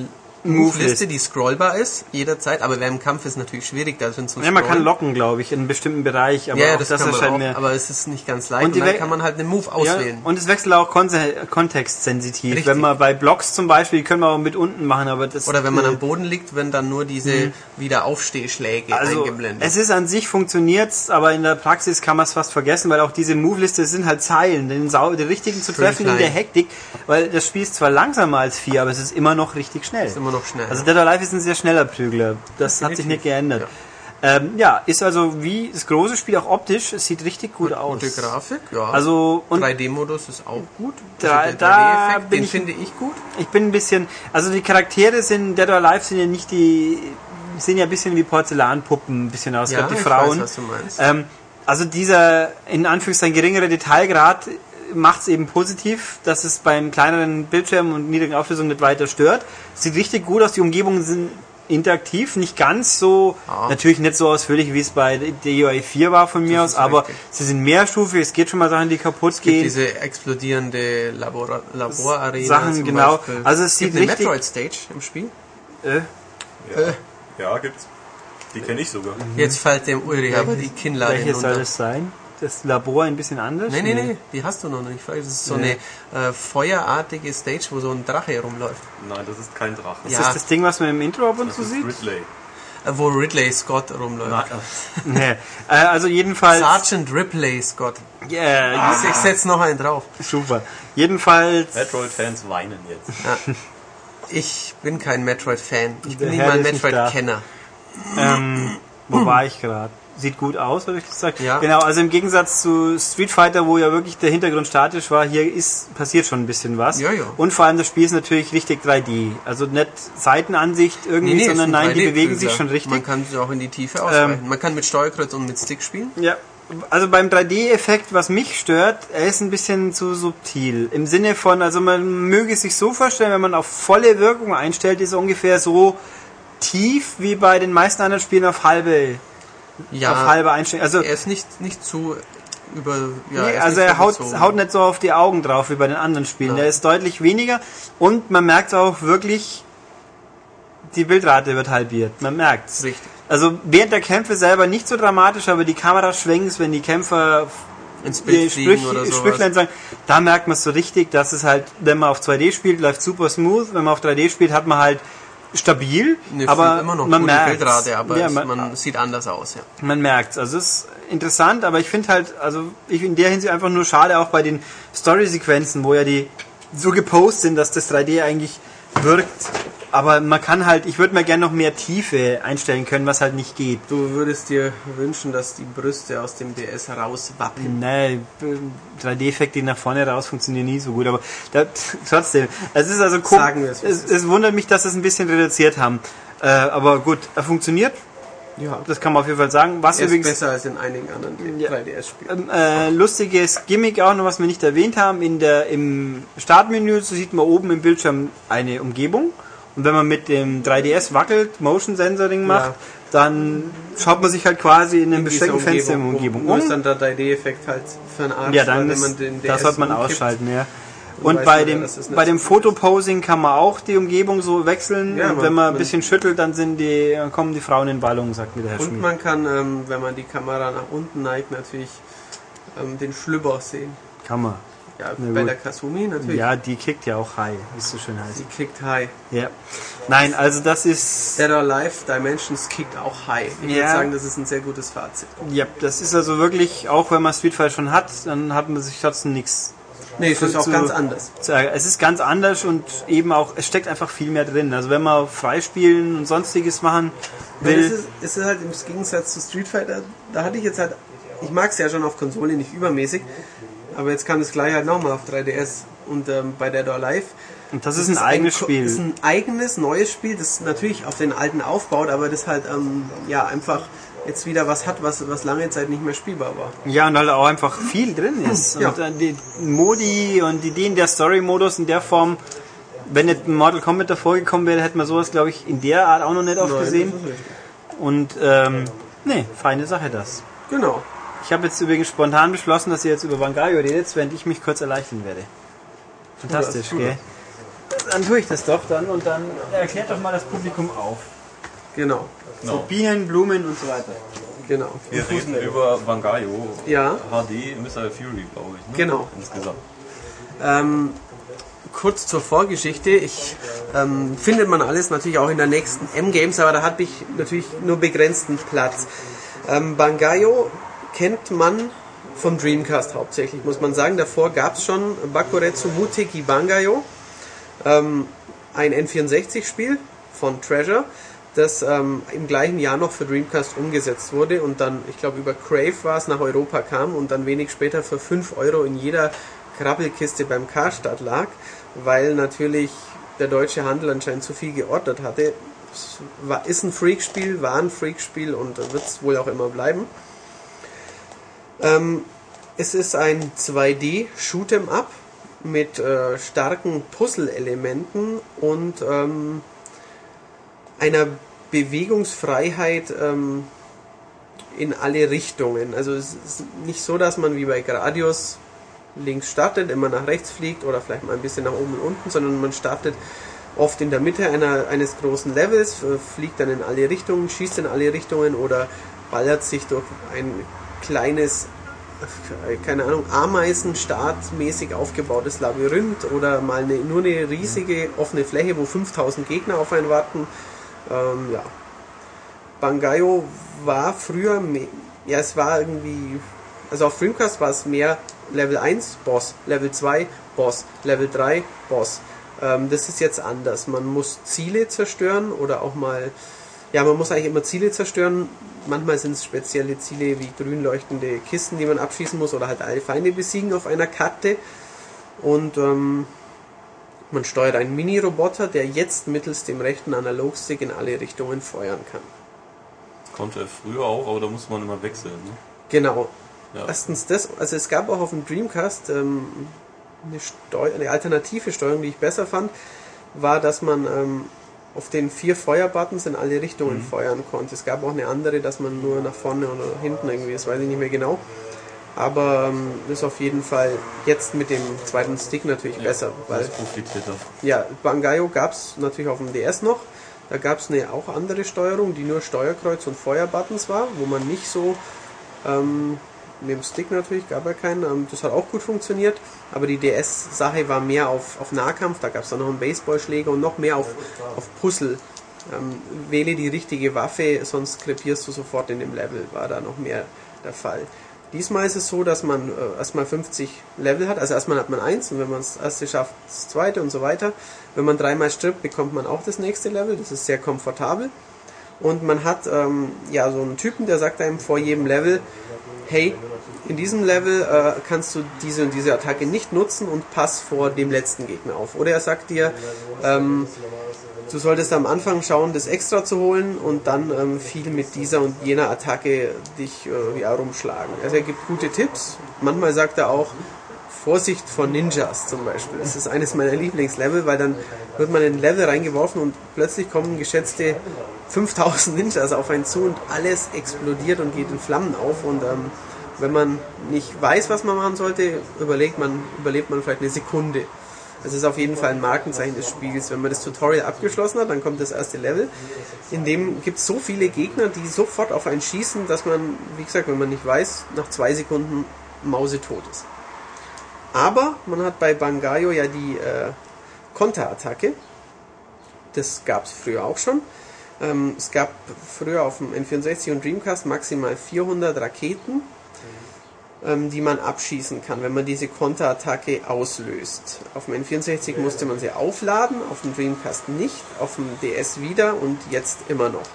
Move-Liste, die scrollbar ist, jederzeit. Aber während dem Kampf ist natürlich schwierig, da sind zu Ja, man kann locken, glaube ich, in einem bestimmten Bereich, aber ja, ja, das, das erscheint auch, mir. aber es ist nicht ganz leicht. Und Und, dann kann man halt einen Move Ja, auswählen. und es wechselt auch kontextsensitiv. Richtig. Wenn man bei Blocks zum Beispiel, die können wir auch mit unten machen, aber das Oder wenn man äh, am Boden liegt, wenn dann nur diese Wiederaufstehschläge also eingeblendet. es ist an sich funktioniert's, aber in der Praxis kann man es fast vergessen, weil auch diese Move-Liste sind halt Zeilen, den, Sau den richtigen zu Schön treffen in klein. der Hektik, weil das Spiel ist zwar langsamer als 4, aber es ist immer noch richtig schnell. Noch schnell. Also Dead or Alive ist ein sehr schneller Prügler. Das hat sich Definitiv. nicht geändert. Ja. Ähm, ja, ist also wie das große Spiel auch optisch, es sieht richtig gut aus. Gute Grafik, ja. Also und 3D-Modus ist auch gut. Da- Also der da 3D-Effekt, bin den ich- finde ich gut. Ich bin ein bisschen, also die Charaktere sind, Dead or Alive sind ja nicht die, sehen ja ein bisschen wie Porzellanpuppen, ein bisschen aus, Ja, gerade die ich Frauen. weiß, was du meinst. Ähm, also dieser, in Anführungszeichen, geringere Detailgrad macht es eben positiv, dass es beim kleineren Bildschirm und niedrigen Auflösung nicht weiter stört. Sieht richtig gut aus, die Umgebungen sind interaktiv, nicht ganz so, Ja. natürlich nicht so ausführlich, wie es bei DOA 4 war von mir Das aus, aber richtig. sie sind mehrstufig, es geht schon mal Sachen, die kaputt gibt gehen. diese explodierende Labor Laborarena. Sachen, zum genau. Beispiel. Also es gibt sieht eine richtig- Metroid-Stage im Spiel. Äh, Ja, ja gibt's. Die kenne ich sogar. Jetzt fällt dem Ulrich aber die Kinnlade Welches soll es sein? Das Labor ein bisschen anders? Nee, nee, nee, die hast du noch nicht. Das ist so Nee. eine äh, feuerartige Stage, wo so ein Drache rumläuft. Nein, das ist kein Drache. Ist Ja. das das Ding, was man im Intro ab und Das zu ist sieht? Ridley. Äh, wo Ridley Scott rumläuft. Nein, nee. Äh, also jedenfalls... Sergeant Ripley Scott. Yeah, Ich, ich setz noch einen drauf. super. Jedenfalls... Metroid-Fans weinen jetzt. Ich bin kein Metroid-Fan. Ich bin nicht mal ein ist. Metroid-Kenner. Ähm, wo war ich gerade? Sieht gut aus, habe ich gesagt. Ja. Genau, also im Gegensatz zu Street Fighter, wo ja wirklich der Hintergrund statisch war, hier ist passiert schon ein bisschen was. Ja, ja. Und vor allem das Spiel ist natürlich richtig 3D. Also nicht Seitenansicht irgendwie, ist sondern ein nein, die 3D bewegen sich schon richtig. Man kann sie auch in die Tiefe ausweichen. Ähm, Man kann mit Steuerkreuz und mit Stick spielen. Ja, also beim 3D-Effekt, was mich stört, er ist ein bisschen zu subtil. Im Sinne von, also man möge es sich so vorstellen, wenn man auf volle Wirkung einstellt, ist er ungefähr so tief wie bei den meisten anderen Spielen auf halbe, Ja, auf halbe Einstellung. Also, er ist nicht, nicht zu über... Ja, nee, ist also er so haut, bezogen. haut nicht so auf die Augen drauf wie bei den anderen Spielen. Nein. Der ist deutlich weniger und man merkt auch wirklich, die Bildrate wird halbiert. Man merkt's. Richtig. Also während der Kämpfe selber nicht so dramatisch, aber die Kamera schwenkt, wenn die Kämpfer Ins Bild Sprüch, oder sowas. Sprüchlein sagen, da merkt man es so richtig, dass es halt, wenn man auf 2D spielt, läuft super smooth, wenn man auf 3D spielt, hat man halt stabil, Nee, aber immer noch man merkt Bildrate, aber ja, es, man, man sieht anders aus, ja. man merkt's. Also es ist interessant, aber ich finde halt, also ich in der Hinsicht einfach nur schade, auch bei den Story-Sequenzen, wo ja die so gepostet sind, dass das 3D eigentlich wirkt. Aber man kann halt, ich würde mir gerne noch mehr Tiefe einstellen können, was halt nicht geht. Du würdest dir wünschen, dass die Brüste aus dem DS rauswappen. Nee, 3D-Effekte, die nach vorne raus funktionieren nie so gut, aber da, trotzdem. Es ist also kom- Sagen wir es, es, wundert mich, dass sie es ein bisschen reduziert haben. Äh, aber gut, er funktioniert, Ja, das kann man auf jeden Fall sagen. Was ist übrigens besser als in einigen anderen Ja. 3DS-Spielen. ähm, äh, lustiges Gimmick auch noch, was wir nicht erwähnt haben, in der, im Startmenü so sieht man oben im Bildschirm eine Umgebung. Und wenn man mit dem 3DS wackelt, Motion Sensoring macht, Ja. dann schaut man sich halt quasi in einem bestimmten Fenster in der Umgebung Wo ist um. dann der 3D-Effekt halt für einen Arsch, Ja, dann ist, man den das DS sollte man umkippt, ausschalten, ja. Und bei dem, nicht bei dem Fotoposing kann man auch die Umgebung so wechseln. Ja, und man- wenn man ein bisschen schüttelt, dann sind die, kommen die Frauen in Ballung, sagt mir der Herr Und Schmidt. man kann, ähm, wenn man die Kamera nach unten neigt, natürlich ähm, den Schlüpper sehen. Kann man. Ja, Na bei gut. der Kasumi natürlich. Ja, die kickt ja auch high, wie es so schön heißt. Sie kickt high. Ja. Nein, also das ist, Dead or Alive Dimensions kickt auch high. Ich Ja. würde sagen, das ist ein sehr gutes Fazit. ja, das ist also wirklich, auch wenn man Street Fighter schon hat, dann hat man sich trotzdem nichts Nee, es ist auch zu- ganz anders. zu. Es ist ganz anders und eben auch, es steckt einfach viel mehr drin. Also wenn man Freispielen und sonstiges machen will, es, ist, es ist halt im Gegensatz zu Street Fighter, da hatte ich jetzt halt, ich mag es ja schon auf Konsole, nicht übermäßig, aber jetzt kam das gleich halt nochmal auf 3DS und ähm, bei Dead or Alive. und das ist ein eigenes Ko- Spiel. ist ein eigenes, neues Spiel, das natürlich auf den alten aufbaut, aber das halt ähm, ja einfach jetzt wieder was hat, was, was lange Zeit nicht mehr spielbar war. Ja, und halt auch einfach viel drin ist. Ja. Und dann die Modi und die Ideen der Story-Modus in der Form, wenn nicht Mortal Kombat davor gekommen wäre, hätte man sowas, glaube ich, in der Art auch noch nicht oft Nein, gesehen. Und, ähm, nee, feine Sache das. Genau. Ich habe jetzt übrigens spontan beschlossen, dass ihr jetzt über Bangayo redet, während ich mich kurz erleichtern werde. Fantastisch, gell? Dann tue ich das doch dann und dann erklärt doch mal das Publikum auf. Genau. So Bienen, Blumen und so weiter. Genau. Wir reden über Bangayo Ja. HD Missile Fury, glaube ich. Ne? Genau. Insgesamt. Ähm, kurz zur Vorgeschichte. Ich ähm, findet man alles natürlich auch in der nächsten M-Games, aber da hatte ich natürlich nur begrenzten Platz. Ähm, Bangayo kennt man vom Dreamcast hauptsächlich, muss man sagen. Davor gab es schon Bakuretsu Muteki Bangayo, ähm, ein N64-Spiel von Treasure, das ähm, im gleichen Jahr noch für Dreamcast umgesetzt wurde und dann, ich glaube, über Crave war es, nach Europa kam und dann wenig später für 5 Euro in jeder Krabbelkiste beim Karstadt lag, weil natürlich der deutsche Handel anscheinend zu viel geordnet hatte. Es war, ist ein Freakspiel, war ein Freakspiel und wird es wohl auch immer bleiben. Ähm, es ist ein 2D Shoot'em Up mit äh, starken Puzzle-Elementen und ähm, einer Bewegungsfreiheit ähm, in alle Richtungen. Also es ist nicht so, dass man wie bei Gradius links startet, immer nach rechts fliegt oder vielleicht mal ein bisschen nach oben und unten, sondern man startet oft in der Mitte einer, eines großen Levels, fliegt dann in alle Richtungen, schießt in alle Richtungen oder ballert sich durch ein kleines, äh, keine Ahnung, Ameisenstaat-mäßig aufgebautes Labyrinth oder mal eine, nur eine riesige offene Fläche, wo 5000 Gegner auf einen warten. Ähm, ja. Bangayo war früher, me- ja, es war irgendwie, also auf Dreamcast war es mehr Level 1 Boss, Level 2 Boss, Level 3 Boss. Ähm, das ist jetzt anders. Man muss Ziele zerstören oder auch mal, ja, man muss eigentlich immer Ziele zerstören. Manchmal sind es spezielle Ziele wie grün leuchtende Kisten, die man abschießen muss oder halt alle Feinde besiegen auf einer Karte. Und ähm, man steuert einen Mini-Roboter, der jetzt mittels dem rechten Analogstick in alle Richtungen feuern kann. Konnte er früher auch, aber da muss man immer wechseln. Ne? Genau. Ja. Erstens das, also es gab auch auf dem Dreamcast ähm, eine, Steu eine alternative Steuerung, die ich besser fand, war, dass man ähm, auf den vier Feuerbuttons in alle Richtungen feuern konnte. Es gab auch eine andere, dass man nur nach vorne oder nach hinten irgendwie, das weiß ich nicht mehr genau. Aber ähm, ist auf jeden Fall jetzt mit dem zweiten Stick natürlich besser, weil Das profitiert davon. ja, Bangayo gab es natürlich auf dem DS noch. Da gab es eine auch andere Steuerung, die nur Steuerkreuz und Feuerbuttons war, wo man nicht so ähm, mit dem Stick natürlich gab er keinen. Ähm, das hat auch gut funktioniert, aber die DS-Sache war mehr auf, auf Nahkampf. Da gab es dann noch einen Baseballschläger und noch mehr auf, auf Puzzle. Ähm, wähle die richtige Waffe, sonst krepierst du sofort in dem Level. War da noch mehr der Fall. Diesmal ist es so, dass man äh, erstmal 50 Level hat. Also erstmal hat man eins und wenn man das erste schafft, das zweite und so weiter. Wenn man dreimal stirbt, bekommt man auch das nächste Level. Das ist sehr komfortabel. Und man hat ähm, ja so einen Typen, der sagt einem vor jedem Level, hey, in diesem Level äh, kannst du diese und diese Attacke nicht nutzen und pass vor dem letzten Gegner auf. Oder er sagt dir, ähm, du solltest am Anfang schauen, das extra zu holen und dann ähm, viel mit dieser und jener Attacke dich äh, ja, rumschlagen. Also er gibt gute Tipps. Manchmal sagt er auch, Vorsicht vor Ninjas zum Beispiel. Das ist eines meiner Lieblingslevel, weil dann wird man in ein Level reingeworfen und plötzlich kommen geschätzte 5000 Ninjas auf einen zu und alles explodiert und geht in Flammen auf und ähm, wenn man nicht weiß, was man machen sollte, überlegt man, überlebt man vielleicht eine Sekunde. Das ist auf jeden Fall ein Markenzeichen des Spiels. Wenn man das Tutorial abgeschlossen hat, dann kommt das erste Level. In dem gibt es so viele Gegner, die sofort auf einen schießen, dass man, wie gesagt, wenn man nicht weiß, nach zwei Sekunden mausetot ist. Aber man hat bei Bangayo ja die äh, Konterattacke. Das gab es früher auch schon. Ähm, es gab früher auf dem N64 und Dreamcast maximal 400 Raketen, die man abschießen kann, wenn man diese Konterattacke auslöst. Auf dem N64 musste man sie aufladen, auf dem Dreamcast nicht, auf dem DS wieder und jetzt immer noch.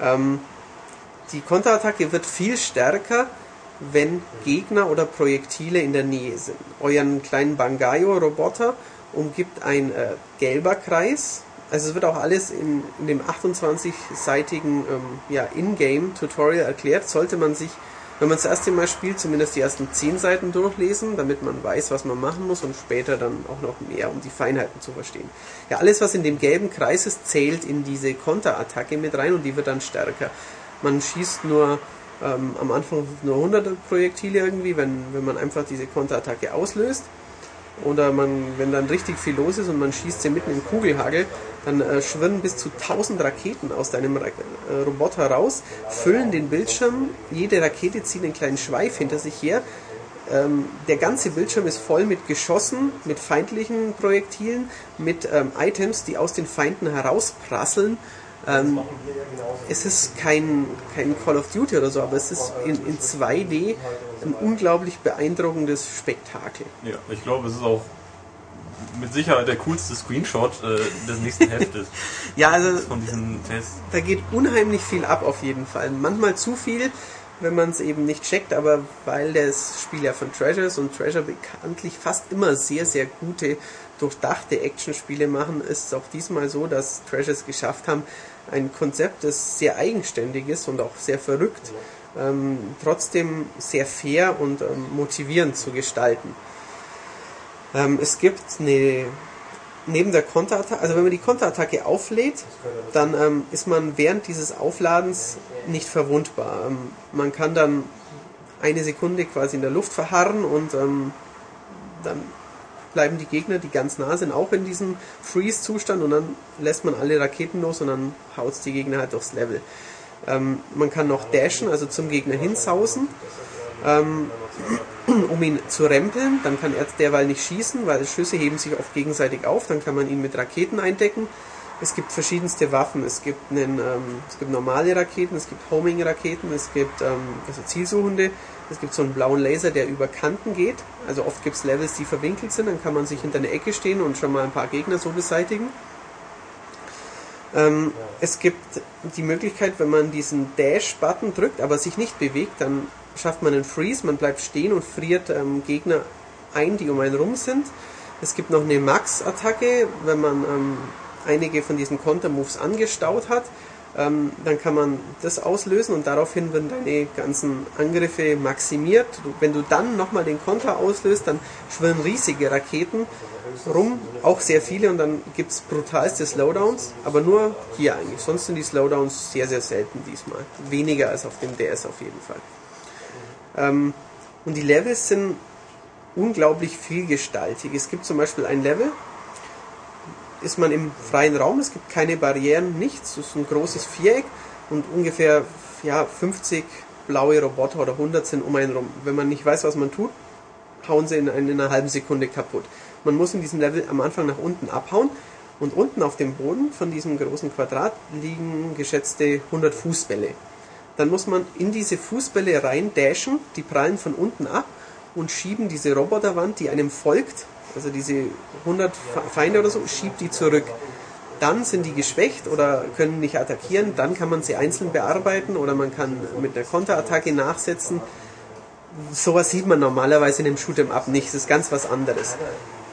Ähm, die Konterattacke wird viel stärker, wenn Gegner oder Projektile in der Nähe sind. Euren kleinen Bangayo-Roboter umgibt ein äh, gelber Kreis. Also es wird auch alles in, in dem 28-seitigen ähm, ja, Ingame-Tutorial erklärt. Sollte man sich, wenn man das erste Mal spielt, zumindest die ersten 10 Seiten durchlesen, damit man weiß, was man machen muss und später dann auch noch mehr, um die Feinheiten zu verstehen. Ja, alles, was in dem gelben Kreis ist, zählt in diese Konterattacke mit rein und die wird dann stärker. Man schießt nur ähm, am Anfang nur 100 Projektile irgendwie, wenn, wenn man einfach diese Konterattacke auslöst. Oder man, wenn dann richtig viel los ist und man schießt sie mitten im Kugelhagel, dann äh, schwirren bis zu 1000 Raketen aus deinem Ra äh, Roboter raus, füllen den Bildschirm, jede Rakete zieht einen kleinen Schweif hinter sich her. Ähm, der ganze Bildschirm ist voll mit Geschossen, mit feindlichen Projektilen, mit ähm, Items, die aus den Feinden herausprasseln. Ähm, es ist kein, kein Call of Duty oder so, aber es ist in, in 2D ein unglaublich beeindruckendes Spektakel. Ja, ich glaube, es ist auch mit Sicherheit der coolste Screenshot äh, des nächsten Heftes Ja, also von diesem Test. da geht unheimlich viel ab auf jeden Fall. Manchmal zu viel, wenn man es eben nicht checkt, aber weil das Spiel ja von Treasure ist und Treasure bekanntlich fast immer sehr, sehr gute, durchdachte Actionspiele machen, ist es auch diesmal so, dass Treasure es geschafft haben, ein Konzept, das sehr eigenständig ist und auch sehr verrückt, ähm, trotzdem sehr fair und ähm, motivierend zu gestalten. Ähm, es gibt eine neben der Konterattacke, also wenn man die Konterattacke auflädt, dann ähm, ist man während dieses Aufladens nicht verwundbar. Ähm, man kann dann eine Sekunde quasi in der Luft verharren und ähm, dann bleiben die Gegner, die ganz nah sind, auch in diesem Freeze-Zustand und dann lässt man alle Raketen los und dann haut die Gegner halt durchs Level. Ähm, man kann noch dashen, also zum Gegner hinsausen, ähm, um ihn zu rempeln. Dann kann er derweil nicht schießen, weil Schüsse heben sich oft gegenseitig auf. Dann kann man ihn mit Raketen eindecken. Es gibt verschiedenste Waffen. Es gibt, einen, ähm, es gibt normale Raketen, es gibt Homing-Raketen, es gibt ähm, also Zielsuchende. Es gibt so einen blauen Laser, der über Kanten geht. Also oft gibt es Levels, die verwinkelt sind. Dann kann man sich hinter eine Ecke stehen und schon mal ein paar Gegner so beseitigen. Ähm, es gibt die Möglichkeit, wenn man diesen Dash-Button drückt, aber sich nicht bewegt, dann schafft man einen Freeze, man bleibt stehen und friert ähm, Gegner ein, die um einen rum sind. Es gibt noch eine Max-Attacke, wenn man ähm, einige von diesen Kontermoves angestaut hat, ähm, dann kann man das auslösen und daraufhin werden deine ganzen Angriffe maximiert. Wenn du dann nochmal den Konter auslöst, dann schwirren riesige Raketen rum, auch sehr viele und dann gibt es brutalste Slowdowns, aber nur hier eigentlich. Sonst sind die Slowdowns sehr, sehr selten diesmal. Weniger als auf dem DS auf jeden Fall. Ähm, und die Levels sind unglaublich vielgestaltig. Es gibt zum Beispiel ein Level, ist man im freien Raum, es gibt keine Barrieren, nichts. Es ist ein großes Viereck und ungefähr ja, 50 blaue Roboter oder 100 sind um einen rum. Wenn man nicht weiß, was man tut, hauen sie in, in einer halben Sekunde kaputt. Man muss in diesem Level am Anfang nach unten abhauen und unten auf dem Boden von diesem großen Quadrat liegen geschätzte 100 Fußbälle. Dann muss man in diese Fußbälle rein dashen, die prallen von unten ab und schieben diese Roboterwand, die einem folgt, also diese 100 Feinde oder so, schiebt die zurück. Dann sind die geschwächt oder können nicht attackieren, dann kann man sie einzeln bearbeiten oder man kann mit einer Konterattacke nachsetzen. Sowas sieht man normalerweise in dem Shoot'em Up nicht, das ist ganz was anderes.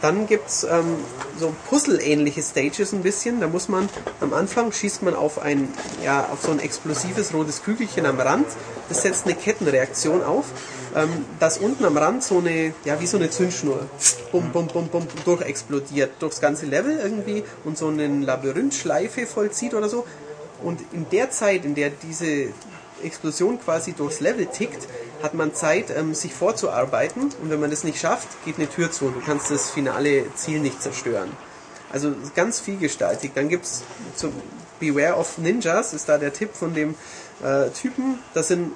Dann gibt's ähm, so Puzzle-ähnliche Stages ein bisschen. Da muss man am Anfang schießt man auf ein ja auf so ein explosives rotes Kügelchen am Rand. Das setzt eine Kettenreaktion auf, ähm, dass unten am Rand so eine ja wie so eine Zündschnur bum bum bum bum durchexplodiert durchs ganze Level irgendwie und so eine Labyrinthschleife vollzieht oder so. Und in der Zeit, in der diese Explosion quasi durchs Level tickt, hat man Zeit, ähm, sich vorzuarbeiten. Und wenn man das nicht schafft, geht eine Tür zu und du kannst das finale Ziel nicht zerstören. Also ganz vielgestaltig. Dann gibt's zum Beware of Ninjas, ist da der Tipp von dem äh, Typen. Das sind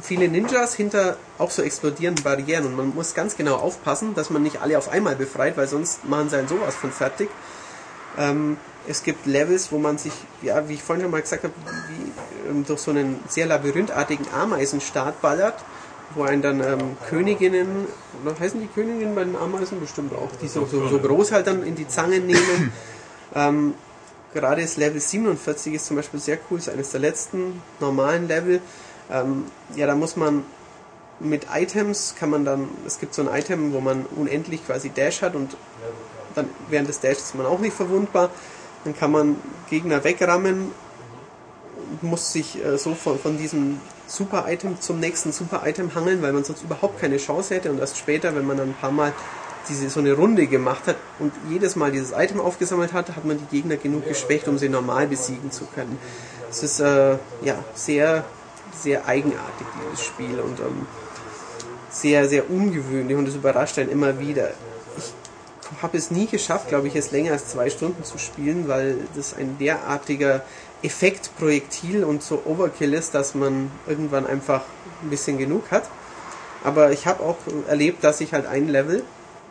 viele Ninjas hinter auch so explodierenden Barrieren und man muss ganz genau aufpassen, dass man nicht alle auf einmal befreit, weil sonst machen sie einen sowas von fertig. Ähm, es gibt Levels, wo man sich, ja, wie ich vorhin schon mal gesagt habe, wie, ähm, durch so einen sehr labyrinthartigen Ameisenstaat ballert, wo einen dann ähm, Königinnen, oder heißen die Königinnen bei den Ameisen bestimmt auch, die so, so, so groß halt dann in die Zangen nehmen. ähm, gerade das Level 47 ist zum Beispiel sehr cool, ist eines der letzten normalen Level. Ähm, ja, da muss man mit Items kann man dann, es gibt so ein Item, wo man unendlich quasi Dash hat und dann während des Dashes ist man auch nicht verwundbar. Dann kann man Gegner wegrammen und muss sich äh, so von, von diesem Super-Item zum nächsten Super-Item hangeln, weil man sonst überhaupt keine Chance hätte und erst später, wenn man dann ein paar Mal diese so eine Runde gemacht hat und jedes Mal dieses Item aufgesammelt hat, hat man die Gegner genug geschwächt, um sie normal besiegen zu können. Es ist äh, ja sehr, sehr eigenartig, dieses Spiel und ähm, sehr, sehr ungewöhnlich und es überrascht einen immer wieder. Habe es nie geschafft, glaube ich, es länger als zwei Stunden zu spielen, weil das ein derartiger Effektprojektil und so Overkill ist, dass man irgendwann einfach ein bisschen genug hat. Aber ich habe auch erlebt, dass ich halt ein Level,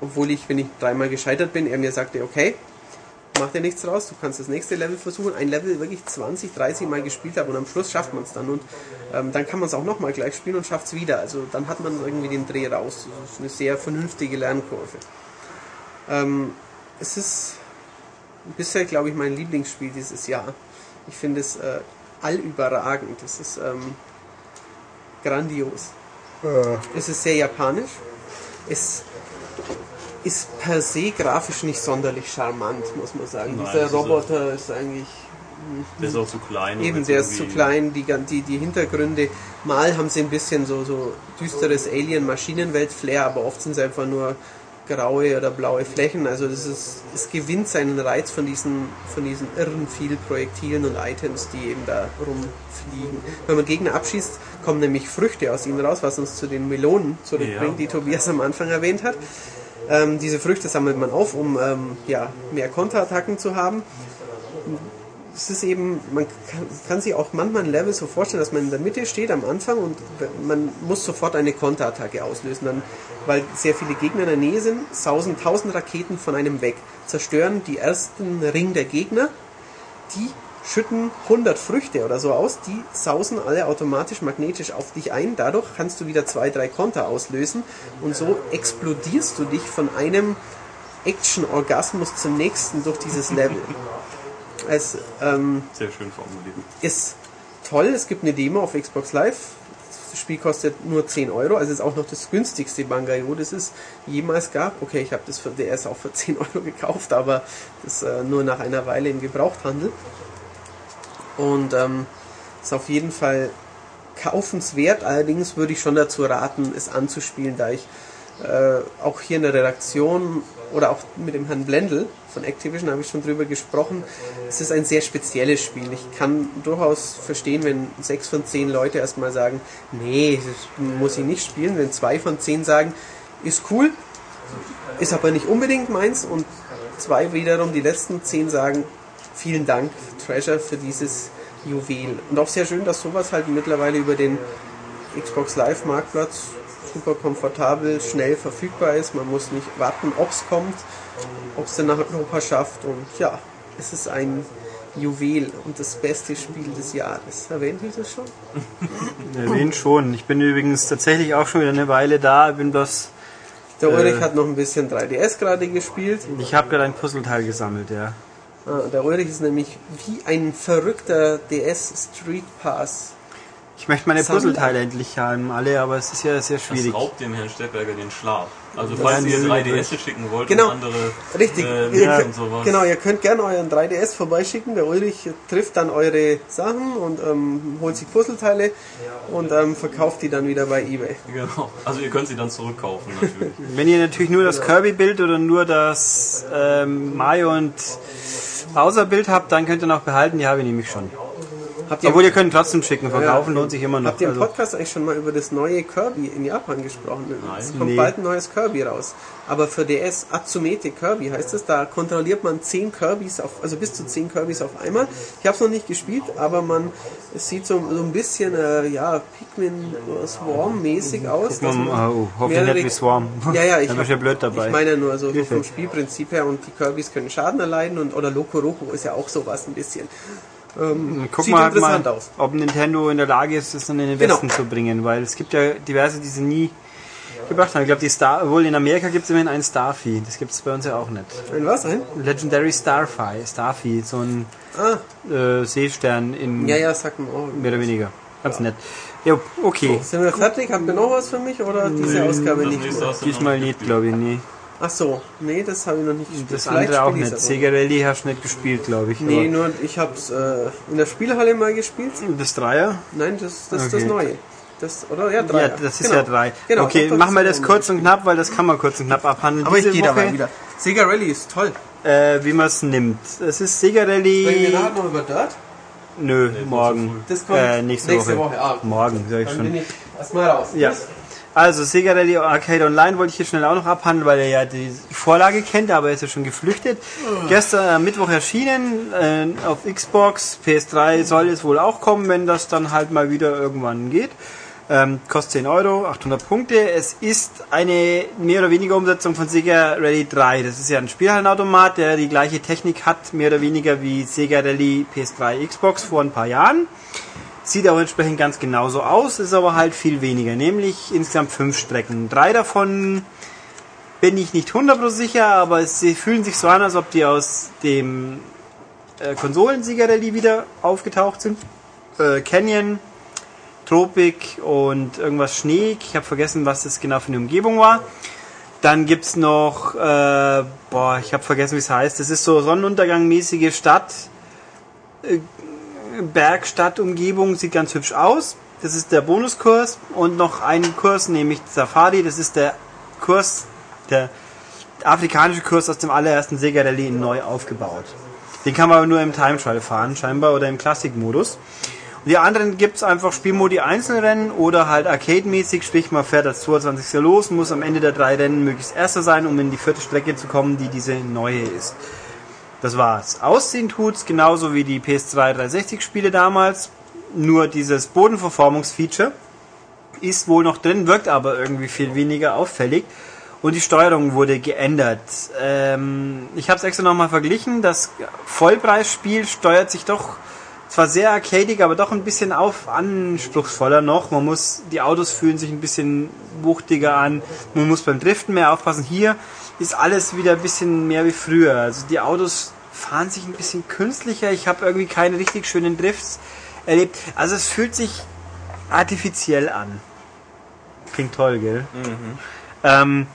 obwohl ich, wenn ich dreimal gescheitert bin, er mir sagte, okay, mach dir nichts draus, du kannst das nächste Level versuchen, ein Level wirklich 20, 30 Mal gespielt habe und am Schluss schafft man es dann und ähm, dann kann man es auch nochmal gleich spielen und schafft es wieder. Also dann hat man irgendwie den Dreh raus. Das ist eine sehr vernünftige Lernkurve. Ähm, es ist bisher, glaube ich, mein Lieblingsspiel dieses Jahr. Ich finde es äh, allüberragend. Es ist ähm, grandios. Es ist sehr japanisch. Es ist per se grafisch nicht sonderlich charmant, muss man sagen. Nein, Dieser das ist Roboter ist eigentlich Der ist auch zu klein. Eben, der ist zu klein, die, die, die Hintergründe, mal haben sie ein bisschen so, so düsteres Alien-Maschinenwelt-Flair, aber oft sind es einfach nur graue oder blaue Flächen. Also das ist, es gewinnt seinen Reiz von diesen, von diesen irren viel Projektilen und Items, die eben da rumfliegen. Wenn man Gegner abschießt, kommen nämlich Früchte aus ihnen raus, was uns zu den Melonen zurückbringt, Ja. die Tobias am Anfang erwähnt hat. Ähm, diese Früchte sammelt man auf, um ähm, ja, mehr Konterattacken zu haben. Es ist eben, man kann, kann sich auch manchmal ein Level so vorstellen, dass man in der Mitte steht am Anfang und man muss sofort eine Konterattacke auslösen. Dann, weil sehr viele Gegner in der Nähe sind, sausen tausend Raketen von einem weg, zerstören die ersten Ring der Gegner, die schütten 100 Früchte oder so aus, die sausen alle automatisch magnetisch auf dich ein. Dadurch kannst du wieder zwei, drei Konter auslösen und so explodierst du dich von einem Action-Orgasmus zum nächsten durch dieses Level. Es ähm, Sehr schön formuliert. ist toll, es gibt eine Demo auf Xbox Live. Das Spiel kostet nur 10 Euro, also ist auch noch das günstigste Bangayo, das es jemals gab. Okay, ich habe das für DS auch für 10 Euro gekauft, aber das äh, nur nach einer Weile im Gebrauchthandel. Und ähm, ist auf jeden Fall kaufenswert, allerdings würde ich schon dazu raten, es anzuspielen, da ich äh, auch hier in der Redaktion oder auch mit dem Herrn Blendl von Activision habe ich schon drüber gesprochen. Es ist ein sehr spezielles Spiel. Ich kann durchaus verstehen, wenn sechs von zehn Leute erstmal sagen, nee, das muss ich nicht spielen. Wenn zwei von zehn sagen, ist cool, ist aber nicht unbedingt meins und zwei wiederum, die letzten zehn sagen, vielen Dank, Treasure, für dieses Juwel. Und auch sehr schön, dass sowas halt mittlerweile über den Xbox Live Marktplatz super komfortabel, schnell verfügbar ist. Man muss nicht warten, ob es kommt, ob es dann nach Europa schafft. Und ja, es ist ein Juwel und das beste Spiel des Jahres. Erwähnt ich das schon? Erwähnt schon. Ich bin übrigens tatsächlich auch schon wieder eine Weile da, bin bloß. Der Äh. Ulrich hat noch ein bisschen 3DS gerade gespielt. Ich habe gerade ein Puzzleteil gesammelt, ja. Ah, der Ulrich ist nämlich wie ein verrückter DS Street Pass. Ich möchte meine. Puzzleteile endlich haben, alle, aber es ist ja sehr Das schwierig. raubt dem Herrn Steppberger den Schlaf. Also falls Ja, ihr die- 3DS schicken wollt Genau. und andere Richtig, äh, ihr könnt, und sowas. genau, ihr könnt gerne euren 3DS vorbeischicken. Der Ulrich trifft dann eure Sachen und ähm, holt sich Puzzleteile und ähm, verkauft die dann wieder bei eBay. Genau. Also ihr könnt sie dann zurückkaufen natürlich. Wenn ihr natürlich nur das Kirby-Bild oder nur das ähm, Mario und Bowser-Bild habt, dann könnt ihr noch behalten, die habe ich nämlich schon. Habt ihr, Obwohl ihr könnt trotzdem schicken, verkaufen lohnt sich immer noch. habt ihr im Also, Podcast eigentlich schon mal über das neue Kirby in Japan gesprochen? Es kommt Nee. bald ein neues Kirby raus. Aber für DS Atsumete Kirby heißt es, da kontrolliert man 10 Kirbys auf, also bis zu 10 Kirbys auf einmal. Ich habe es noch nicht gespielt, aber man, es sieht so, so ein bisschen, äh, ja, Pikmin Swarm mäßig aus. um, man oh, hoffentlich nicht wie Swarm. Ja, ja, ich, du ja blöd dabei. ich meine nur so, vom Spielprinzip her und die Kirbys können Schaden erleiden und oder Loco Roco ist ja auch sowas ein bisschen. Guck Sieht mal, halt interessant mal aus. ob Nintendo in der Lage ist, das dann in den Genau. Westen zu bringen, weil es gibt ja diverse, die sie nie gebracht haben. Ich glaube, die Star, wohl in Amerika gibt es immerhin einen Starfy. Das gibt es bei uns ja auch nicht. Ein was? Ein? Legendary Starfy, Starfy, so ein Ah, äh, Seestern in ja, ja, sag mal. Oh. mehr oder weniger. Ganz nett. Ja, okay. Sind wir fertig? Habt ihr noch was für mich oder diese Ausgabe nicht Diesmal nicht glaube ich, nee. Ach so, nee, das habe ich noch nicht gespielt. Das Vielleicht andere auch nicht. Sega Rally hast du nicht gespielt, glaube ich. Nee, nur ich habe es äh, in der Spielhalle mal gespielt. das Dreier? Nein, das, das ist Okay. das Neue. Das, oder? Ja, drei. Ja, das ist ja drei. Genau, okay, doch, machen wir das kurz und knapp, weil das kann man kurz und knapp abhandeln. Aber ich Diese gehe dabei wieder. Sega Rally ist toll. Äh, wie man es nimmt. Es ist Sega Sprechen wir Rally. nachher noch über Dirt? Nö, morgen. Das kommt äh, nächste, nächste Woche. Woche, ah. Morgen, sag ich Dann schon. bin ich erstmal raus. Ja. Also Sega Rally Arcade Online wollte ich hier schnell auch noch abhandeln, weil er ja die Vorlage kennt, aber er ist ja schon geflüchtet. Gestern am Mittwoch erschienen äh, auf Xbox, PS3 soll es wohl auch kommen, wenn das dann halt mal wieder irgendwann geht. Ähm, kostet 10 Euro, 800 Punkte. Es ist eine mehr oder weniger Umsetzung von Sega Rally 3. Das ist ja ein Spielhallenautomat, der die gleiche Technik hat, mehr oder weniger wie Sega Rally PS3 Xbox vor ein paar Jahren. Sieht auch entsprechend ganz genauso aus, ist aber halt viel weniger, nämlich insgesamt fünf Strecken. Drei davon bin ich nicht 100% sicher, aber sie fühlen sich so an, als ob die aus dem äh, Konsolensieger Rallye wieder aufgetaucht sind. Äh, Canyon, Tropik und irgendwas Schnee. Ich habe vergessen, was das genau für eine Umgebung war. Dann gibt's noch, äh, boah, ich habe vergessen, wie es heißt. Das ist so Sonnenuntergangmäßige Stadt. Bergstadtumgebung, sieht ganz hübsch aus. Das ist der Bonuskurs und noch ein Kurs, nämlich Safari. Das ist der Kurs, der afrikanische Kurs aus dem allerersten Sega Rally neu aufgebaut. Den kann man aber nur im Time Trial fahren, scheinbar, oder im Klassikmodus. Die anderen gibt's einfach Spielmodi Einzelrennen oder halt Arcade-mäßig, sprich man fährt als 22. los, muss am Ende der drei Rennen möglichst erster sein, um in die vierte Strecke zu kommen, die diese neue ist. Das war's. Aussehen tut's genauso wie die PS2 360 Spiele damals, nur dieses Bodenverformungsfeature ist wohl noch drin, wirkt aber irgendwie viel weniger auffällig. Und die Steuerung wurde geändert. Ähm, ich habe es extra nochmal verglichen. Das Vollpreisspiel steuert sich doch zwar sehr arcadig, aber doch ein bisschen auf anspruchsvoller noch. Man muss, die Autos fühlen sich ein bisschen wuchtiger an. Man muss beim Driften mehr aufpassen. Hier ist alles wieder ein bisschen mehr wie früher. Also die Autos fahren sich ein bisschen künstlicher. Ich habe irgendwie keine richtig schönen Drifts erlebt. Also es fühlt sich artifiziell an. Klingt toll, gell? Ähm,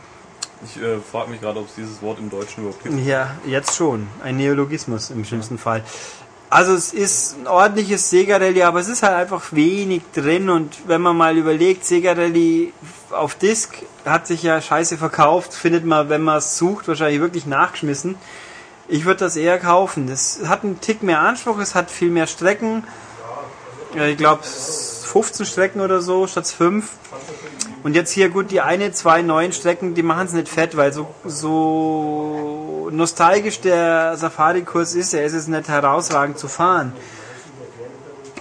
Ich äh, frage mich gerade, ob es dieses Wort im Deutschen überhaupt gibt. ja, jetzt schon. Ein Neologismus im schlimmsten Fall. Also es ist ein ordentliches Sega Rally, aber es ist halt einfach wenig drin und wenn man mal überlegt, Sega Rally auf Disk hat sich ja scheiße verkauft, findet man, wenn man es sucht, wahrscheinlich wirklich nachgeschmissen. Ich würde das eher kaufen. Das hat einen Tick mehr Anspruch, es hat viel mehr Strecken. Ich glaube 15 Strecken oder so statt 5. Und jetzt hier gut, die eine, zwei neuen Strecken, die machen es nicht fett, weil so, so nostalgisch der Safari-Kurs ist, er ist es nicht herausragend zu fahren.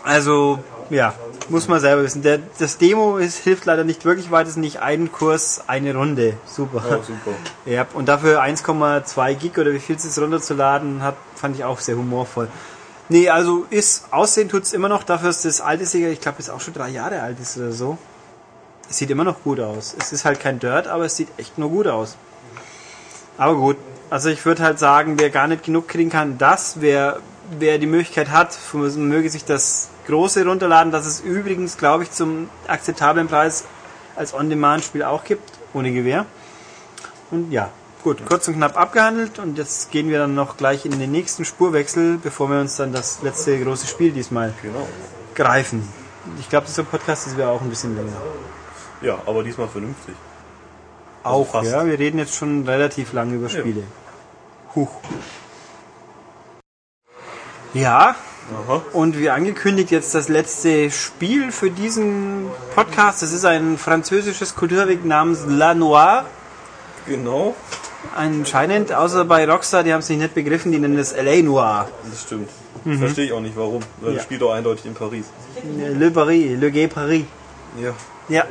Also, ja, muss man selber wissen. Der, das Demo ist, hilft leider nicht wirklich weit, es ist nicht ein Kurs, eine Runde. Super. Oh, super. Ja, und dafür 1,2 Gig oder wie viel es ist runterzuladen, hat, fand ich auch sehr humorvoll. Nee, also ist, aussehen tut's immer noch, dafür ist das alte Sega, ich glaube, ist auch schon drei Jahre alt ist oder so. Es sieht immer noch gut aus. Es ist halt kein Dirt, aber es sieht echt nur gut aus. Aber gut, also ich würde halt sagen, wer gar nicht genug kriegen kann, das, wer, wer die Möglichkeit hat, möge sich das große runterladen, das es übrigens, glaube ich, zum akzeptablen Preis als On-Demand-Spiel auch gibt, ohne Gewehr. Und ja, gut, kurz und knapp abgehandelt und jetzt gehen wir dann noch gleich in den nächsten Spurwechsel, bevor wir uns dann das letzte große Spiel diesmal Genau. greifen. Ich glaube, dieser Podcast ist ja auch ein bisschen länger. Ja, aber diesmal vernünftig. Also Auch, fast. ja, wir reden jetzt schon relativ lange über Ja. Spiele. Huch. Ja, Aha. und wie angekündigt jetzt das letzte Spiel für diesen Podcast. Das ist ein französisches Kulturweg namens La Noire. Genau. Anscheinend, außer bei Rockstar, die haben es nicht begriffen, die nennen es LA Noir. Das stimmt. Verstehe ich auch nicht, warum. Weil Ja. das spielt doch eindeutig in Paris. Le Paris, Le Gay Paris. Ja. Ja.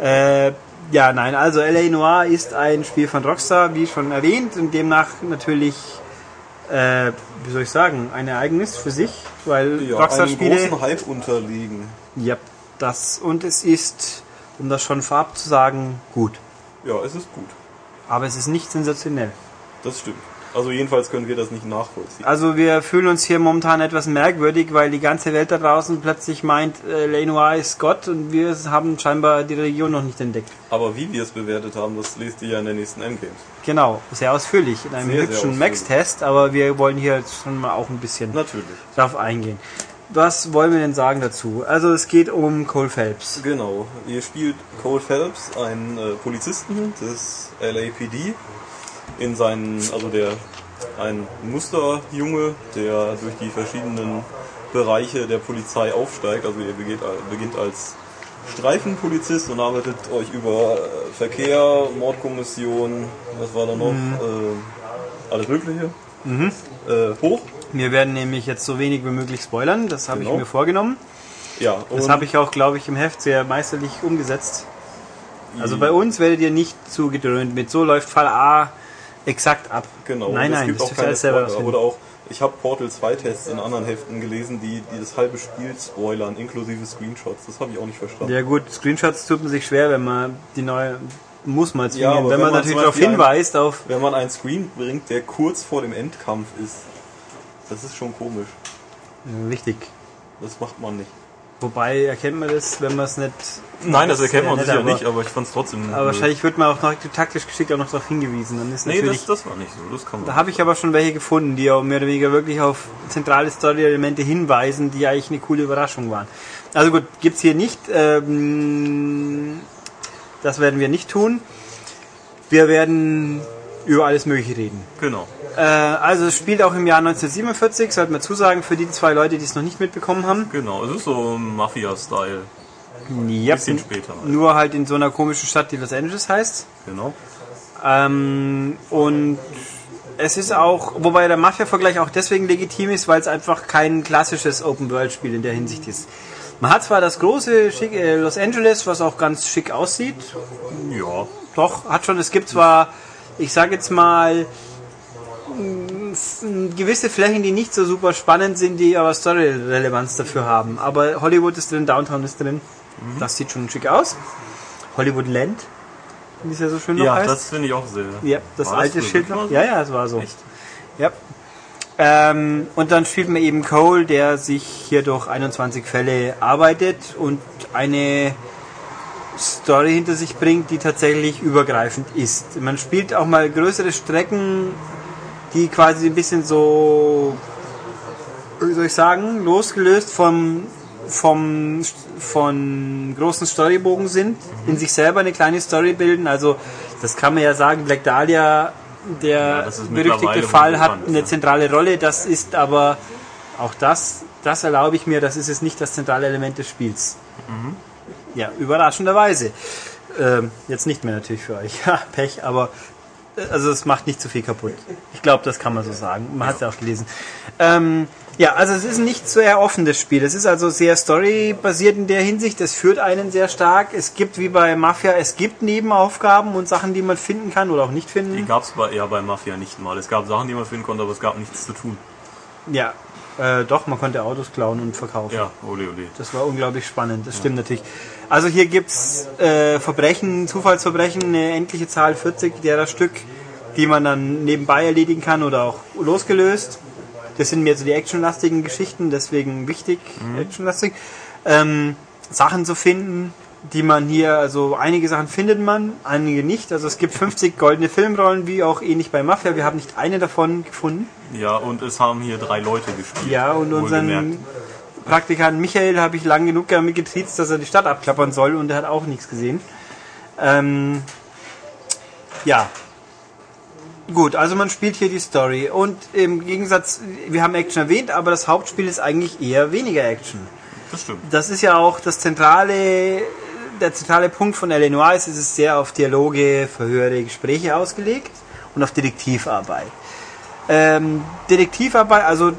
Äh, ja, nein, also LA Noir ist ein Spiel von Rockstar, wie schon erwähnt, und demnach natürlich, äh, wie soll ich sagen, ein Ereignis für sich, weil Ja, einem Rockstar-Spiele. großen Hype unterliegen. Ja, das, und es ist, um das schon vorab zu sagen, gut. Ja, es ist gut. Aber es ist nicht sensationell. Das stimmt. Also jedenfalls können wir das nicht nachvollziehen. Also wir fühlen uns hier momentan etwas merkwürdig, weil die ganze Welt da draußen plötzlich meint, äh, LA Noir ist Gott und wir haben scheinbar die Religion noch nicht entdeckt. Aber wie wir es bewertet haben, das lest ihr ja in den nächsten Endgames. Genau, sehr ausführlich in einem Sehr, hübschen. Max-Test, aber wir wollen hier jetzt schon mal auch ein bisschen Natürlich. drauf eingehen. Was wollen wir denn sagen dazu? Also es geht um Cole Phelps. Genau. Ihr spielt Cole Phelps, einen äh, Polizisten des LAPD, in seinen, also der ein Musterjunge, der durch die verschiedenen Bereiche der Polizei aufsteigt. Also ihr begeht, beginnt als Streifenpolizist und arbeitet euch über äh, Verkehr, Mordkommission, was war da noch, äh, alles Mögliche äh, hoch. Wir werden nämlich jetzt so wenig wie möglich spoilern, das habe Genau. ich mir vorgenommen. Ja, Das und- habe ich auch, glaube ich, im Heft sehr meisterlich umgesetzt. Also bei uns werdet ihr nicht zugedröhnt mit so läuft Fall A exakt ab. Genau, nein, und es nein, gibt auch keine selber Spoiler. Oder auch, ich habe Portal 2 Tests in anderen Heften gelesen, die, die das halbe Spiel spoilern, inklusive Screenshots. Das habe ich auch nicht verstanden. Ja gut, Screenshots tut man sich schwer, wenn man die neue muss man zwingen. Ja, wenn, wenn man man natürlich darauf hinweist auf Wenn man einen Screen bringt, der kurz vor dem Endkampf ist, das ist schon komisch. wichtig. Das macht man nicht. Wobei erkennt man das, wenn man es nicht. Nein, das erkennt man Ja, sicher nicht, aber ich fand es trotzdem. Aber wahrscheinlich wird man auch noch taktisch geschickt auch noch darauf hingewiesen. Dann ist Nee, natürlich. das, das war nicht so. Das kann man. da habe ich aber schon welche gefunden, die auch mehr oder weniger wirklich auf zentrale Story-Elemente hinweisen, die eigentlich eine coole Überraschung waren. Also gut, gibt's hier nicht. Ähm, das werden wir nicht tun. Wir werden über alles Mögliche reden. Genau. Äh, also es spielt auch im Jahr 1947, sollte man zusagen, für die zwei Leute, die es noch nicht mitbekommen haben. Genau, es ist so Mafia-Style. Yep. Bisschen später halt. Nur halt in so einer komischen Stadt, die Los Angeles heißt. Genau. Ähm, und es ist auch, wobei der Mafia-Vergleich auch deswegen legitim ist, weil es einfach kein klassisches Open-World-Spiel in der Hinsicht ist. Man hat zwar das große schick, äh, Los Angeles, was auch ganz schick aussieht, Ja. doch, hat schon, es gibt zwar, ich sage jetzt mal, mh, f- m, gewisse Flächen, die nicht so super spannend sind, die aber Story-Relevanz dafür haben. Aber Hollywood ist drin, Downtown ist drin. Das sieht schon schick aus. Hollywood Land, wie es ja so schön noch Ja, heißt. das finde ich auch sehr. Ja, das War alte wirklich Schild noch. Ja, ja, es war so. Echt? Ja. Ähm, und dann spielt man eben Cole, der sich hier durch 21 Fälle arbeitet und eine Story hinter sich bringt, die tatsächlich übergreifend ist. Man spielt auch mal größere Strecken, die quasi ein bisschen so, wie soll ich sagen, losgelöst vom, vom, von großen Storybogen sind, in sich selber eine kleine Story bilden. Also, das kann man ja sagen, Black Dahlia, der ist berüchtigte Fall, hat eine ja. zentrale Rolle. Das ist aber auch das, das erlaube ich mir, das ist jetzt nicht das zentrale Element des Spiels. Ja, überraschenderweise. Ähm, jetzt nicht mehr natürlich für euch. Ja, Pech, aber äh, also es macht nicht zu viel kaputt. Ich glaube, das kann man so sagen. Man hat es ja auch gelesen. Ähm, ja, also es ist ein nicht sehr offenes Spiel. Es ist also sehr storybasiert in der Hinsicht. Es führt einen sehr stark. Es gibt wie bei Mafia, es gibt Nebenaufgaben und Sachen, die man finden kann oder auch nicht Die finden. gab es bei, ja bei Mafia nicht mal. Es gab Sachen, die man finden konnte, aber es gab nichts zu tun. Ja, äh, doch, man konnte Autos klauen und verkaufen. Ja, ole ole. Das war unglaublich spannend, das stimmt natürlich. Also hier gibt's äh, Verbrechen, Zufallsverbrechen, eine endliche Zahl 40 derer Stück, die man dann nebenbei erledigen kann oder auch losgelöst. Das sind mehr so die actionlastigen Geschichten, deswegen wichtig, actionlastig. Ähm, Sachen zu finden, die man hier, also einige Sachen findet man, einige nicht. Also es gibt 50 goldene Filmrollen, wie auch ähnlich bei Mafia. Wir haben nicht eine davon gefunden. Ja, und es haben hier drei Leute gespielt. Ja, und unseren. Praktikant Michael habe ich lang genug damit getriezt, dass er die Stadt abklappern soll und er hat auch nichts gesehen. Ähm, ja. Gut, also man spielt hier die Story und im Gegensatz, wir haben Action erwähnt, aber das Hauptspiel ist eigentlich eher weniger Action. Das stimmt. Das ist ja auch das zentrale, der zentrale Punkt von Illinois. Es ist sehr auf Dialoge, Verhöre, Gespräche ausgelegt und auf Detektivarbeit. Ähm, Detektivarbeit, also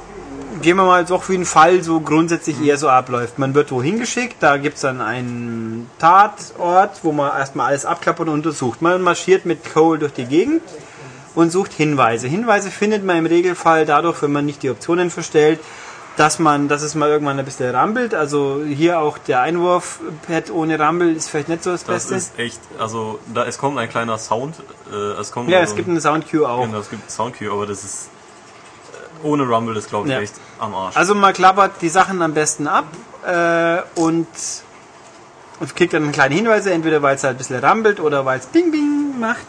gehen wir mal doch wie ein Fall so grundsätzlich eher so abläuft. Man wird wohin geschickt, da gibt's dann einen Tatort, wo man erstmal alles abklappert und untersucht. Man marschiert mit Cole durch die Gegend und sucht Hinweise. Hinweise findet man im Regelfall dadurch, wenn man nicht die Optionen verstellt, dass man, dass es mal irgendwann ein bisschen rampelt. Also hier auch der Einwurf-Pad ohne Rampel ist vielleicht nicht so das, Das Beste. ist echt, also da es kommt ein kleiner Sound, äh, es kommt ja, also es gibt eine Soundcue auch. genau, es gibt Soundcue, aber das ist ohne Rumble ist glaube ich Ja. echt am Arsch. Also man klappert die Sachen am besten ab äh, und, und kriegt dann kleine Hinweise, entweder weil es halt ein bisschen rampelt oder weil es Bing Bing macht.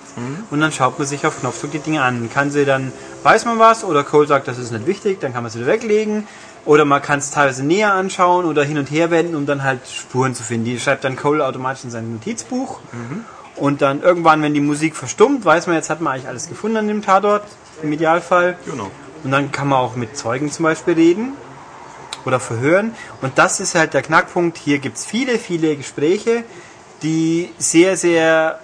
Und dann schaut man sich auf Knopfdruck die Dinge an. Kann sie dann, weiß man was, oder Cole sagt, das ist nicht wichtig, dann kann man es wieder weglegen. Oder man kann es teilweise näher anschauen oder hin und her wenden, um dann halt Spuren zu finden. Die schreibt dann Cole automatisch in sein Notizbuch. Und dann irgendwann, wenn die Musik verstummt, weiß man, jetzt hat man eigentlich alles gefunden an dem Tatort, im Idealfall. genau. Und dann kann man auch mit Zeugen zum Beispiel reden oder verhören. Und das ist halt der Knackpunkt. Hier gibt es viele, viele Gespräche, die sehr, sehr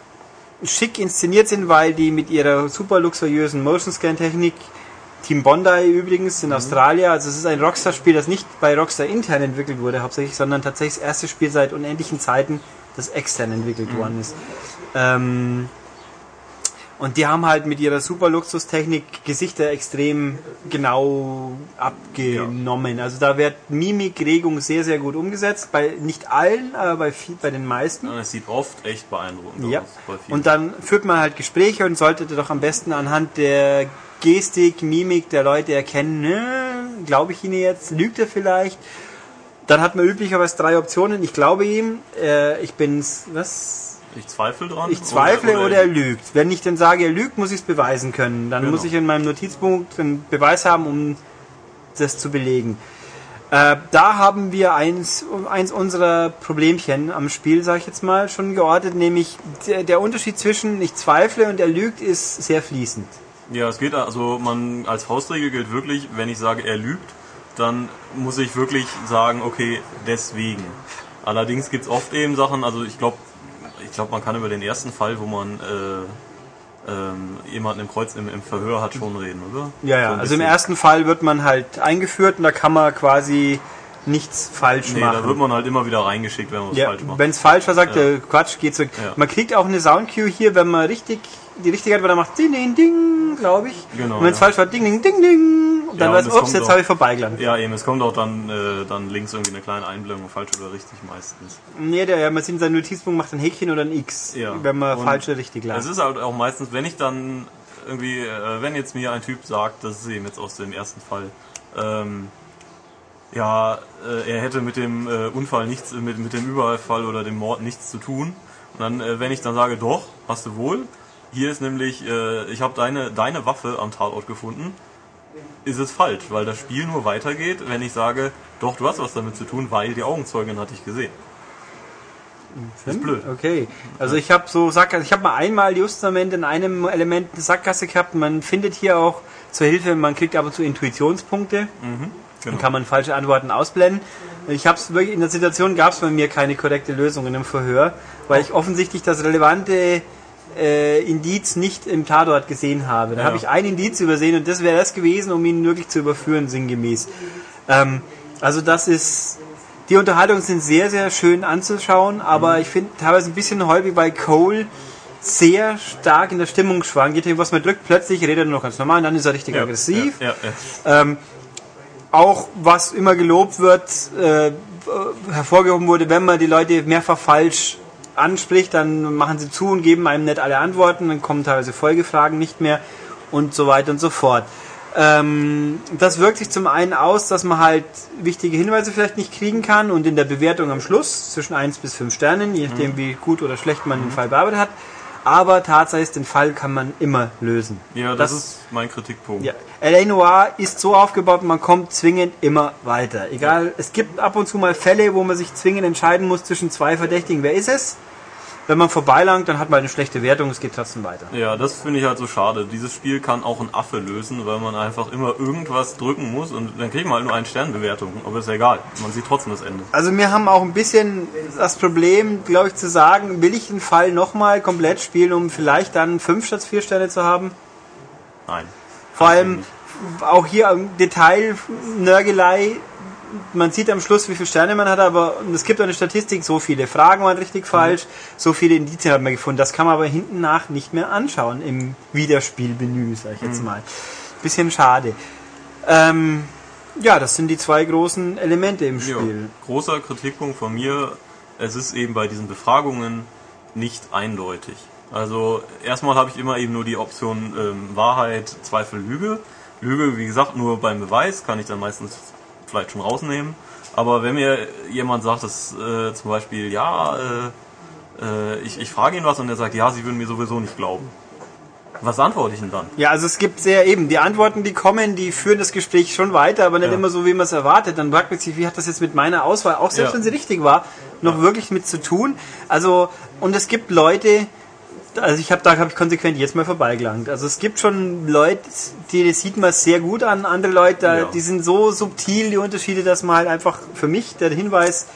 schick inszeniert sind, weil die mit ihrer super luxuriösen Motion Scan Technik, Team Bondi übrigens in Australien, also es ist ein Rockstar-Spiel, das nicht bei Rockstar intern entwickelt wurde hauptsächlich, sondern tatsächlich das erste Spiel seit unendlichen Zeiten, das extern entwickelt worden ist. Ähm, und die haben halt mit ihrer super Luxustechnik Gesichter extrem genau abgenommen. Also da wird Mimik, Regung sehr, sehr gut umgesetzt. Bei nicht allen, aber bei, viel, bei den meisten. Ja, Es sieht oft echt beeindruckend Ja. aus. Und dann führt man halt Gespräche und sollte doch am besten anhand der Gestik, Mimik der Leute erkennen, ne, glaube ich Ihnen jetzt, lügt er vielleicht? Dann hat man üblicherweise drei Optionen. Ich glaube ihm, äh, ich bin's, was? Ich zweifle dran. Ich zweifle oder, er lügt. Wenn ich dann sage, er lügt, muss ich es beweisen können. Dann Genau. muss ich in meinem Notizpunkt einen Beweis haben, um das zu belegen. Äh, da haben wir eins, eins unserer Problemchen am Spiel, sag ich jetzt mal, schon geortet, nämlich der, der Unterschied zwischen ich zweifle und er lügt ist sehr fließend. Ja, es geht also, man als Faustregel gilt wirklich, wenn ich sage, er lügt, dann muss ich wirklich sagen, okay, deswegen. Allerdings gibt's oft eben Sachen, also ich glaube, ich glaube, man kann über den ersten Fall, wo man äh, ähm, jemanden im Kreuz im, im Verhör hat, schon reden, oder? Ja, ja. So also im ersten Fall wird man halt eingeführt und da kann man quasi nichts falsch Nee, machen. da wird man halt immer wieder reingeschickt, wenn man was ja, falsch macht. wenn es falsch war, sagt Ja. er Quatsch, geht zurück. Ja. Man kriegt auch eine Soundcue hier, wenn man richtig die richtige hat, weil er macht Ding, Ding, Ding, glaube ich. Genau, und wenn es ja. falsch war, Ding, Ding, Ding, Ding. Und dann Ja, weiß ups, es jetzt habe ich vorbeigelandet. Ja, eben, es kommt auch dann, äh, dann links irgendwie eine kleine Einblendung, falsch oder richtig meistens. Nee, der, man sieht in seinem Notizpunkt, macht ein Häkchen oder ein X, Ja. wenn man Und falsch oder richtig Es landet. ist halt auch meistens, wenn ich dann irgendwie, äh, wenn jetzt mir ein Typ sagt, das ist eben jetzt aus dem ersten Fall, ähm, ja, äh, er hätte mit dem äh, Unfall nichts, mit, mit dem Überfall oder dem Mord nichts zu tun. Und dann, äh, wenn ich dann sage, doch, hast du wohl, hier ist nämlich, äh, ich habe deine, deine Waffe am Tatort gefunden, ist es falsch, weil das Spiel nur weitergeht, wenn ich sage, doch, du hast was damit zu tun, weil die Augenzeugin hat dich gesehen. ist blöd. Okay, also ich habe so Sackgasse, ich habe mal einmal justament in einem Element eine Sackgasse gehabt. Man findet hier auch zur Hilfe, man kriegt ab und zu Intuitionspunkte. Genau. Dann kann man falsche Antworten ausblenden. Ich habe es wirklich in der Situation gab es bei mir keine korrekte Lösung in einem Verhör, weil ich offensichtlich das relevante äh, Indiz nicht im Tatort gesehen habe. Da Ja. habe ich ein Indiz übersehen und das wäre das gewesen, um ihn wirklich zu überführen, sinngemäß. Ähm, also das ist die Unterhaltungen sind sehr, sehr schön anzuschauen, aber ich finde teilweise ein bisschen häufig bei Cole sehr stark in der Stimmung schwankt. Je nachdem, was man drückt, plötzlich redet er nur noch ganz normal und dann ist er richtig aggressiv. Ja, ja, ja. Ähm, auch was immer gelobt wird, äh, hervorgehoben wurde, wenn man die Leute mehrfach falsch anspricht, dann machen sie zu und geben einem nicht alle Antworten, dann kommen teilweise Folgefragen nicht mehr und so weiter und so fort. Ähm, das wirkt sich zum einen aus, dass man halt wichtige Hinweise vielleicht nicht kriegen kann und in der Bewertung am Schluss zwischen 1 bis 5 Sternen, je nachdem wie gut oder schlecht man den Fall bearbeitet hat. Aber Tatsache ist, den Fall kann man immer lösen. Ja, das, ist mein Kritikpunkt. Ja, L.A. Noir ist so aufgebaut, man kommt zwingend immer weiter. Egal, es gibt ab und zu mal Fälle, wo man sich zwingend entscheiden muss zwischen zwei Verdächtigen. Wer ist es? Wenn man vorbeilangt, dann hat man eine schlechte Wertung, es geht trotzdem weiter. Ja, das finde ich halt so schade. Dieses Spiel kann auch ein Affe lösen, weil man einfach immer irgendwas drücken muss und dann kriegt man halt nur eine Sternbewertung. Aber ist ja egal. Man sieht trotzdem das Ende. Also wir haben auch ein bisschen das Problem, glaube ich, zu sagen, will ich den Fall nochmal komplett spielen, um vielleicht dann fünf statt vier Sterne zu haben? Nein. Vor allem auch hier im Detail Nörgelei. Man sieht am Schluss, wie viele Sterne man hat, aber es gibt auch eine Statistik, so viele Fragen waren richtig falsch, so viele Indizien hat man gefunden. Das kann man aber hinten nach nicht mehr anschauen im Wiederspielmenü, sag ich jetzt mal. Bisschen schade. Ähm, ja, das sind die zwei großen Elemente im Ja, Spiel. großer Kritikpunkt von mir, es ist eben bei diesen Befragungen nicht eindeutig. Also erstmal habe ich immer eben nur die Option ähm, Wahrheit, Zweifel, Lüge. Lüge, wie gesagt, nur beim Beweis kann ich dann meistens vielleicht schon rausnehmen. Aber wenn mir jemand sagt, dass äh, zum Beispiel, ja, äh, äh, ich, ich frage ihn was und er sagt, ja, sie würden mir sowieso nicht glauben. Was antworte ich denn dann? Ja, also es gibt sehr eben, die Antworten, die kommen, die führen das Gespräch schon weiter, aber nicht Ja. immer so, wie man es erwartet. Dann fragt man sich, wie hat das jetzt mit meiner Auswahl, auch selbst Ja. wenn sie richtig war, noch wirklich mit zu tun? Also, und es gibt Leute, also ich habe da habe ich konsequent jetzt mal vorbeigelangt. Also es gibt schon Leute, die das sieht man sehr gut an, andere Leute, Ja. die sind so subtil, die Unterschiede, dass man halt einfach für mich der Hinweis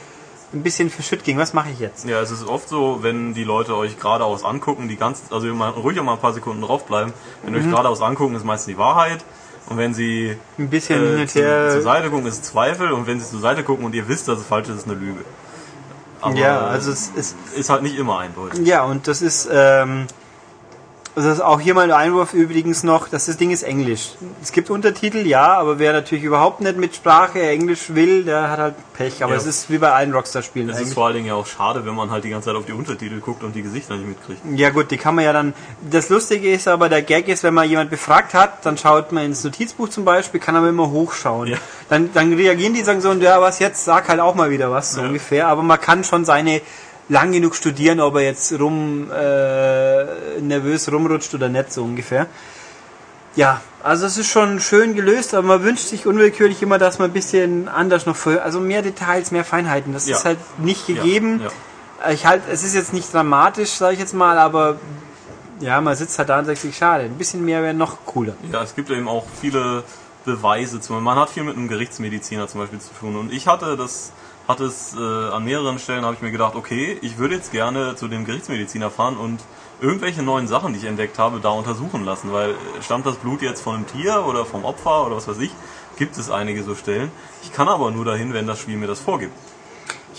ein bisschen verschütt ging. Was mache ich jetzt? Ja, es ist oft so, wenn die Leute euch geradeaus angucken, die ganz, also mal, ruhig auch mal ein paar Sekunden draufbleiben. Wenn Mhm. euch geradeaus angucken, ist meistens die Wahrheit. Und wenn sie Ein bisschen äh, zu, zur Seite gucken, ist es Zweifel. Und wenn sie zur Seite gucken und ihr wisst, dass es falsch ist, ist eine Lüge. Aber ja, also es ist ist halt nicht immer eindeutig. Ja, und das ist, ähm, das ist auch hier mal ein Einwurf übrigens noch, dass das Ding ist Englisch. Es gibt Untertitel, ja, aber wer natürlich überhaupt nicht mit Sprache Englisch will, der hat halt Pech. Aber Ja. es ist wie bei allen Rockstar-Spielen Es ist eigentlich. vor allen Dingen ja auch schade, wenn man halt die ganze Zeit auf die Untertitel guckt und die Gesichter nicht mitkriegt. Ja gut, die kann man ja dann. Das Lustige ist aber, der Gag ist, wenn man jemand befragt hat, dann schaut man ins Notizbuch zum Beispiel, kann aber immer hochschauen. Ja. Dann, dann reagieren die, sagen so, ja, was jetzt, sag halt auch mal wieder was, so Ja. ungefähr. Aber man kann schon seine lang genug studieren, ob er jetzt rum äh, nervös rumrutscht oder nicht, so ungefähr. Ja, also es ist schon schön gelöst, aber man wünscht sich unwillkürlich immer, dass man ein bisschen anders noch für, also mehr Details, mehr Feinheiten. Das Ja. ist halt nicht Ja, gegeben. ja. Ich halt, es ist jetzt nicht dramatisch, sage ich jetzt mal, aber ja, man sitzt halt da und sagt sich, schade, ein bisschen mehr wäre noch cooler. Ja, es gibt eben auch viele Beweise. Zum Man hat viel mit einem Gerichtsmediziner zum Beispiel zu tun. Und ich hatte das, hatte es äh, an mehreren Stellen, habe ich mir gedacht, okay, ich würde jetzt gerne zu dem Gerichtsmediziner fahren und irgendwelche neuen Sachen, die ich entdeckt habe, da untersuchen lassen. Weil äh, stammt das Blut jetzt von einem Tier oder vom Opfer oder was weiß ich? Gibt es einige so Stellen. Ich kann aber nur dahin, wenn das Spiel mir das vorgibt.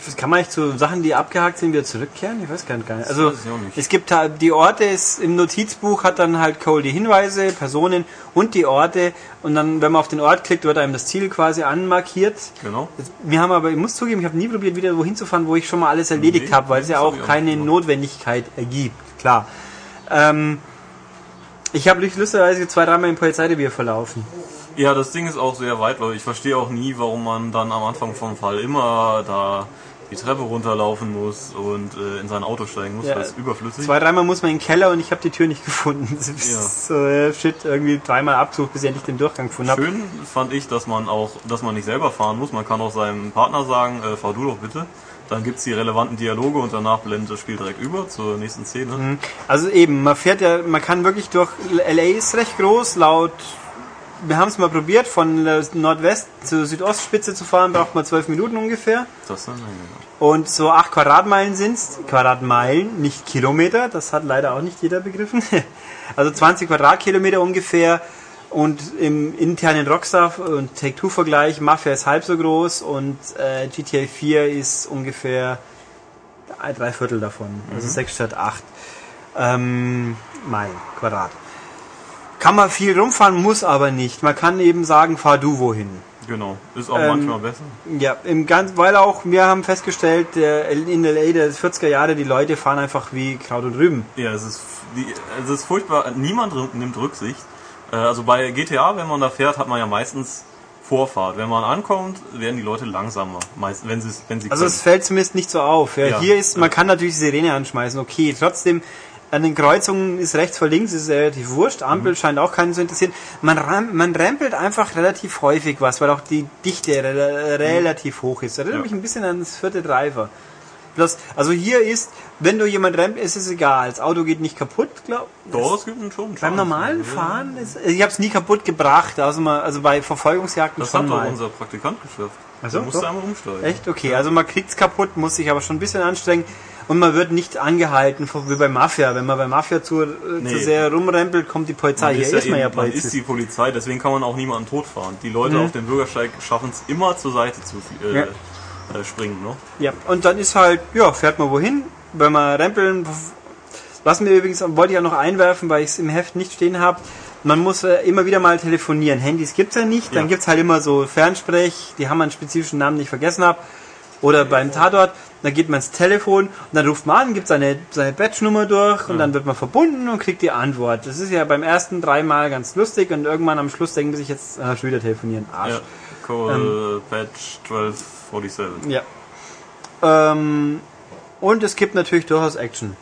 Weiß, kann man nicht zu Sachen, die abgehakt sind, wieder zurückkehren? Ich weiß gar nicht. Also auch es gibt halt die Orte, ist, im Notizbuch hat dann halt Cole die Hinweise, Personen und die Orte und dann, wenn man auf den Ort klickt, wird einem das Ziel quasi anmarkiert. Genau. Wir haben aber, ich muss zugeben, ich habe nie probiert, wieder wohin zu fahren, wo ich schon mal alles erledigt Nee, habe, weil es ja auch auch keine gemacht. Notwendigkeit ergibt. Klar. Ähm, ich habe lustigerweise zwei, dreimal im Polizeirevier verlaufen. Ja, das Ding ist auch sehr weitläufig. Ich verstehe auch nie, warum man dann am Anfang vom Fall immer da die Treppe runterlaufen muss und äh, in sein Auto steigen muss. Ja, das ist überflüssig. Zwei, dreimal muss man in den Keller und ich habe die Tür nicht gefunden. So, äh, shit, irgendwie dreimal Abzug, bis ich endlich den Durchgang gefunden habe. Schön fand ich, dass man auch, dass man nicht selber fahren muss. Man kann auch seinem Partner sagen, äh, fahr du doch bitte. Dann gibt's die relevanten Dialoge und danach blendet das Spiel direkt über zur nächsten Szene. Also eben, man fährt ja, man kann wirklich durch, LA ist recht groß, laut, wir haben es mal probiert, von Nordwest zur Südostspitze zu fahren, braucht man zwölf Minuten ungefähr. Das dann, ja. Und so acht Quadratmeilen sind's, Quadratmeilen, nicht Kilometer, das hat leider auch nicht jeder begriffen. Also 20 Quadratkilometer ungefähr. Und im internen Rockstar und Take-Two-Vergleich, Mafia ist halb so groß und äh, GTA 4 ist ungefähr drei Viertel davon. Also sechs statt acht ähm, Meilen, Quadrat. Kann man viel rumfahren, muss aber nicht. Man kann eben sagen, fahr du wohin. Genau. Ist auch Ähm, manchmal besser. Ja, im ganz, weil auch wir haben festgestellt, der, in LA der 40er Jahre, die Leute fahren einfach wie Kraut und Rüben. Ja, es ist, es ist furchtbar. Niemand nimmt Rücksicht. Äh, Also bei GTA, wenn man da fährt, hat man ja meistens Vorfahrt. Wenn man ankommt, werden die Leute langsamer. Meist, wenn sie, wenn sie Also können. es fällt zumindest nicht so auf. Ja, Ja, hier ist, man kann natürlich die Sirene anschmeißen, okay. Trotzdem, an den Kreuzungen ist rechts vor links, ist relativ wurscht. Ampel scheint auch keinen zu interessieren. Man, ram, man rempelt einfach relativ häufig was, weil auch die Dichte re relativ hoch ist. Erinnert Ja. mich ein bisschen an das vierte Driver. Bloß, also hier ist, wenn du jemand rempelt, ist es egal. Das Auto geht nicht kaputt, glaub Doch, es gibt einen schon. Beim normalen Fahren ist, ich habe es nie kaputt gebracht, also, mal, also bei Verfolgungsjagden Das schon hat doch unser Praktikant geschafft. Ach so, Der musste doch. einmal umsteigen. Echt? Okay, also man kriegt's kaputt, muss sich aber schon ein bisschen anstrengen und man wird nicht angehalten, wie bei Mafia. Wenn man bei Mafia zu, äh, zu Nee. sehr rumrempelt, kommt die Polizei. Hier ist, ist, ja man ja eben, man ist Polizist. die Polizei, deswegen kann man auch niemanden totfahren. Die Leute Mhm. auf dem Bürgersteig schaffen es immer zur Seite zu äh, Ja. äh, springen. Ne? Ja, und dann ist halt, ja, fährt man wohin, wenn man rempeln. Was mir übrigens, wollte ich auch noch einwerfen, weil ich es im Heft nicht stehen habe, man muss äh, immer wieder mal telefonieren. Handys gibt's ja nicht, dann Ja. gibt's halt immer so Fernsprech, die haben einen spezifischen Namen, den ich vergessen habe. Oder beim Tatort, dann geht man ins Telefon und dann ruft man an, gibt seine, seine Batchnummer durch und dann wird man verbunden und kriegt die Antwort. Das ist ja beim ersten dreimal ganz lustig und irgendwann am Schluss denken sich jetzt, ah, schon wieder telefonieren, Arsch. Ja. Call Patch 1247. Ja. Ähm, und es gibt natürlich durchaus Action.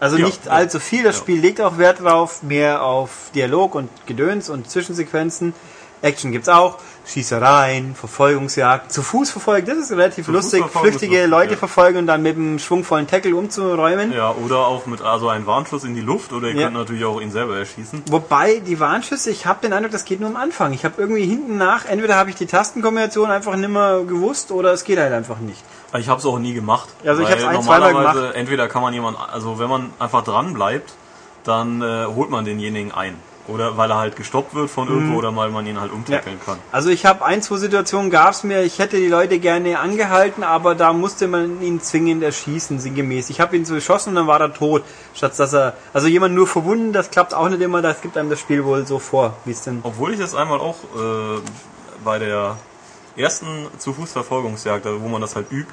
Also Ja, nicht ja. allzu viel. Das Ja. Spiel legt auch Wert drauf, mehr auf Dialog und Gedöns und Zwischensequenzen. Action gibt's auch. Schießereien, Verfolgungsjagd, zu Fuß verfolgen, das ist relativ Zu lustig. Flüchtige Leute ja. verfolgen und dann mit einem schwungvollen Tackle umzuräumen. Ja, oder auch mit also einem Warnschuss in die Luft oder ihr Ja. könnt natürlich auch ihn selber erschießen. Wobei die Warnschüsse, ich habe den Eindruck, das geht nur am Anfang. Ich habe irgendwie hinten nach, entweder habe ich die Tastenkombination einfach nimmer gewusst oder es geht halt einfach nicht. Ich habe es auch nie gemacht. Also ich weil hab's ein, zweimal normalerweise gemacht. Entweder kann man jemand, also wenn man einfach dran bleibt, dann äh, holt man denjenigen ein. Oder weil er halt gestoppt wird von Mhm. irgendwo oder weil man ihn halt umtackeln kann. Also ich habe ein, zwei Situationen gab's mir, ich hätte die Leute gerne angehalten, aber da musste man ihn zwingend erschießen, sinngemäß. Ich habe ihn so geschossen und dann war er tot, statt dass er, also jemand nur verwunden, das klappt auch nicht immer, das gibt einem das Spiel wohl so vor, wie es denn. Obwohl ich das einmal auch äh, bei der ersten Zu-Fuß-Verfolgungsjagd, also wo man das halt übt,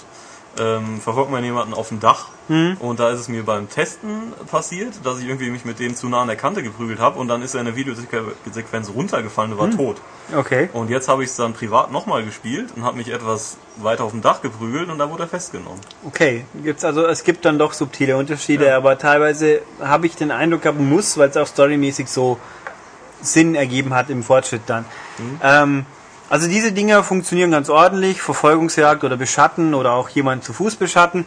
ähm, verfolgt man jemanden auf dem Dach Hm. und da ist es mir beim Testen passiert, dass ich irgendwie mich mit dem zu nah an der Kante geprügelt habe und dann ist er in der Videosequenz runtergefallen und war Hm. tot. Okay. Und jetzt habe ich es dann privat nochmal gespielt und habe mich etwas weiter auf dem Dach geprügelt und da wurde er festgenommen. Okay, gibt's also es gibt dann doch subtile Unterschiede, Ja. aber teilweise habe ich den Eindruck gehabt, muss, weil es auch storymäßig so Sinn ergeben hat im Fortschritt dann. Ähm, also diese Dinger funktionieren ganz ordentlich, Verfolgungsjagd oder Beschatten oder auch jemand zu Fuß beschatten.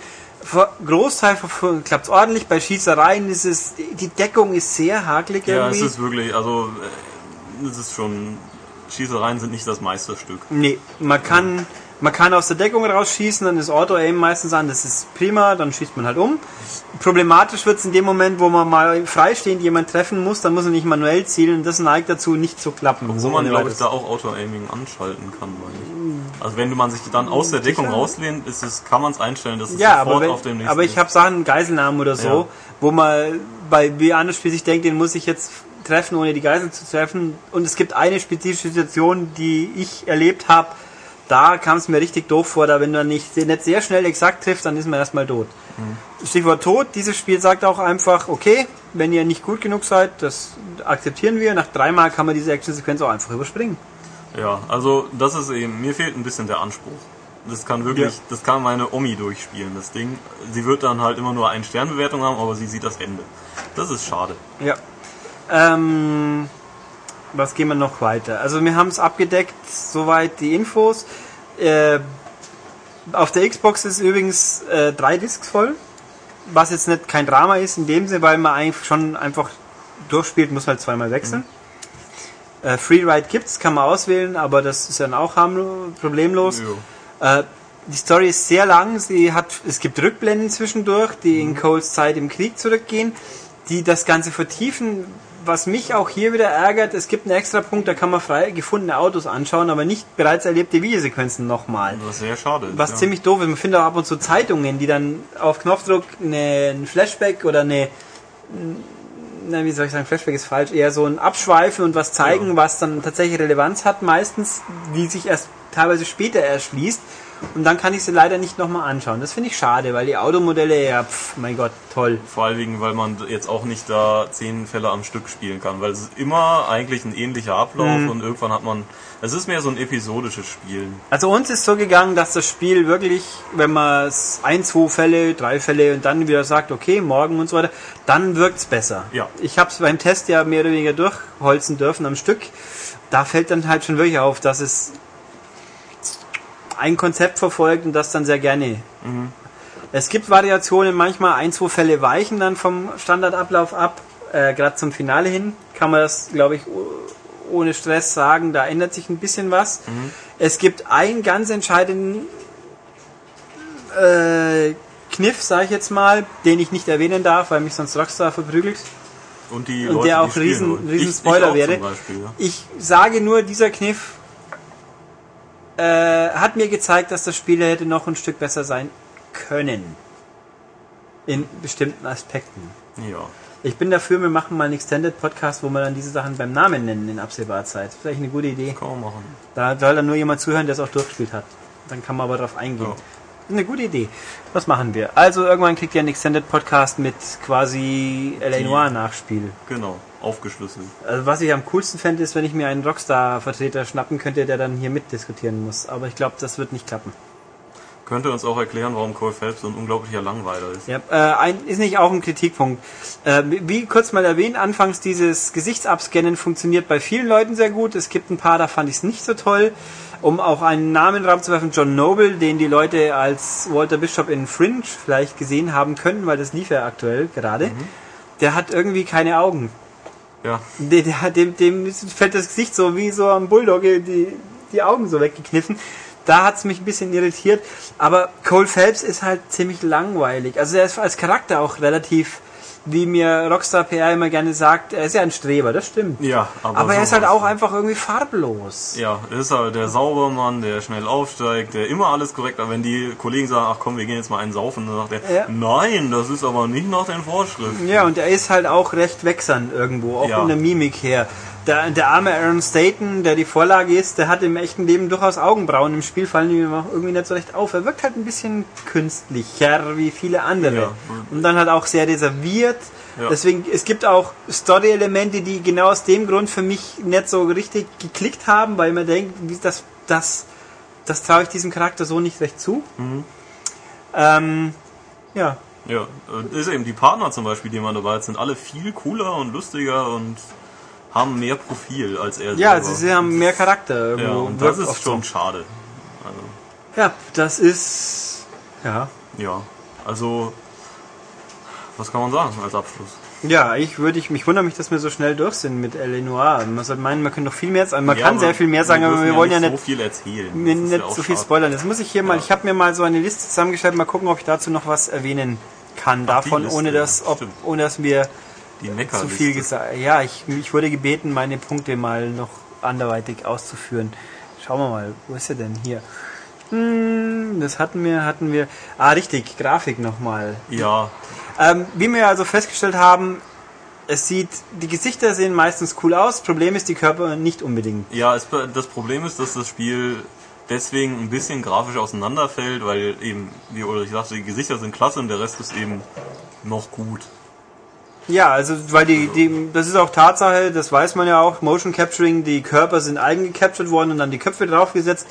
Großteil klappt ordentlich, bei Schießereien ist es, die Deckung ist sehr hakelig Ja, es ist wirklich, also äh, es ist schon, Schießereien sind nicht das Meisterstück. Nee, man kann, man kann aus der Deckung rausschießen, dann ist Auto-Aim meistens an, das ist prima, dann schießt man halt um. Problematisch wird es in dem Moment, wo man mal freistehend jemanden treffen muss, dann muss er nicht manuell zielen, das neigt dazu, nicht zu klappen. Wo So man, glaube ich, da auch Auto-Aiming anschalten kann. Also wenn du man sich dann aus der Deckung Sicher? rauslehnt, ist es, kann man es einstellen, dass es Ja, sofort wenn, auf dem nächsten aber ich habe Sachen, Geiselnahmen oder so, Ja. wo man bei wie anderes Spiel sich denkt, den muss ich jetzt treffen, ohne die Geisel zu treffen. Und es gibt eine spezifische Situation, die ich erlebt habe, da kam es mir richtig doof vor, da wenn man nicht, nicht sehr schnell exakt trifft, dann ist man erstmal tot. Mhm. Stichwort tot, dieses Spiel sagt auch einfach, okay, wenn ihr nicht gut genug seid, das akzeptieren wir, nach dreimal kann man diese Actionsequenz auch einfach überspringen. Ja, also das ist eben, mir fehlt ein bisschen der Anspruch. Das kann wirklich, Ja. das kann meine Omi durchspielen, das Ding. Sie wird dann halt immer nur eine Sternbewertung haben, aber sie sieht das Ende. Das ist schade. Ja. Ähm, was gehen wir noch weiter? Also wir haben es abgedeckt, soweit die Infos. Äh, auf der Xbox ist übrigens äh, drei Discs voll, was jetzt nicht kein Drama ist in dem Sinne, weil man eigentlich schon einfach durchspielt, muss halt zweimal wechseln. Äh, Freeride gibt's, kann man auswählen, aber das ist dann auch problemlos. Äh, die Story ist sehr lang. Sie hat, es gibt Rückblenden zwischendurch, die Mhm. in Coles Zeit im Krieg zurückgehen, die das Ganze vertiefen. Was mich auch hier wieder ärgert, es gibt einen extra Punkt, da kann man frei gefundene Autos anschauen, aber nicht bereits erlebte Videosequenzen nochmal. Was sehr schade ist. Was ja. ziemlich doof ist. Man findet auch ab und zu Zeitungen, die dann auf Knopfdruck eine, ein Flashback oder eine, na, wie soll ich sagen, Flashback ist falsch, eher so ein Abschweifen und was zeigen, Ja. was dann tatsächlich Relevanz hat, meistens, die sich erst teilweise später erschließt. Und dann kann ich sie leider nicht nochmal anschauen. Das finde ich schade, weil die Automodelle, ja, pf, mein Gott, toll. Vor allen Dingen, weil man jetzt auch nicht da zehn Fälle am Stück spielen kann, weil es ist immer eigentlich ein ähnlicher Ablauf Mhm. und irgendwann hat man, es ist mehr so ein episodisches Spielen. Also uns ist so gegangen, dass das Spiel wirklich, wenn man es ein, zwei Fälle, drei Fälle und dann wieder sagt, okay, morgen und so weiter, dann wirkt's besser. Ja. Ich habe es beim Test ja mehr oder weniger durchholzen dürfen am Stück. Da fällt dann halt schon wirklich auf, dass es ein Konzept verfolgt und das dann sehr gerne. Es gibt Variationen, manchmal ein, zwei Fälle weichen dann vom Standardablauf ab. Äh, Gerade zum Finale hin kann man das, glaube ich, ohne Stress sagen, da ändert sich ein bisschen was. Es gibt einen ganz entscheidenden äh, Kniff, sage ich jetzt mal, den ich nicht erwähnen darf, weil mich sonst Rockstar verprügelt. Und die Und Leute, der auch riesen- riesen Ich- Spoiler ich wäre. Ja. Ich sage nur, dieser Kniff äh, hat mir gezeigt, dass das Spiel hätte noch ein Stück besser sein können. In bestimmten Aspekten. ja. Ich bin dafür, wir machen mal einen Extended Podcast, wo wir dann diese Sachen beim Namen nennen in absehbarer Zeit. Das ist vielleicht eine gute Idee. Kann man machen. Da soll dann nur jemand zuhören, der es auch durchgespielt hat. Dann kann man aber darauf eingehen. Ja. Eine gute Idee. Was machen wir? Also irgendwann kriegt ihr einen Extended Podcast mit quasi L.A. Noir Nachspiel. Genau, aufgeschlüsselt. Also was ich am coolsten fände, ist, wenn ich mir einen Rockstar-Vertreter schnappen könnte, der dann hier mitdiskutieren muss. Aber ich glaube, das wird nicht klappen. Könnte uns auch erklären, warum Cole Phelps so ein unglaublicher Langweiler ist. Ja, äh, ein, ist nicht auch ein Kritikpunkt. Äh, wie kurz mal erwähnt, anfangs dieses Gesichtsabscannen funktioniert bei vielen Leuten sehr gut. Es gibt ein paar, da fand ich es nicht so toll. Um auch einen Namen in den Raum zu werfen, John Noble, den die Leute als Walter Bishop in Fringe vielleicht gesehen haben können, weil das lief ja aktuell gerade. Der hat irgendwie keine Augen. Ja, Der, der, hat- dem, dem fällt das Gesicht so wie so am Bulldog die, die Augen so weggekniffen. Da hat's mich ein bisschen irritiert. Aber Cole Phelps ist halt ziemlich langweilig. Also er ist als Charakter auch relativ, wie mir Rockstar PR immer gerne sagt, er ist ja ein Streber, das stimmt. ja aber, Aber er ist halt auch einfach irgendwie farblos. Ja, er ist halt der Saubermann, der schnell aufsteigt, der immer alles korrekt, aber wenn die Kollegen sagen, ach komm, wir gehen jetzt mal einen saufen, dann sagt er, Ja. nein, das ist aber nicht nach den Vorschriften. Ja, und er ist halt auch recht wechselnd irgendwo, auch Ja. von der Mimik her. Der, der arme Aaron Staten, der die Vorlage ist, der hat im echten Leben durchaus Augenbrauen. Im Spiel fallen ihm auch irgendwie nicht so recht auf. Er wirkt halt ein bisschen künstlicher wie viele andere. Ja. Und dann halt auch sehr reserviert. Ja. Deswegen, es gibt auch Story-Elemente, die genau aus dem Grund für mich nicht so richtig geklickt haben, weil man denkt, wie das, das, das traue ich diesem Charakter so nicht recht zu. Mhm. Ähm, ja, Ja, ist eben die Partner zum Beispiel, die man dabei hat, sind alle viel cooler und lustiger und haben mehr Profil als er Ja, selber. sie haben mehr Charakter ja, und das ist schon so. schade. Also, Ja, das ist. Ja. ja, also was kann man sagen als Abschluss? Ja, ich würde ich mich wundere mich, dass wir so schnell durch sind mit L.A. Noir. Man sollte meinen, man könnte noch viel mehr sagen. Man Ja, kann sehr viel mehr sagen, aber wir wollen ja so nicht, viel erzählen. Das ist nicht ja so viel spoilern. Jetzt muss ich hier mal, Ja. ich habe mir mal so eine Liste zusammengestellt, mal gucken, ob ich dazu noch was erwähnen kann. Ach, Davon, Liste, ohne dass, ja, ob, ohne dass wir Die zu Meckerliste. viel gesagt. Ja, ich, ich wurde gebeten, meine Punkte mal noch anderweitig auszuführen. Schauen wir mal, wo ist er denn hier? Hm, das hatten wir, hatten wir. Ah, richtig, Grafik nochmal. Ja, Ähm, wie wir also festgestellt haben, es sieht, die Gesichter sehen meistens cool aus. Problem ist, die Körper nicht unbedingt. Ja, es, das Problem ist, dass das Spiel deswegen ein bisschen grafisch auseinanderfällt, weil eben, wie Ulrich sagte, die Gesichter sind klasse und der Rest ist eben noch gut. Ja, also weil die, die, das ist auch Tatsache, das weiß man ja auch, Motion Capturing, die Körper sind eigen gecaptured worden und dann die Köpfe draufgesetzt.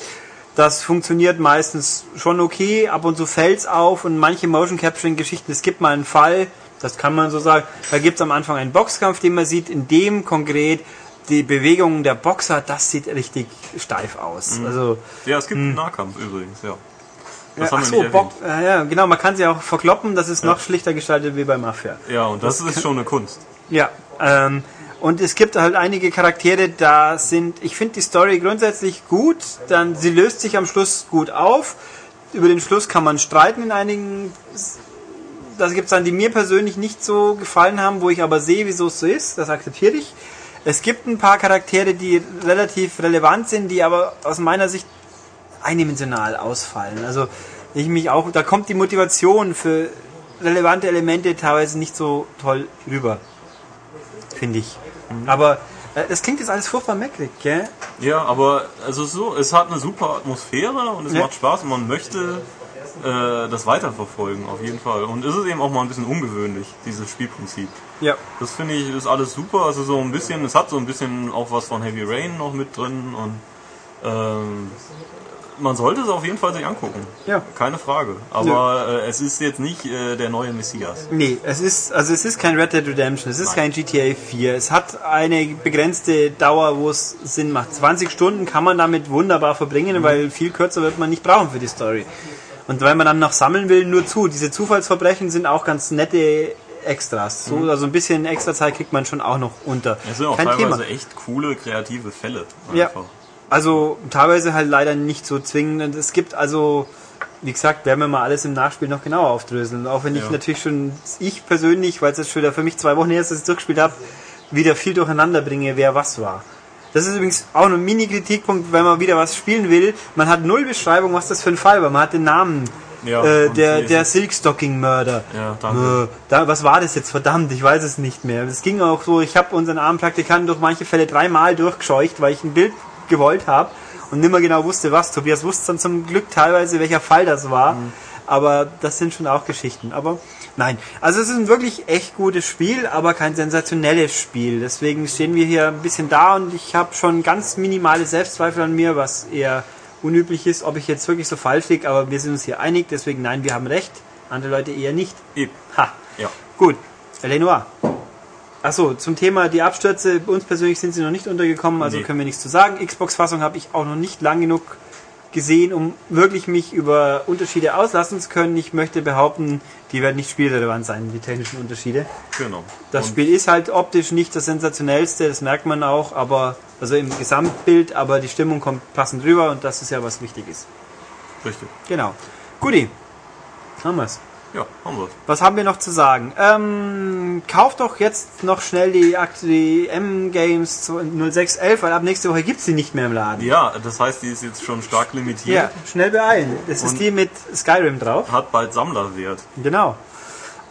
Das funktioniert meistens schon okay, ab und zu fällt's auf und manche Motion Capturing Geschichten, es gibt mal einen Fall, das kann man so sagen, da gibt's am Anfang einen Boxkampf, den man sieht, in dem konkret die Bewegungen der Boxer, das sieht richtig steif aus. Also Ja, es gibt einen Nahkampf übrigens, ja. Das ja, haben ach wir Bock, äh, ja, genau, man kann sie auch verkloppen, das ist noch schlichter gestaltet wie bei Mafia. Ja, und das, ist schon eine Kunst. Ja, ähm, und es gibt halt einige Charaktere, da sind, ich finde die Story grundsätzlich gut, dann sie löst sich am Schluss gut auf. Über den Schluss kann man streiten in einigen. Das gibt es dann, die mir persönlich nicht so gefallen haben, wo ich aber sehe, wieso es so ist. Das akzeptiere ich. Es gibt ein paar Charaktere, die relativ relevant sind, die aber aus meiner Sicht eindimensional ausfallen. Also ich mich auch, da kommt die Motivation für relevante Elemente teilweise nicht so toll rüber, finde ich. Aber äh, das klingt jetzt alles furchtbar meckrig, gell? Ja, aber also so, es hat eine super Atmosphäre und es Ja. macht Spaß und man möchte äh, das weiterverfolgen, auf jeden Fall. Und es ist eben auch mal ein bisschen ungewöhnlich, dieses Spielprinzip. Ja. Das finde ich ist alles super. Also so ein bisschen, es hat so ein bisschen auch was von Heavy Rain noch mit drin und ähm, man sollte es auf jeden Fall sich angucken. Ja. Keine Frage. Aber äh, es ist jetzt nicht äh, der neue Messias. Nee, es ist, also es ist kein Red Dead Redemption, es ist kein GTA 4. Es hat eine begrenzte Dauer, wo es Sinn macht. 20 Stunden kann man damit wunderbar verbringen, weil viel kürzer wird man nicht brauchen für die Story. Und wenn man dann noch sammeln will, nur zu. Diese Zufallsverbrechen sind auch ganz nette Extras. So, also ein bisschen extra Zeit kriegt man schon auch noch unter. Es sind auch Kein teilweise Thema. echt coole, kreative Fälle. Ja. Also teilweise halt leider nicht so zwingend. Es gibt also, wie gesagt, werden wir mal alles im Nachspiel noch genauer aufdröseln. Auch wenn ich Ja. natürlich schon, ich persönlich, weil es jetzt schon wieder für mich zwei Wochen her ist, dass ich es durchgespielt habe, wieder viel durcheinander bringe, wer was war. Das ist übrigens auch ein Mini-Kritikpunkt, wenn man wieder was spielen will. Man hat null Beschreibung, was das für ein Fall war. Man hat den Namen. Ja, äh, der der Silkstocking-Mörder. Ja, danke. Äh, da, was war das jetzt? Verdammt, ich weiß es nicht mehr. Es ging auch so, ich habe unseren armen Praktikanten durch manche Fälle dreimal durchgescheucht, weil ich ein Bild gewollt habe und nicht mehr genau wusste, was. Tobias wusste dann zum Glück teilweise, welcher Fall das war. Aber das sind schon auch Geschichten. Aber nein, also es ist ein wirklich echt gutes Spiel, aber kein sensationelles Spiel. Deswegen stehen wir hier ein bisschen da und ich habe schon ganz minimale Selbstzweifel an mir, was eher unüblich ist, ob ich jetzt wirklich so falsch liege, aber wir sind uns hier einig, deswegen nein, wir haben recht, andere Leute eher nicht. Eben. Ha, Ja. gut. Lenoir. Achso, zum Thema die Abstürze, bei uns persönlich sind sie noch nicht untergekommen, also Nee. können wir nichts zu sagen. Xbox-Fassung habe ich auch noch nicht lang genug gesehen, um wirklich mich über Unterschiede auslassen zu können. Ich möchte behaupten, die werden nicht spielrelevant sein, die technischen Unterschiede. Genau. Das Und Spiel ist halt optisch nicht das sensationellste, das merkt man auch, aber also im Gesamtbild, aber die Stimmung kommt passend rüber und das ist ja was wichtig ist. Richtig. Genau. Guti. Haben wir's. Ja, haben wir Was haben wir noch zu sagen? Ähm, kauft doch jetzt noch schnell die, die M-Games 0611, weil ab nächste Woche gibt's die nicht mehr im Laden. Ja, das heißt, die ist jetzt schon stark limitiert. Ja, schnell beeilen. Das ist Und- die mit Skyrim drauf. Hat bald Sammlerwert. Genau.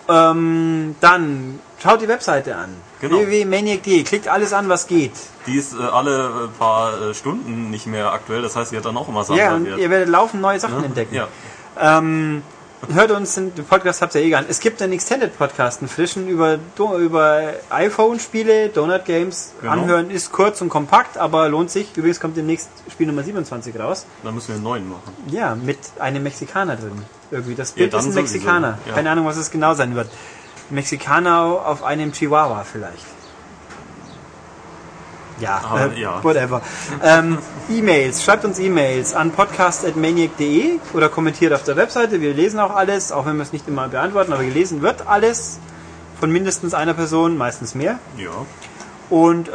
Ähm, dann schaut die Webseite an. Genau. www.maniac.de. Klickt alles an, was geht. Die ist äh, alle äh, paar äh, Stunden nicht mehr aktuell. Das heißt, sie hat dann auch immer Ja, und Sammlerwert. ihr werdet laufend neue Sachen Ne? entdecken. Ja. Ähm, hört uns, den den Podcast habt ihr eh gern. Es gibt einen Extended Podcast, einen frischen über, über iPhone-Spiele, Donut Games. Genau. Anhören ist kurz und kompakt, aber lohnt sich. Übrigens kommt demnächst Spiel Nummer 27 raus. Dann müssen wir einen neuen machen. Ja, mit einem Mexikaner drin. Irgendwie. Das Bild dann ist ein Mexikaner. ja. Keine Ahnung, was es genau sein wird. Mexikaner auf einem Chihuahua vielleicht. Ja, Aber, äh, ja. whatever. ähm, E-Mails, schreibt uns E-Mails an podcast.maniac.de oder kommentiert auf der Webseite. Wir lesen auch alles, auch wenn wir es nicht immer beantworten, aber gelesen wird alles von mindestens einer Person, meistens mehr. Ja. Und äh,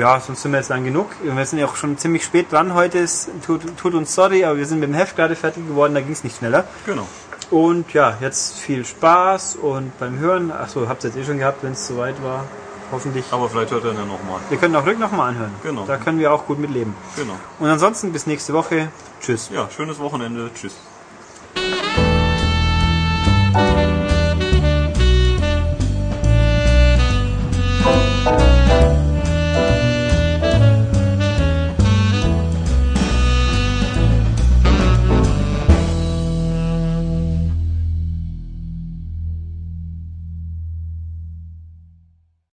ja, sonst sind wir jetzt lang genug. Wir sind ja auch schon ziemlich spät dran heute. Es tut, tut uns sorry, aber wir sind mit dem Heft gerade fertig geworden, da ging es nicht schneller. Genau. Und ja, jetzt viel Spaß und beim Hören, achso, habt ihr jetzt eh schon gehabt, wenn es soweit war. Hoffentlich. Aber vielleicht hört er dann nochmal. Wir können auch Rück nochmal anhören. Genau. Da können wir auch gut mitleben. Genau. Und ansonsten bis nächste Woche. Tschüss. Ja, schönes Wochenende. Tschüss.